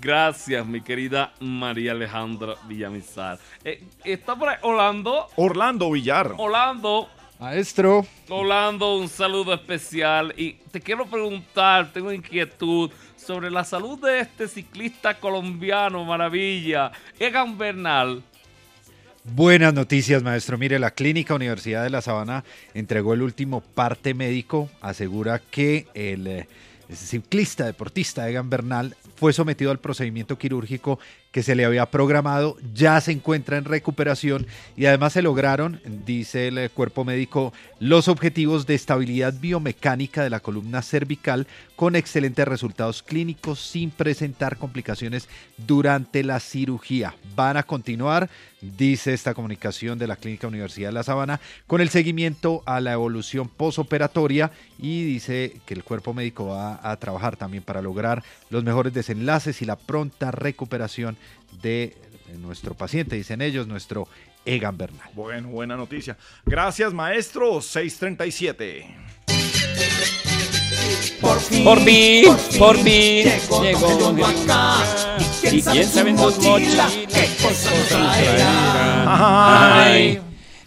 Gracias, mi querida María Alejandra Villamizar. Eh, está por ahí Orlando. Orlando Villar. Orlando. Maestro. Orlando, un saludo especial. Y te quiero preguntar, tengo inquietud sobre la salud de este ciclista colombiano, maravilla, Egan Bernal. Buenas noticias, maestro. Mire, la Clínica Universidad de La Sabana entregó el último parte médico. Asegura que el eh, ciclista deportista Egan Bernal fue sometido al procedimiento quirúrgico que se le había programado, ya se encuentra en recuperación y además se lograron, dice el cuerpo médico, los objetivos de estabilidad biomecánica de la columna cervical con excelentes resultados clínicos sin presentar complicaciones durante la cirugía. Van a continuar, dice esta comunicación de la Clínica Universidad de La Sabana, con el seguimiento a la evolución posoperatoria y dice que el cuerpo médico va a trabajar también para lograr los mejores desenlaces y la pronta recuperación de nuestro paciente, dicen ellos, nuestro Egan Bernal. Bueno, buena noticia. Gracias, maestro. 637. Por fin, por fin, por fin llegó Don acá. ¿Y quién sabe en tus mochilas qué cosas nos traerá? Ay.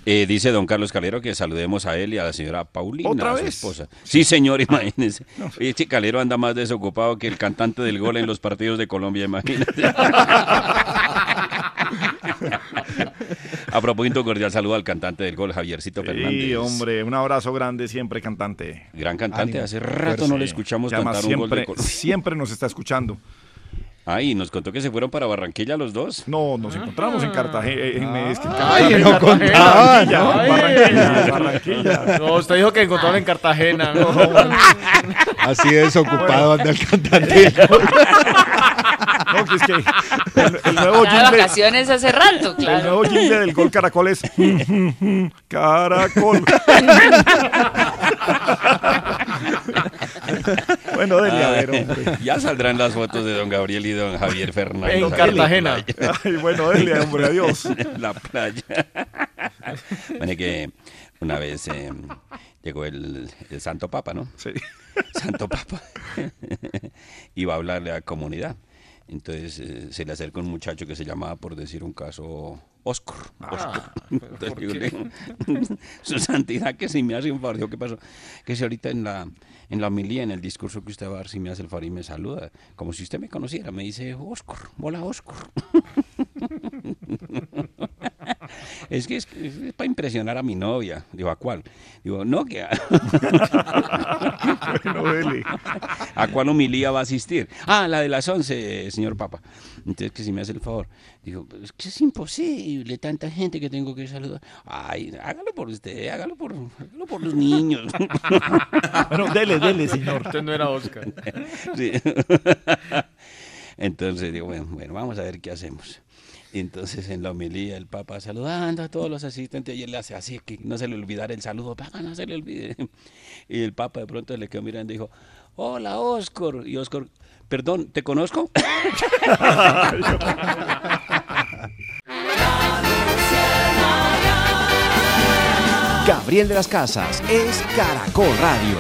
Eh, dice don Carlos Calero que saludemos a él y a la señora Paulina, ¿Otra a su vez? esposa. Sí, señor, imagínense. Oye, este Calero anda más desocupado que el cantante del gol en los partidos de Colombia, imagínate. a propósito, cordial saludo al cantante del gol, Javiercito Fernández. Sí, hombre, un abrazo grande siempre, cantante. Gran cantante, Ánimo, hace rato fuerza. no le escuchamos cantar un gol de siempre, Colombia. siempre nos está escuchando. Ay, nos contó que se fueron para Barranquilla los dos. No, nos encontramos en Cartagena. En, es que en Ay, Cartagena. no contaba, Barranquilla. Barranquilla, Barranquilla. No, usted dijo que encontraron en Cartagena. ¿no? Así de desocupado anda el cantante. No, que es que el, el nuevo jingle, vacaciones hace rato, el claro. nuevo jingle del gol Caracol es Caracol. bueno, dele a ver, hombre. Ya saldrán las fotos de don Gabriel y don Javier Fernández. En Cartagena. Ay, bueno, dele, hombre, adiós. En la playa. Bueno, que una vez eh, llegó el, el Santo Papa, ¿no? Sí. Santo Papa. Iba a hablarle a la comunidad. Entonces eh, se le acerca un muchacho que se llamaba, por decir un caso, Oscar. Oscar. Entonces ¿por yo qué? le digo, su santidad, que si me hace un favor, ¿qué pasó? Que si ahorita en la, en la homilía, en el discurso que usted va a dar, si me hace el favor y me saluda, como si usted me conociera, me dice, Oscar, hola Oscar. Es que es, es para impresionar a mi novia. Digo, ¿a cuál? Digo, no, que a... Bueno. ¿A cuál homilía va a asistir? Ah, la de las 11, señor Papa. Entonces, que si me hace el favor. Digo, "Pero es que es imposible, tanta gente que tengo que saludar. Ay, hágalo por usted, hágalo por, hágalo por los niños. Bueno, dele, dele, señor. Usted no era Oscar. Sí. Entonces digo, bueno, bueno, vamos a ver qué hacemos. Y entonces en la homilía el Papa saludando a todos los asistentes y él le hace así, que no se le olvidara el saludo, Papa, no se le olvide. Y el Papa de pronto le quedó mirando y dijo, hola Oscar. Y Oscar, perdón, ¿te conozco? Gabriel de las Casas es Caracol Radio.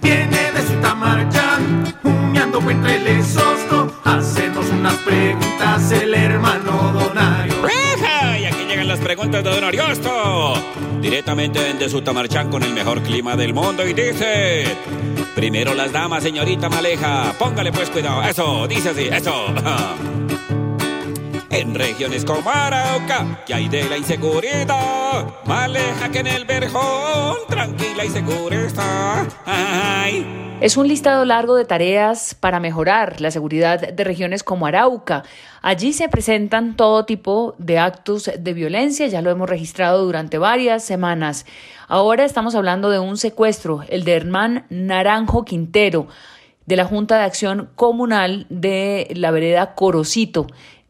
Viene de su tamarchán, humeando entre el sosto. Hacernos unas preguntas el hermano Donario. ¡Reja! Y aquí llegan las preguntas de Don Ariosto. Directamente desde su Tamarchán con el mejor clima del mundo y dice... Primero las damas, señorita Maleja. Póngale pues cuidado. Eso, dice así, eso. En regiones como Arauca, que hay de la inseguridad. Maleja que en el verjón, tranquila y segura está. Es un listado largo de tareas para mejorar la seguridad de regiones como Arauca. Allí se presentan todo tipo de actos de violencia, ya lo hemos registrado durante varias semanas. Ahora estamos hablando de un secuestro, el de Hermán Naranjo Quintero, de la Junta de Acción Comunal de la vereda Corocito,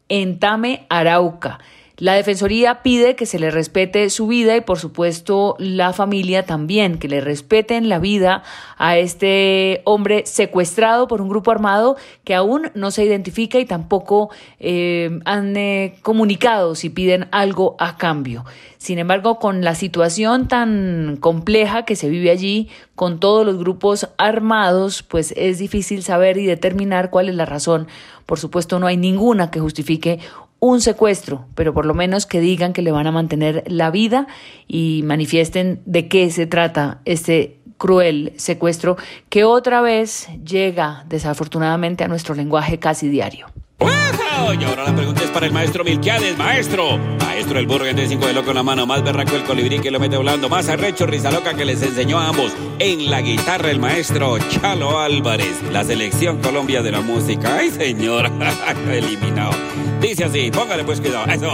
en Tame, Arauca. La Defensoría pide que se le respete su vida y por supuesto la familia también, que le respeten la vida a este hombre secuestrado por un grupo armado que aún no se identifica y tampoco eh, han eh, comunicado si piden algo a cambio. Sin embargo, con la situación tan compleja que se vive allí, con todos los grupos armados, pues es difícil saber y determinar cuál es la razón. Por supuesto, no hay ninguna que justifique un secuestro, pero por lo menos que digan que le van a mantener la vida y manifiesten de qué se trata este cruel secuestro que otra vez llega desafortunadamente a nuestro lenguaje casi diario. Y ahora la pregunta es para el maestro Milquiades, maestro. Maestro, el burro de 5 de loco en la mano, más berraco el colibrí que lo mete volando, más arrecho risa loca que les enseñó a ambos. En la guitarra el maestro Chalo Álvarez, la selección Colombia de la música. ¡Ay, señor! Eliminado. Dice así, póngale pues cuidado. Eso.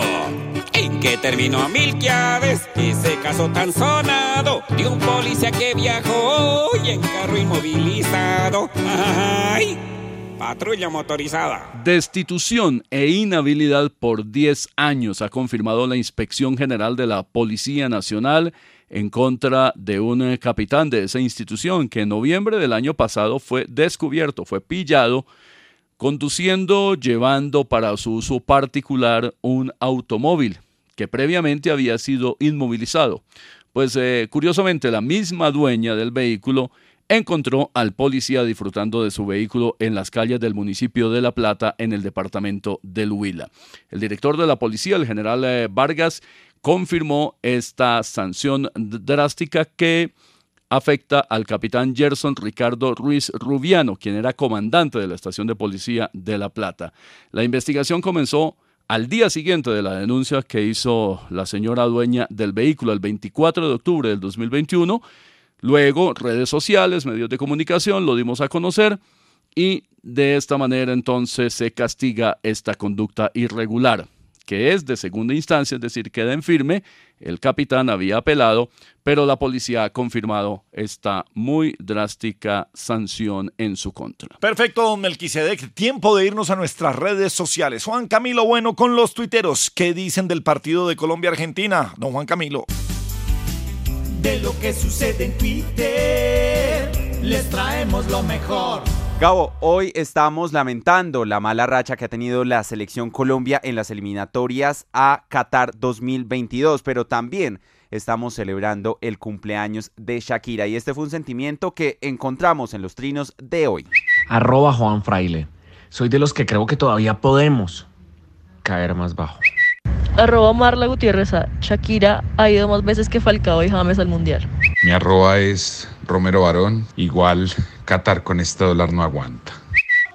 ¿En qué terminó Milquiades? Ese caso tan sonado de un policía que viajó y en carro inmovilizado. ¡Ay! Patrulla motorizada. Destitución e inhabilidad por 10 años ha confirmado la Inspección General de la Policía Nacional en contra de un eh, capitán de esa institución que en noviembre del año pasado fue descubierto, fue pillado conduciendo, llevando para su uso particular un automóvil que previamente había sido inmovilizado. Pues eh, curiosamente la misma dueña del vehículo encontró al policía disfrutando de su vehículo en las calles del municipio de La Plata, en el departamento del Huila. El director de la policía, el general eh, Vargas, confirmó esta sanción drástica que afecta al capitán Gerson Ricardo Ruiz Rubiano, quien era comandante de la estación de policía de La Plata. La investigación comenzó al día siguiente de la denuncia que hizo la señora dueña del vehículo, el 24 de octubre del 2021, Luego, redes sociales, medios de comunicación, lo dimos a conocer y de esta manera entonces se castiga esta conducta irregular, que es de segunda instancia, es decir, queda en firme. El capitán había apelado, pero la policía ha confirmado esta muy drástica sanción en su contra. Perfecto, don Melquisedec. Tiempo de irnos a nuestras redes sociales. Juan Camilo Bueno con los tuiteros. ¿Qué dicen del partido de Colombia-Argentina? Don Juan Camilo. De lo que sucede en Twitter, les traemos lo mejor. Gabo, hoy estamos lamentando la mala racha que ha tenido la selección Colombia en las eliminatorias a Qatar 2022, pero también estamos celebrando el cumpleaños de Shakira y este fue un sentimiento que encontramos en los trinos de hoy. Arroba Juan Fraile. Soy de los que creo que todavía podemos caer más bajo. Arroba Marla Gutiérrez. Shakira ha ido más veces que Falcao y James al Mundial. Mi arroba es Romero Barón. Igual Qatar con este dólar no aguanta.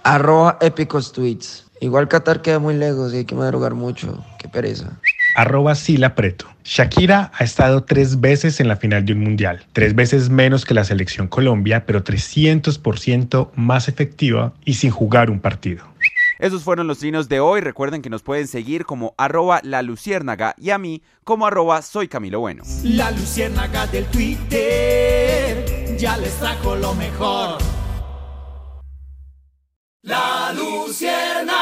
Arroba épicos tweets. Igual Qatar queda muy lejos y hay que madrugar mucho. Qué pereza. Arroba Sila Preto. Shakira ha estado tres veces en la final de un mundial, tres veces menos que la selección Colombia, pero 300% más efectiva y sin jugar un partido. Esos fueron los trinos de hoy. Recuerden que nos pueden seguir como arroba la luciérnaga y a mí como arroba soy Camilo Bueno. La luciérnaga del Twitter ya les trajo lo mejor. La luciérnaga.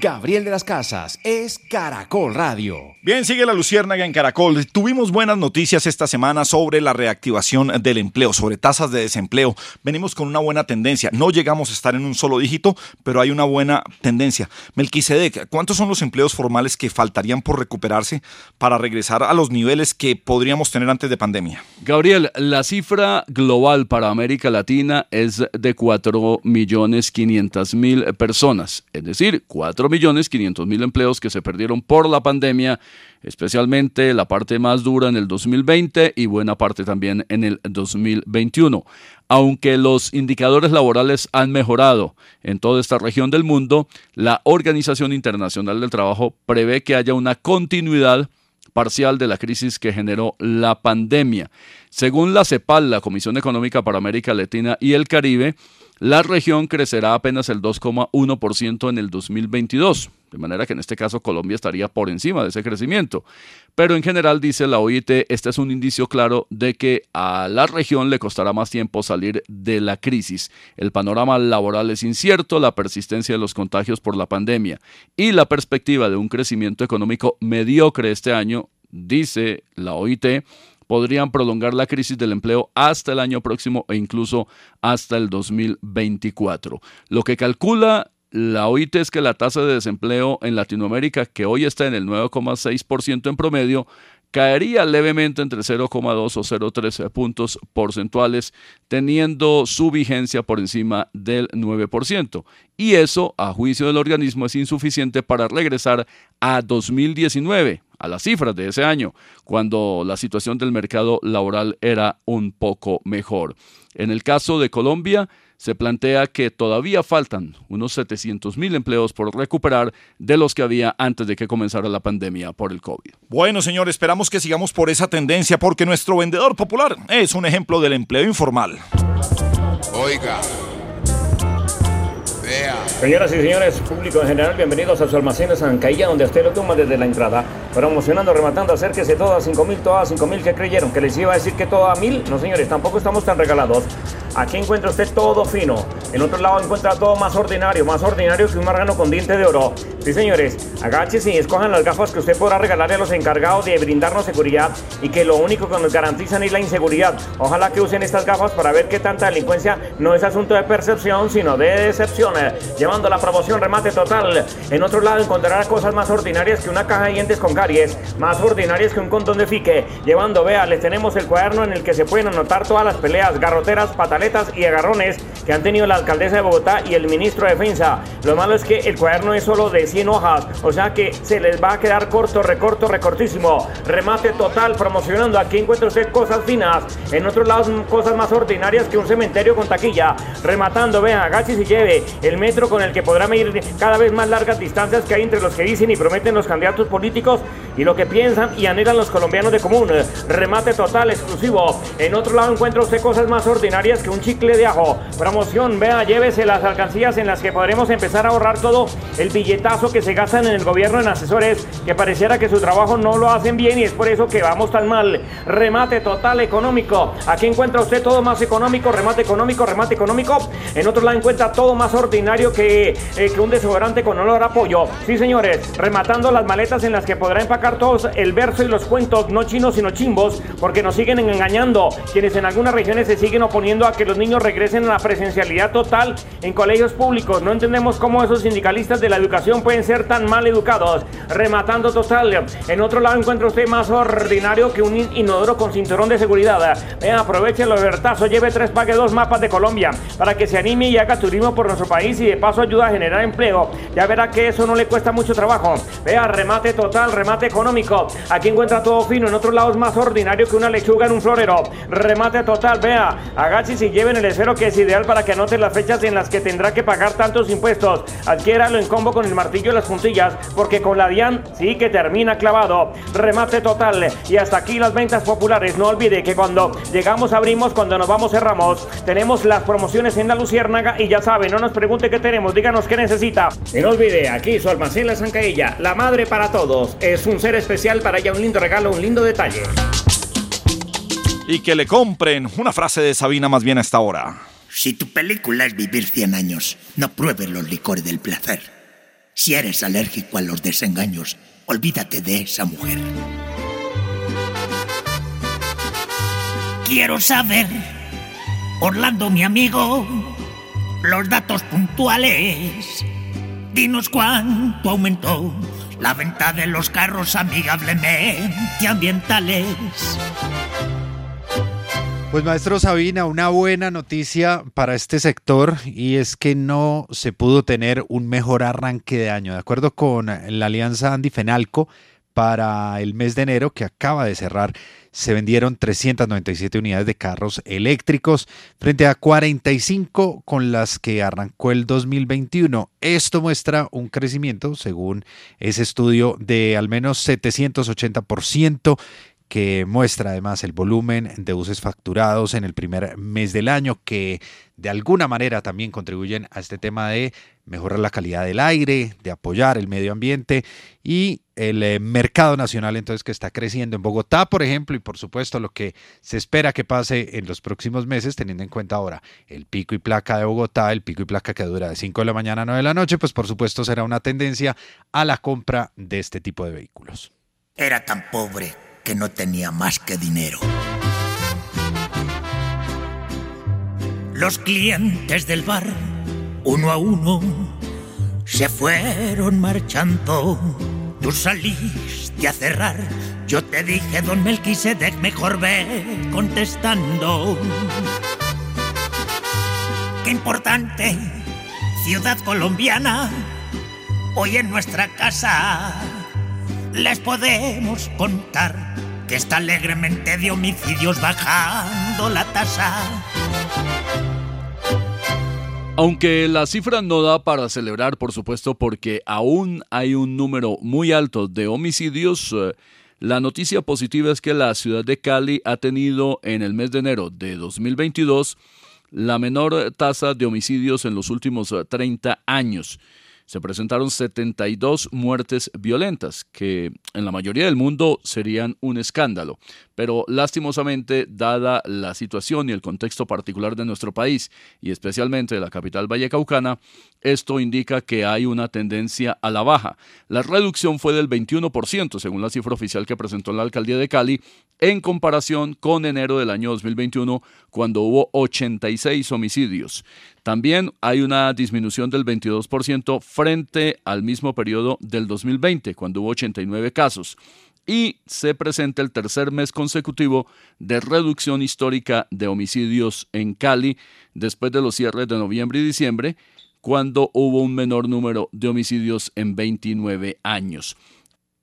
Gabriel de las Casas es Caracol Radio. Bien, sigue la Luciérnaga en Caracol. Tuvimos buenas noticias esta semana sobre la reactivación del empleo, sobre tasas de desempleo. Venimos con una buena tendencia. No llegamos a estar en un solo dígito, pero hay una buena tendencia. Melquisedec, ¿cuántos son los empleos formales que faltarían por recuperarse para regresar a los niveles que podríamos tener antes de pandemia? Gabriel, la cifra global para América Latina es de 4.500.000 personas, es decir, 4 4.500.000 empleos que se perdieron por la pandemia, especialmente la parte más dura en el 2020 y buena parte también en el 2021. Aunque los indicadores laborales han mejorado en toda esta región del mundo, la Organización Internacional del Trabajo prevé que haya una continuidad parcial de la crisis que generó la pandemia. Según la CEPAL, la Comisión Económica para América Latina y el Caribe, la región crecerá apenas el 2,1% en el 2022, de manera que en este caso Colombia estaría por encima de ese crecimiento. Pero en general, dice la OIT, este es un indicio claro de que a la región le costará más tiempo salir de la crisis. El panorama laboral es incierto, la persistencia de los contagios por la pandemia y la perspectiva de un crecimiento económico mediocre este año, dice la OIT, podrían prolongar la crisis del empleo hasta el año próximo e incluso hasta el 2024. Lo que calcula la OIT es que la tasa de desempleo en Latinoamérica, que hoy está en el 9,6% en promedio, caería levemente entre 0,2 o 0,3 puntos porcentuales, teniendo su vigencia por encima del 9%. Y eso, a juicio del organismo, es insuficiente para regresar a 2019, a las cifras de ese año, cuando la situación del mercado laboral era un poco mejor. En el caso de Colombia, se plantea que todavía faltan unos 700 mil empleos por recuperar de los que había antes de que comenzara la pandemia por el COVID. Bueno, señor, esperamos que sigamos por esa tendencia porque nuestro vendedor popular es un ejemplo del empleo informal. Oiga. Señoras y señores, público en general, bienvenidos a su almacén de Sancailla, donde usted lo toma desde la entrada. Promocionando, rematando, acérquese todo a 5 mil, todo a 5 mil que creyeron que les iba a decir que a mil. No, señores, tampoco estamos tan regalados. Aquí encuentra usted todo fino. En otro lado encuentra todo más ordinario, más ordinario que un marrano con diente de oro. Sí, señores, agáchese y escojan las gafas que usted podrá regalarle a los encargados de brindarnos seguridad y que lo único que nos garantizan es la inseguridad. Ojalá que usen estas gafas para ver qué tanta delincuencia no es asunto de percepción, sino de decepción. Llevando la promoción remate total. En otro lado encontrará cosas más ordinarias que una caja de dientes con caries, más ordinarias que un condón de fique. Llevando, vea, les tenemos el cuaderno en el que se pueden anotar todas las peleas, garroteras, pataletas y agarrones que han tenido la alcaldesa de Bogotá y el ministro de Defensa. Lo malo es que el cuaderno es solo de 100 hojas, o sea que se les va a quedar corto, recorto, recortísimo. Remate total promocionando. Aquí encuentra usted cosas finas, en otros lados cosas más ordinarias que un cementerio con taquilla. Rematando, vea, agache y lleve el metro con el que podrá medir cada vez más largas distancias que hay entre los que dicen y prometen los candidatos políticos y lo que piensan y anhelan los colombianos de común. Remate total, exclusivo. En otro lado encuentra usted cosas más ordinarias que un chicle de ajo. Promoción, vea, llévese las alcancías en las que podremos empezar a ahorrar todo el billetazo que se gastan en el gobierno en asesores que pareciera que su trabajo no lo hacen bien y es por eso que vamos tan mal. Remate total económico. Aquí encuentra usted todo más económico, remate económico, remate económico. En otro lado encuentra todo más ordinario que, eh, que un desodorante con olor a pollo. Sí, señores, rematando las maletas en las que podrá empacar todos el verso y los cuentos, no chinos sino chimbos, porque nos siguen engañando. Quienes en algunas regiones se siguen oponiendo a que los niños regresen a la presencialidad total en colegios públicos. No entendemos cómo esos sindicalistas de la educación pueden ser tan mal educados. Rematando total. En otro lado encuentra usted más ordinario que un inodoro con cinturón de seguridad. Vean, aproveche el obertazo, lleve tres pague dos mapas de Colombia para que se anime y haga turismo por nuestro país y de paso ayuda a generar empleo. Ya verá que eso no le cuesta mucho trabajo. Vea, remate total, remate económico. Aquí encuentra todo fino, en otro lado es más ordinario que una lechuga en un florero. Remate total, vea, agachis y lleven el esfero que es ideal para que anote las fechas en las que tendrá que pagar tantos impuestos. Adquiéralo en combo con el martillo y las puntillas, porque con la DIAN sí que termina clavado. Remate total. Y hasta aquí las ventas populares. No olvide que cuando llegamos abrimos, cuando nos vamos cerramos. Tenemos las promociones en la Luciérnaga y ya sabe, no nos pregunte qué tenemos, díganos qué necesita. Y no olvide, aquí su almacén La Zancailla, la madre para todos. Es un ser especial para ella, un lindo regalo, un lindo detalle. Y que le compren una frase de Sabina más bien a esta hora. Si tu película es vivir 100 años, no pruebes los licores del placer. Si eres alérgico a los desengaños, olvídate de esa mujer. Quiero saber, Orlando mi amigo, los datos puntuales. Dinos cuánto aumentó la venta de los carros amigablemente ambientales. Pues maestro Sabina, una buena noticia para este sector y es que no se pudo tener un mejor arranque de año. De acuerdo con la alianza Andy Fenalco, para el mes de enero que acaba de cerrar, se vendieron 397 unidades de carros eléctricos frente a 45 con las que arrancó el 2021. Esto muestra un crecimiento, según ese estudio, de al menos 780% que muestra además el volumen de buses facturados en el primer mes del año, que de alguna manera también contribuyen a este tema de mejorar la calidad del aire, de apoyar el medio ambiente y el eh, mercado nacional entonces que está creciendo en Bogotá, por ejemplo, y por supuesto lo que se espera que pase en los próximos meses, teniendo en cuenta ahora el pico y placa de Bogotá, el pico y placa que dura de 5 de la mañana a 9 de la noche, pues por supuesto será una tendencia a la compra de este tipo de vehículos. Era tan pobre que no tenía más que dinero. Los clientes del bar, uno a uno, se fueron marchando. Tú saliste a cerrar. Yo te dije, don Melquisedec, mejor ve contestando. Qué importante, ciudad colombiana, hoy en nuestra casa les podemos contar que está alegremente de homicidios bajando la tasa. Aunque la cifra no da para celebrar, por supuesto, porque aún hay un número muy alto de homicidios, eh, la noticia positiva es que la ciudad de Cali ha tenido en el mes de enero de 2022 la menor tasa de homicidios en los últimos eh, 30 años se presentaron 72 muertes violentas, que en la mayoría del mundo serían un escándalo. Pero lastimosamente, dada la situación y el contexto particular de nuestro país, y especialmente de la capital vallecaucana, esto indica que hay una tendencia a la baja. La reducción fue del 21%, según la cifra oficial que presentó la alcaldía de Cali, en comparación con enero del año 2021, cuando hubo 86 homicidios. También hay una disminución del 22% frente al mismo periodo del 2020, cuando hubo 89 casos. Y se presenta el tercer mes consecutivo de reducción histórica de homicidios en Cali, después de los cierres de noviembre y diciembre, cuando hubo un menor número de homicidios en 29 años.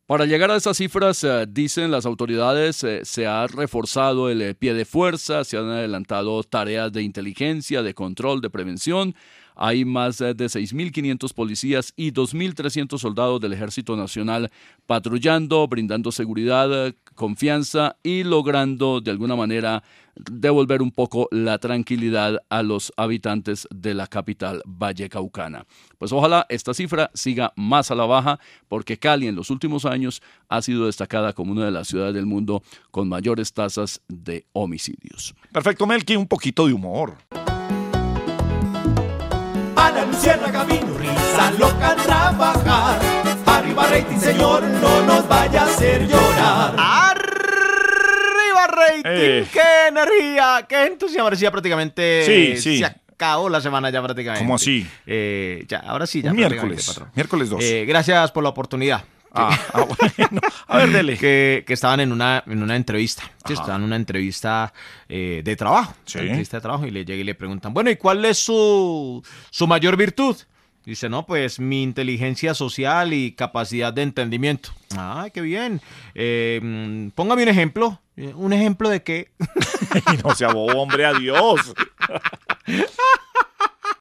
Para llegar a esas cifras, eh, dicen las autoridades, eh, se ha reforzado el eh, pie de fuerza, se han adelantado tareas de inteligencia, de control, de prevención. Hay más de 6.500 policías y 2.300 soldados del Ejército Nacional patrullando, brindando seguridad, confianza y logrando de alguna manera devolver un poco la tranquilidad a los habitantes de la capital vallecaucana. Pues ojalá esta cifra siga más a la baja porque Cali en los últimos años ha sido destacada como una de las ciudades del mundo con mayores tasas de homicidios. Perfecto, Melqui, un poquito de humor. Ana Luciérnaga vino, risa loca trabajar. Arriba rating, señor, no nos vaya a hacer llorar. ¡Arriba rating! Eh. ¡Qué energía! ¡Qué entusiasmo! Parecía prácticamente... Sí, sí. Se acabó la semana ya prácticamente. ¿Cómo así? Eh, ya, ahora sí, ya miércoles, patrón. miércoles 2. Eh, gracias por la oportunidad. Ah, ah, bueno. A ver, dele. Que, que estaban en una, en una entrevista. Sí, estaban en una entrevista eh, de trabajo. Sí. Una entrevista de trabajo y le llega y le preguntan, bueno, ¿y cuál es su, su mayor virtud? Dice, no, pues mi inteligencia social y capacidad de entendimiento. Ay, qué bien. Eh, mm, póngame un ejemplo. Eh, ¿Un ejemplo de qué? no sea bobo, hombre, adiós.